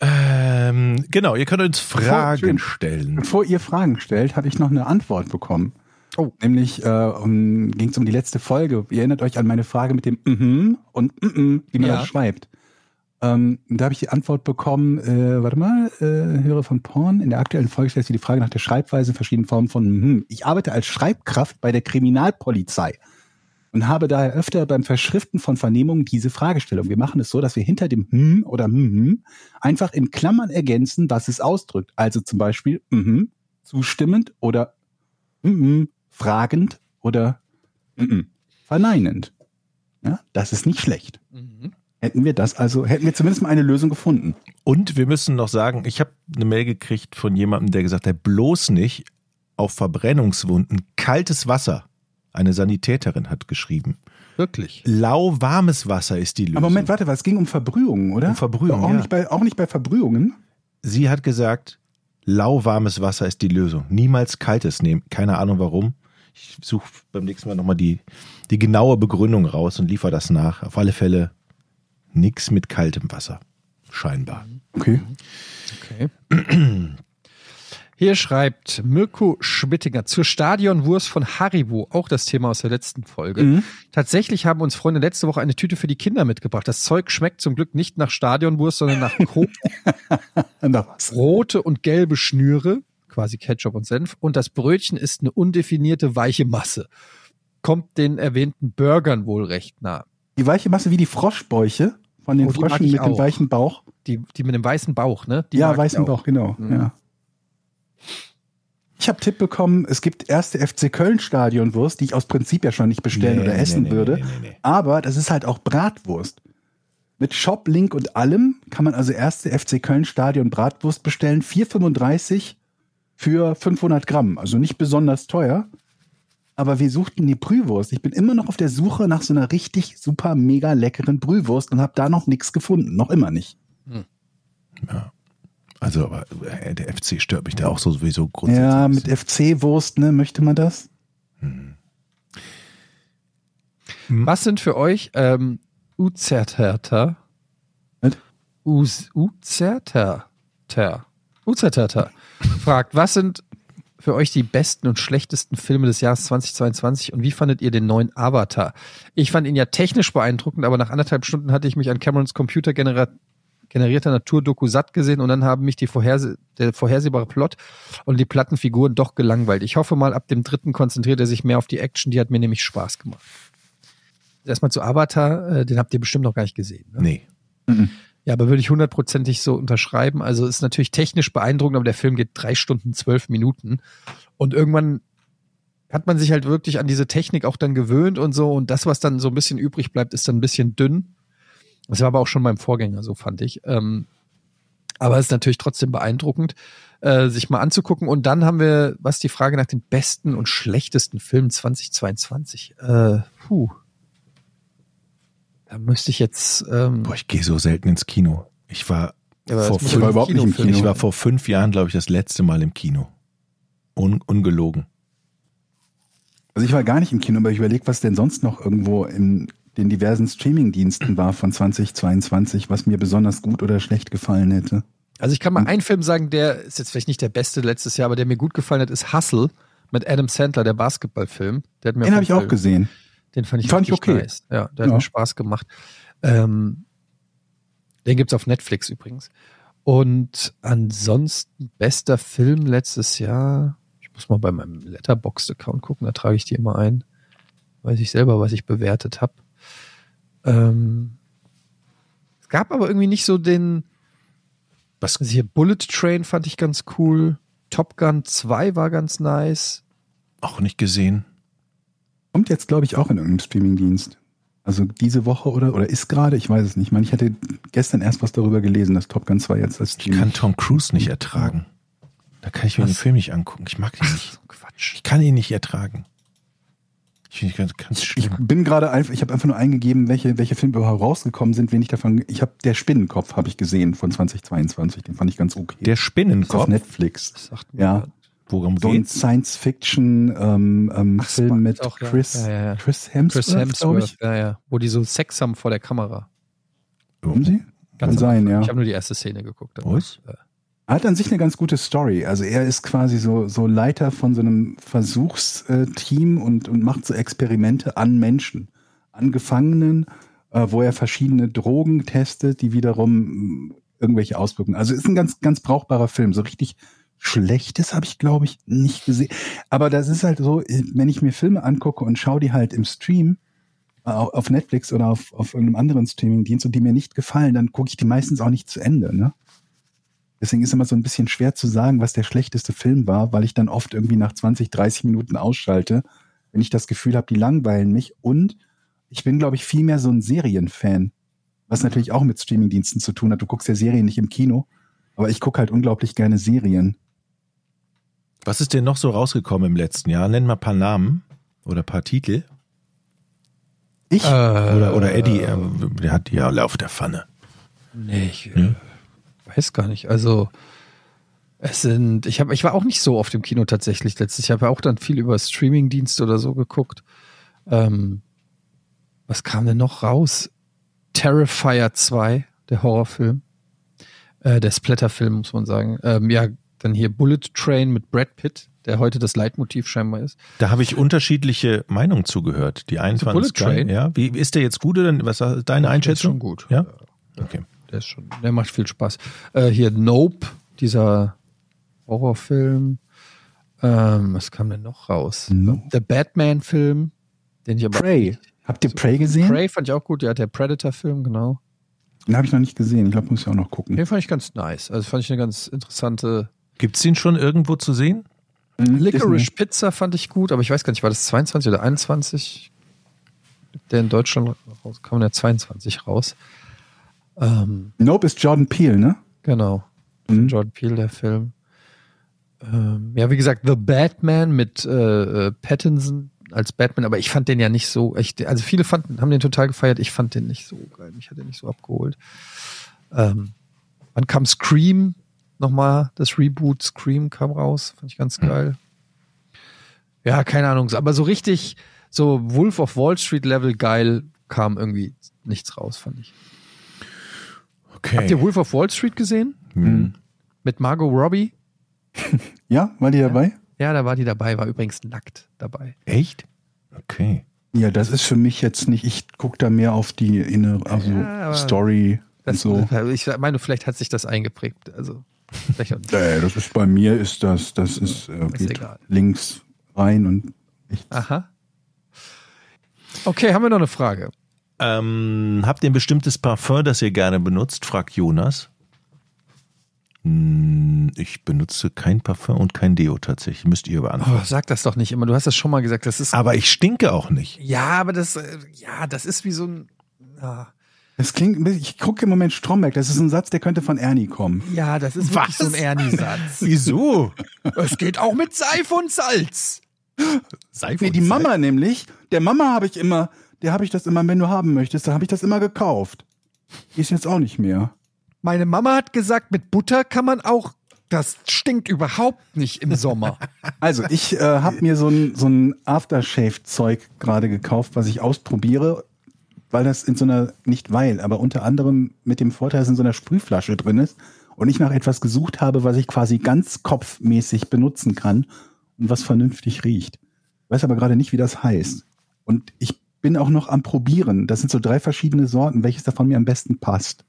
Speaker 1: Ähm, genau, ihr könnt uns Fragen
Speaker 2: schön.
Speaker 1: stellen.
Speaker 2: Bevor ihr Fragen stellt, habe ich noch eine Antwort bekommen.
Speaker 5: Oh.
Speaker 2: Nämlich äh, um, ging es um die letzte Folge. Ihr erinnert euch an meine Frage mit dem mhm und mhm, wie man
Speaker 5: Ja.
Speaker 2: das schreibt. Ähm, da habe ich die Antwort bekommen, äh, warte mal, äh, höre von Porn. In der aktuellen Folge stellt sie die Frage nach der Schreibweise in verschiedenen Formen von mhm. Ich arbeite als Schreibkraft bei der Kriminalpolizei und habe daher öfter beim Verschriften von Vernehmungen diese Fragestellung. Wir machen es so, dass wir hinter dem hm oder hm einfach in Klammern ergänzen, was es ausdrückt. Also zum Beispiel mhm, zustimmend oder mhm, fragend oder mhm, verneinend. Ja, das ist nicht schlecht. Hätten wir das also, hätten wir zumindest mal eine Lösung gefunden.
Speaker 1: Und wir müssen noch sagen, ich habe eine Mail gekriegt von jemandem, der gesagt hat, bloß nicht auf Verbrennungswunden kaltes Wasser. Eine Sanitäterin hat geschrieben.
Speaker 5: Wirklich.
Speaker 1: Lauwarmes Wasser ist die Lösung.
Speaker 2: Aber Moment, warte, was ging um Verbrühungen, oder?
Speaker 1: Um Verbrühungen,
Speaker 2: auch
Speaker 1: ja.
Speaker 2: nicht bei auch nicht bei Verbrühungen.
Speaker 1: Sie hat gesagt, lauwarmes Wasser ist die Lösung. Niemals kaltes nehmen. Keine Ahnung warum. Ich suche beim nächsten Mal nochmal die, die genaue Begründung raus und liefere das nach. Auf alle Fälle nichts mit kaltem Wasser. Scheinbar.
Speaker 2: Okay.
Speaker 5: Okay. Hier schreibt Mirko Schwittinger zur Stadionwurst von Haribo, auch das Thema aus der letzten Folge.
Speaker 2: Mhm.
Speaker 5: Tatsächlich haben uns Freunde letzte Woche eine Tüte für die Kinder mitgebracht. Das Zeug schmeckt zum Glück nicht nach Stadionwurst, sondern nach
Speaker 2: was.
Speaker 5: rote und gelbe Schnüre, quasi Ketchup und Senf. Und das Brötchen ist eine undefinierte weiche Masse. Kommt den erwähnten Burgern wohl recht nah.
Speaker 2: Die weiche Masse wie die Froschbäuche von den
Speaker 5: Oh,
Speaker 2: Fröschen mit dem
Speaker 5: auch.
Speaker 2: weichen Bauch.
Speaker 5: Die, die mit dem weißen Bauch, ne? Die
Speaker 2: ja, weißen
Speaker 5: auch.
Speaker 2: Bauch, genau.
Speaker 5: Mhm.
Speaker 2: Ja. Ich habe Tipp bekommen, es gibt erste FC Köln Stadionwurst, die ich aus Prinzip ja schon nicht bestellen
Speaker 1: Nee,
Speaker 2: oder essen
Speaker 1: nee, nee,
Speaker 2: würde. Aber das ist halt auch Bratwurst. Mit Shop, Link und allem kann man also erste FC Köln Stadion Bratwurst bestellen. 4,35 für 500 Gramm. Also nicht besonders teuer. Aber wir suchten die Brühwurst. Ich bin immer noch auf der Suche nach so einer richtig super mega leckeren Brühwurst und habe da noch nichts gefunden. Noch immer nicht.
Speaker 1: Also, aber äh, der FC stört mich da auch so sowieso grundsätzlich.
Speaker 2: Ja, mit. FC-Wurst, ne? Möchte man das?
Speaker 5: Was sind für euch ähm, Uzerterter?
Speaker 2: Was?
Speaker 5: Uz- Uzerter. Ter. Uzerterter fragt, was sind für euch die besten und schlechtesten Filme des Jahres 2022 und wie fandet ihr den neuen Avatar? Ich fand ihn ja technisch beeindruckend, aber nach anderthalb Stunden hatte ich mich an Camerons Computer generierter Naturdoku satt gesehen und dann haben mich die vorherse der vorhersehbare Plot und die Plattenfiguren doch gelangweilt. Ich hoffe mal, ab dem dritten konzentriert er sich mehr auf die Action, die hat mir nämlich Spaß gemacht. Erstmal zu Avatar, äh, den habt ihr bestimmt noch gar nicht gesehen. Ne?
Speaker 1: Nee.
Speaker 5: Ja, aber würde ich hundertprozentig so unterschreiben. Also ist natürlich technisch beeindruckend, aber der Film geht drei Stunden, zwölf Minuten. Und irgendwann hat man sich halt wirklich an diese Technik auch dann gewöhnt und so. Und das, was dann so ein bisschen übrig bleibt, ist dann ein bisschen dünn. Das war aber auch schon beim Vorgänger, so fand ich. Ähm, aber es ist natürlich trotzdem beeindruckend, äh, sich mal anzugucken. Und dann haben wir, was die Frage nach den besten und schlechtesten Filmen 2022. Äh, puh. Da müsste ich jetzt. Ähm,
Speaker 1: Boah, ich gehe so selten ins Kino. Ich war
Speaker 5: ja,
Speaker 1: vor fünf-
Speaker 5: aber
Speaker 2: überhaupt nicht im Kino.
Speaker 1: Ich war vor fünf Jahren, glaube ich, das letzte Mal im Kino. Un ungelogen.
Speaker 2: Also ich war gar nicht im Kino, aber ich überlege, was denn sonst noch irgendwo in den diversen Streamingdiensten war von 2022, was mir besonders gut oder schlecht gefallen hätte.
Speaker 5: Also ich kann mal einen Film sagen, der ist jetzt vielleicht nicht der beste letztes Jahr, aber der mir gut gefallen hat, ist Hustle mit Adam Sandler, der Basketballfilm. Der hat mir
Speaker 2: Den habe ich auch gesehen.
Speaker 5: Den fand ich,
Speaker 2: Fand ich okay.
Speaker 5: nice. Ja, der hat
Speaker 2: Ja.
Speaker 5: mir Spaß gemacht. Ähm, den gibt's auf Netflix übrigens. Und ansonsten bester Film letztes Jahr. Ich muss mal bei meinem Letterboxd-Account gucken, da trage ich die immer ein. Weiß ich selber, was ich bewertet habe. Ähm, es gab aber irgendwie nicht so den,
Speaker 1: Was,
Speaker 5: also hier Bullet Train fand ich ganz cool. Top Gun 2 war ganz nice.
Speaker 1: auch nicht gesehen.
Speaker 2: Kommt jetzt, glaube ich, auch in irgendeinem Streamingdienst. Also diese Woche oder, oder ist gerade, ich weiß es nicht. Ich meine, ich hatte gestern erst was darüber gelesen, dass Top Gun 2 jetzt als
Speaker 1: Ich
Speaker 2: Streaming.
Speaker 1: kann Tom Cruise nicht ertragen. Da kann ich mir
Speaker 5: Was?
Speaker 1: den Film nicht angucken. Ich mag ihn nicht.
Speaker 5: Quatsch.
Speaker 1: Ich kann ihn nicht ertragen. Ich ganz, ganz
Speaker 2: Ich bin gerade einfach, ich habe einfach nur eingegeben, welche, welche Filme überhaupt rausgekommen sind, wen ich davon, ich habe der Spinnenkopf habe ich gesehen von 2022, den fand ich ganz okay.
Speaker 1: Der
Speaker 2: ist auf
Speaker 1: Spinnenkopf.
Speaker 2: Netflix.
Speaker 5: Das sagt mir
Speaker 2: Ja.
Speaker 1: Worum
Speaker 2: So ein
Speaker 1: geht's?
Speaker 2: Science-Fiction ähm, ähm,
Speaker 5: Ach,
Speaker 2: Film
Speaker 5: Spannend
Speaker 2: mit
Speaker 5: auch, ja.
Speaker 2: Chris,
Speaker 5: Ja, ja, ja.
Speaker 2: Chris Hemsworth,
Speaker 5: Chris
Speaker 2: glaube
Speaker 5: Hemsworth,
Speaker 2: ich.
Speaker 5: ja, ja. Wo die so Sex haben vor der Kamera.
Speaker 2: Haben sie? Kann
Speaker 5: am
Speaker 2: sein, ja.
Speaker 5: Ich habe nur die erste Szene geguckt. aber-
Speaker 1: Was?
Speaker 5: Äh,
Speaker 2: Er hat an sich eine ganz gute Story. Also er ist quasi so, so Leiter von so einem Versuchsteam und, und macht so Experimente an Menschen, an Gefangenen, äh, wo er verschiedene Drogen testet, die wiederum mh, irgendwelche Auswirkungen. Also ist ein ganz, ganz brauchbarer Film. So richtig Schlechtes habe ich, glaube ich, nicht gesehen. Aber das ist halt so, wenn ich mir Filme angucke und schaue die halt im Stream, äh, auf auf Netflix oder auf, auf irgendeinem anderen Streamingdienst und die mir nicht gefallen, dann gucke ich die meistens auch nicht zu Ende. Ne? Deswegen ist immer so ein bisschen schwer zu sagen, was der schlechteste Film war, weil ich dann oft irgendwie nach 20, 30 Minuten ausschalte, wenn ich das Gefühl habe, die langweilen mich. Und ich bin, glaube ich, viel mehr so ein Serienfan, was natürlich auch mit Streamingdiensten zu tun hat. Du guckst ja Serien nicht im Kino, aber ich gucke halt unglaublich gerne Serien.
Speaker 1: Was ist denn noch so rausgekommen im letzten Jahr? Nenn mal ein paar Namen oder ein paar Titel.
Speaker 2: Ich?
Speaker 1: Oder, oder Eddie, äh, der hat die ja alle auf der Pfanne.
Speaker 5: Nee, ich
Speaker 1: Ja.
Speaker 5: Weiß gar nicht. Also es sind, ich habe, ich war auch nicht so oft im Kino tatsächlich letztes. Ich habe ja auch dann viel über Streamingdienste oder so geguckt. Ähm, was kam denn noch raus? Terrifier 2, der Horrorfilm. Äh, der Splatterfilm, muss man sagen. Ähm, ja, dann hier Bullet Train mit Brad Pitt, der heute das Leitmotiv scheinbar ist.
Speaker 1: Da habe ich unterschiedliche Meinungen zugehört. Die einen
Speaker 5: Zu
Speaker 1: fanden
Speaker 5: Bullet. Train?
Speaker 1: Ja, wie ist der jetzt gut oder was ist deine Einschätzung?
Speaker 5: schon gut.
Speaker 1: Ja. Okay.
Speaker 5: Der ist schon, der macht viel Spaß. Äh, hier Nope, dieser Horrorfilm. Ähm, was kam denn noch raus?
Speaker 2: Nope.
Speaker 5: Der Batman-Film, den ich aber.
Speaker 2: Prey. Habt ihr Prey gesehen?
Speaker 5: Prey fand ich auch gut, ja, der Predator-Film, genau.
Speaker 2: Den habe ich noch nicht gesehen. Ich glaube, muss ich auch noch gucken.
Speaker 5: Den fand ich ganz nice. Also fand ich eine ganz interessante.
Speaker 1: Gibt es den schon irgendwo zu sehen?
Speaker 2: Mhm,
Speaker 5: Licorice. Pizza fand ich gut, aber ich weiß gar nicht, war das 22 oder 21? Der in Deutschland raus, kam der 22 raus. Ähm,
Speaker 2: Nope ist Jordan Peele, ne?
Speaker 5: Genau.
Speaker 2: Mhm.
Speaker 5: Jordan Peele, der Film. Ähm, ja, wie gesagt, The Batman mit äh, äh, Pattinson als Batman, aber ich fand den ja nicht so, ich, also viele fanden, haben den total gefeiert, ich fand den nicht so geil, mich hat den nicht so abgeholt. Ähm, dann kam Scream nochmal, das Reboot Scream kam raus, fand ich ganz geil. Ja, keine Ahnung, aber so richtig, so Wolf of Wall Street Level geil kam irgendwie nichts raus, fand ich.
Speaker 1: Okay.
Speaker 5: Habt ihr Wolf of Wall Street gesehen?
Speaker 1: Hm.
Speaker 5: Mit Margot Robbie?
Speaker 2: Ja, war die dabei?
Speaker 5: Ja, da war die dabei, war übrigens nackt dabei.
Speaker 1: Echt? Okay.
Speaker 2: Ja, das ist für mich jetzt nicht, ich gucke da mehr auf die innere, also
Speaker 5: Ja,
Speaker 2: Story
Speaker 5: Das,
Speaker 2: und so.
Speaker 5: Ich meine, vielleicht hat sich das eingeprägt. Also, vielleicht auch nicht.
Speaker 2: Nee, das ist bei mir ist das, das ist, äh,
Speaker 5: Ist
Speaker 2: links rein und ich,
Speaker 5: Aha. Okay, haben wir noch eine Frage?
Speaker 1: Ähm, habt ihr ein bestimmtes Parfum, das ihr gerne benutzt? fragt Jonas. Hm, Ich benutze kein Parfum und kein Deo tatsächlich. Müsst ihr
Speaker 5: Oh,
Speaker 1: beantworten.
Speaker 5: sag das doch nicht immer. Du hast das schon mal gesagt. Das ist.
Speaker 1: Aber ich stinke auch nicht.
Speaker 5: ja, aber das, äh, ja, das ist wie so ein. ah.
Speaker 2: das klingt, ein bisschen- ich gucke im Moment Stromberg, das ist ein Satz, der könnte von Ernie kommen.
Speaker 5: Ja, das ist wirklich
Speaker 1: Was?
Speaker 5: so ein Ernie-Satz.
Speaker 1: Wieso?
Speaker 5: es geht auch mit Seife und Salz.
Speaker 1: Seife
Speaker 2: Nee,
Speaker 1: und
Speaker 2: die
Speaker 1: Salz?
Speaker 2: Mama nämlich, der Mama habe ich immer, der habe ich das immer, wenn du haben möchtest, dann habe ich das immer gekauft. Ist jetzt auch nicht mehr.
Speaker 5: Meine Mama hat gesagt, mit Butter kann man auch. Das stinkt überhaupt nicht im Sommer.
Speaker 2: Also, ich äh, habe mir so ein, so ein Aftershave-Zeug gerade gekauft, was ich ausprobiere, weil das in so einer, nicht weil, aber unter anderem mit dem Vorteil, dass in so einer Sprühflasche drin ist und ich nach etwas gesucht habe, was ich quasi ganz kopfmäßig benutzen kann und was vernünftig riecht. Weiß aber gerade nicht, wie das heißt. Und ich bin auch noch am Probieren. Das sind so drei verschiedene Sorten, welches davon mir am besten passt.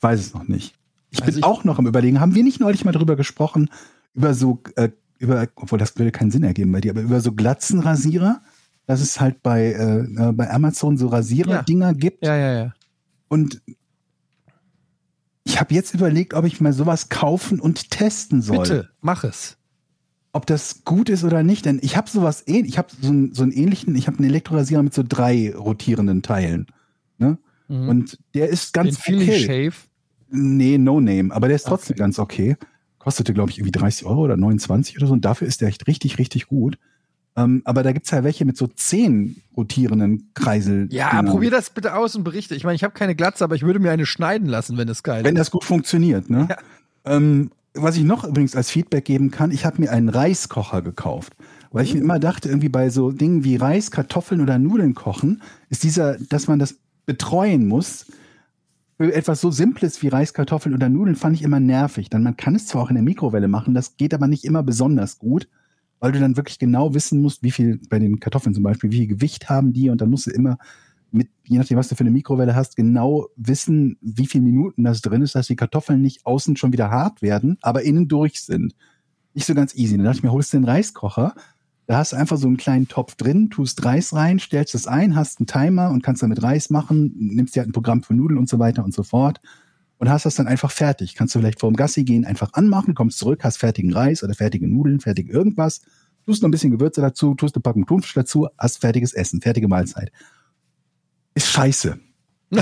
Speaker 2: Weiß es noch nicht. Ich
Speaker 5: Also
Speaker 2: bin
Speaker 5: ich-
Speaker 2: auch noch am überlegen. Haben wir nicht neulich mal drüber gesprochen, über so, äh, über, obwohl das würde keinen Sinn ergeben bei dir, aber über so Glatzenrasierer, dass es halt bei, äh, äh, bei Amazon so Rasierer-Dinger gibt.
Speaker 5: ja, ja, ja.
Speaker 2: Und ich habe jetzt überlegt, ob ich mal sowas kaufen und testen soll.
Speaker 5: Bitte, mach es.
Speaker 2: Ob das gut ist oder nicht. Denn ich habe sowas ähnlich, ich habe so, einen- so einen ähnlichen, ich habe einen Elektrorasierer mit so drei rotierenden Teilen. Ne?
Speaker 5: Mhm.
Speaker 2: Und der ist ganz
Speaker 5: Den
Speaker 2: okay.
Speaker 5: Shave.
Speaker 2: Nee, no name, aber der ist trotzdem ganz okay. Kostete, glaube ich, irgendwie 30 Euro oder 29 oder so. Und dafür ist der echt richtig, richtig gut. Ähm, aber da gibt's ja welche mit so zehn rotierenden Kreisel.
Speaker 5: Ja, probier das bitte aus und berichte. Ich meine, ich habe keine Glatze, aber ich würde mir eine schneiden lassen, wenn es geil
Speaker 2: Wenn
Speaker 5: ist.
Speaker 2: das gut funktioniert, ne?
Speaker 5: Ja.
Speaker 2: Ähm, was ich noch übrigens als Feedback geben kann, ich habe mir einen Reiskocher gekauft. Weil ich mir immer dachte, irgendwie bei so Dingen wie Reis, Kartoffeln oder Nudeln kochen, ist dieser, dass man das betreuen muss. Für etwas so Simples wie Reis, Kartoffeln oder Nudeln fand ich immer nervig. Dann man kann es zwar auch in der Mikrowelle machen, das geht aber nicht immer besonders gut, weil du dann wirklich genau wissen musst, wie viel, bei den Kartoffeln zum Beispiel, wie viel Gewicht haben die und dann musst du immer mit, je nachdem, was du für eine Mikrowelle hast, genau wissen, wie viele Minuten das drin ist, dass die Kartoffeln nicht außen schon wieder hart werden, aber innen durch sind. Nicht so ganz easy. Dann dachte ich mir, holst du den Reiskocher, da hast du einfach so einen kleinen Topf drin, tust Reis rein, stellst es ein, hast einen Timer und kannst damit Reis machen, nimmst dir halt ein Programm für Nudeln und so weiter und so fort und hast das dann einfach fertig. Kannst du vielleicht vor dem Gassi gehen, einfach anmachen, kommst zurück, hast fertigen Reis oder fertige Nudeln, fertig irgendwas, tust noch ein bisschen Gewürze dazu, tust eine Packung Thunfisch dazu, hast fertiges Essen, fertige Mahlzeit. Ist scheiße.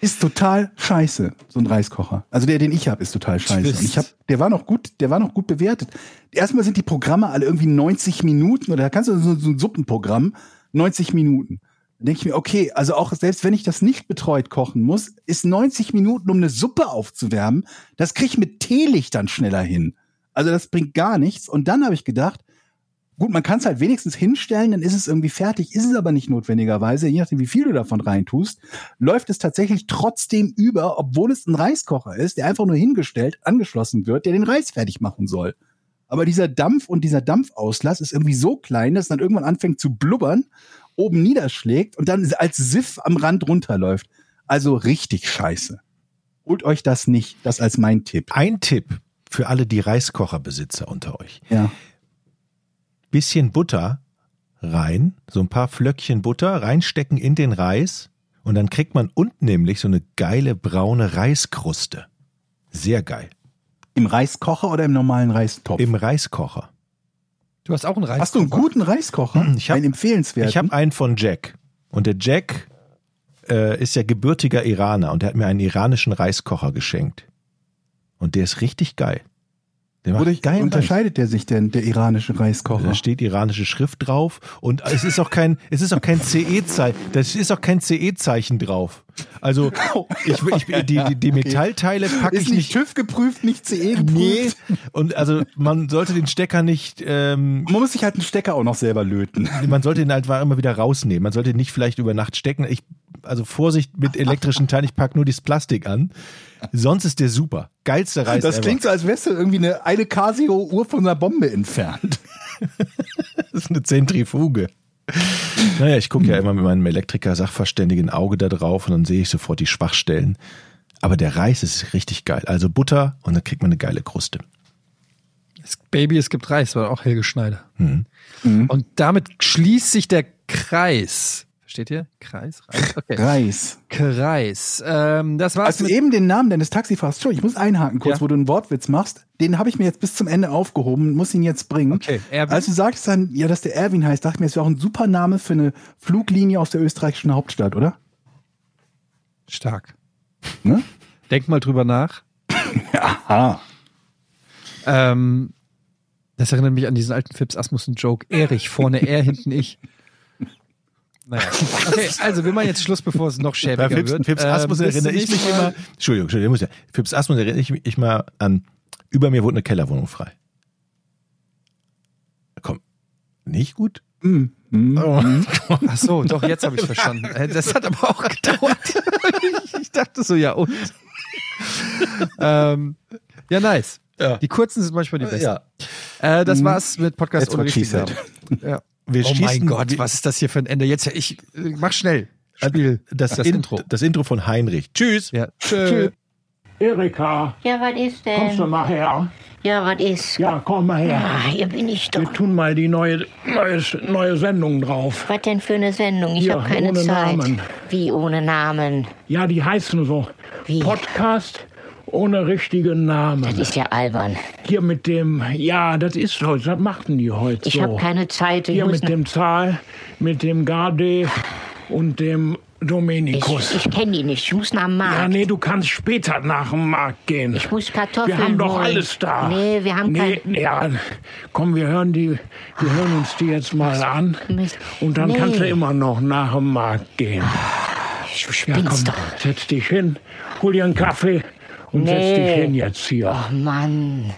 Speaker 2: ist total scheiße, so ein Reiskocher. Also der, den ich habe, ist total scheiße. Und ich hab, der war noch gut, der war noch gut bewertet. Erstmal sind die Programme alle irgendwie 90 Minuten oder da kannst du so, so ein Suppenprogramm 90 Minuten. Dann denke ich mir, okay, also auch selbst wenn ich das nicht betreut kochen muss, ist 90 Minuten, um eine Suppe aufzuwärmen, das kriege ich mit Teelichtern schneller hin. Also das bringt gar nichts. Und dann habe ich gedacht, gut, man kann es halt wenigstens hinstellen, dann ist es irgendwie fertig, ist es aber nicht notwendigerweise, je nachdem, wie viel du davon reintust, läuft es tatsächlich trotzdem über, obwohl es ein Reiskocher ist, der einfach nur hingestellt, angeschlossen wird, der den Reis fertig machen soll. Aber dieser Dampf und dieser Dampfauslass ist irgendwie so klein, dass es dann irgendwann anfängt zu blubbern, oben niederschlägt und dann als Siff am Rand runterläuft. Also richtig scheiße. Holt euch das nicht, das als mein Tipp.
Speaker 1: Ein Tipp für alle die Reiskocherbesitzer unter euch.
Speaker 2: Ja.
Speaker 1: Bisschen Butter rein, so ein paar Flöckchen Butter reinstecken in den Reis und dann kriegt man unten nämlich so eine geile braune Reiskruste. Sehr geil.
Speaker 2: Im Reiskocher oder im normalen Reistopf?
Speaker 1: Im Reiskocher.
Speaker 5: Du hast auch einen Reis.
Speaker 2: Hast du einen guten Reiskocher?
Speaker 1: Ich hab-
Speaker 2: einen empfehlenswerten?
Speaker 1: Ich habe einen von Jack. Und der Jack äh, ist ja gebürtiger Iraner und der hat mir einen iranischen Reiskocher geschenkt. Und der ist richtig geil.
Speaker 2: Wodurch unterscheidet der sich denn, der iranische Reiskocher?
Speaker 1: Da steht iranische Schrift drauf und es ist auch kein, es ist auch kein CE-Zeichen, das ist auch kein CE-Zeichen drauf. Also ich, ich, die, die, die Metallteile packe
Speaker 2: Ist
Speaker 1: ich
Speaker 2: nicht
Speaker 1: nicht.
Speaker 2: TÜV geprüft, nicht CE geprüft?
Speaker 1: Nee. Und also man sollte den Stecker nicht, ähm,
Speaker 2: Man muss sich halt einen Stecker auch noch selber löten.
Speaker 1: man sollte ihn halt immer wieder rausnehmen. Man sollte ihn nicht vielleicht über Nacht stecken. Ich, also Vorsicht mit elektrischen Teilen, ich pack nur das Plastik an. Sonst ist der super. Geilster Reis
Speaker 2: Das
Speaker 1: ever.
Speaker 2: klingt so, als wärst du irgendwie eine, eine Casio-Uhr von einer Bombe entfernt.
Speaker 1: Das ist eine Zentrifuge. Naja, ich gucke ja immer mit meinem Elektriker-Sachverständigen Auge da drauf und dann sehe ich sofort die Schwachstellen. Aber der Reis ist richtig geil. Also Butter und dann kriegt man eine geile Kruste.
Speaker 5: Baby, es gibt Reis, war auch Helge Schneider.
Speaker 1: Mhm.
Speaker 5: Und damit schließt sich der Kreis. Versteht ihr? Kreis? Reis? Okay.
Speaker 2: Reis.
Speaker 5: Kreis. Ähm, das war's mit
Speaker 2: eben den Namen deines Taxifahrers? Entschuldigung, ich muss einhaken kurz,
Speaker 5: Ja.
Speaker 2: wo du einen Wortwitz machst. Den habe ich mir jetzt bis zum Ende aufgehoben, muss ihn jetzt bringen.
Speaker 5: Okay, Erwin.
Speaker 2: Als du sagtest dann, ja, dass der Erwin heißt, dachte ich mir, das wäre auch ein super Name für eine Fluglinie aus der österreichischen Hauptstadt, oder?
Speaker 5: Stark.
Speaker 2: Ne?
Speaker 5: Denk mal drüber nach.
Speaker 2: Aha.
Speaker 5: Ähm, das erinnert mich an diesen alten Fips Asmussen-Joke. Erich, vorne er, hinten ich. Naja. Okay, also wir machen jetzt Schluss, bevor es noch
Speaker 1: Bei
Speaker 5: schäbiger
Speaker 1: Fips,
Speaker 5: wird.
Speaker 1: Fips
Speaker 5: Ähm,
Speaker 1: Asmus
Speaker 5: bis
Speaker 1: erinnere ich mich immer. Entschuldigung, Entschuldigung, muss ja. Fips Asmus erinnere ich mich mal an. Über mir wurde eine Kellerwohnung frei. Komm, nicht gut?
Speaker 2: Hm, hm.
Speaker 1: Oh.
Speaker 5: Ach so, doch, jetzt habe ich verstanden. Äh, Das hat aber auch gedauert. ich dachte so, ja und? ähm, ja, nice.
Speaker 1: Ja.
Speaker 5: Die kurzen sind manchmal die besten.
Speaker 1: Ja.
Speaker 5: Äh, das war's mit Podcast
Speaker 2: That's
Speaker 5: ohne richtigen. Namen. Ja.
Speaker 1: Wir
Speaker 5: oh mein
Speaker 1: schießen-
Speaker 5: Gott,
Speaker 1: wir-
Speaker 5: was ist das hier für ein Ende? Jetzt, ich, mach schnell. Spiel
Speaker 1: Das,
Speaker 5: das
Speaker 1: In-
Speaker 5: Intro.
Speaker 1: Das Intro von Heinrich. Tschüss.
Speaker 5: Ja. Tschö.
Speaker 3: Erika,
Speaker 4: Ja, was ist
Speaker 3: kommst du
Speaker 4: denn?
Speaker 3: mal her?
Speaker 4: Ja, was ist?
Speaker 3: Ja, komm mal her.
Speaker 4: Ah, hier bin ich
Speaker 3: Wir
Speaker 4: doch.
Speaker 3: tun mal die neue, neue, neue Sendung drauf.
Speaker 4: Was denn für eine Sendung? Ich
Speaker 3: Ja,
Speaker 4: habe keine
Speaker 3: ohne
Speaker 4: Zeit.
Speaker 3: Namen.
Speaker 4: Wie ohne Namen?
Speaker 3: Ja, die heißen so.
Speaker 4: Wie?
Speaker 3: Podcast ohne richtigen Namen.
Speaker 4: Das ist ja albern.
Speaker 3: Hier mit dem, ja, das ist heute, das machten die heute
Speaker 4: Ich
Speaker 3: so.
Speaker 4: habe keine Zeit. Ich
Speaker 3: Hier mit dem Zahl, mit dem Garde und dem Dominikus.
Speaker 4: ich, ich kenne die nicht. Ich muss nach dem Markt.
Speaker 3: ja, nee, du kannst später nach dem Markt gehen.
Speaker 4: Ich muss Kartoffeln
Speaker 3: wir haben doch
Speaker 4: holen.
Speaker 3: alles da.
Speaker 4: Nee, wir haben
Speaker 3: nee,
Speaker 4: kein...
Speaker 3: Ja, komm, wir hören die, wir hören uns die jetzt mal an.
Speaker 4: Mist.
Speaker 3: Und dann
Speaker 4: Nee.
Speaker 3: kannst du immer noch nach dem Markt gehen.
Speaker 4: Du
Speaker 3: Ja, komm,
Speaker 4: doch.
Speaker 3: setz dich hin, hol dir einen Kaffee und setz
Speaker 4: Nee.
Speaker 3: dich hin jetzt hier.
Speaker 4: Oh Mann.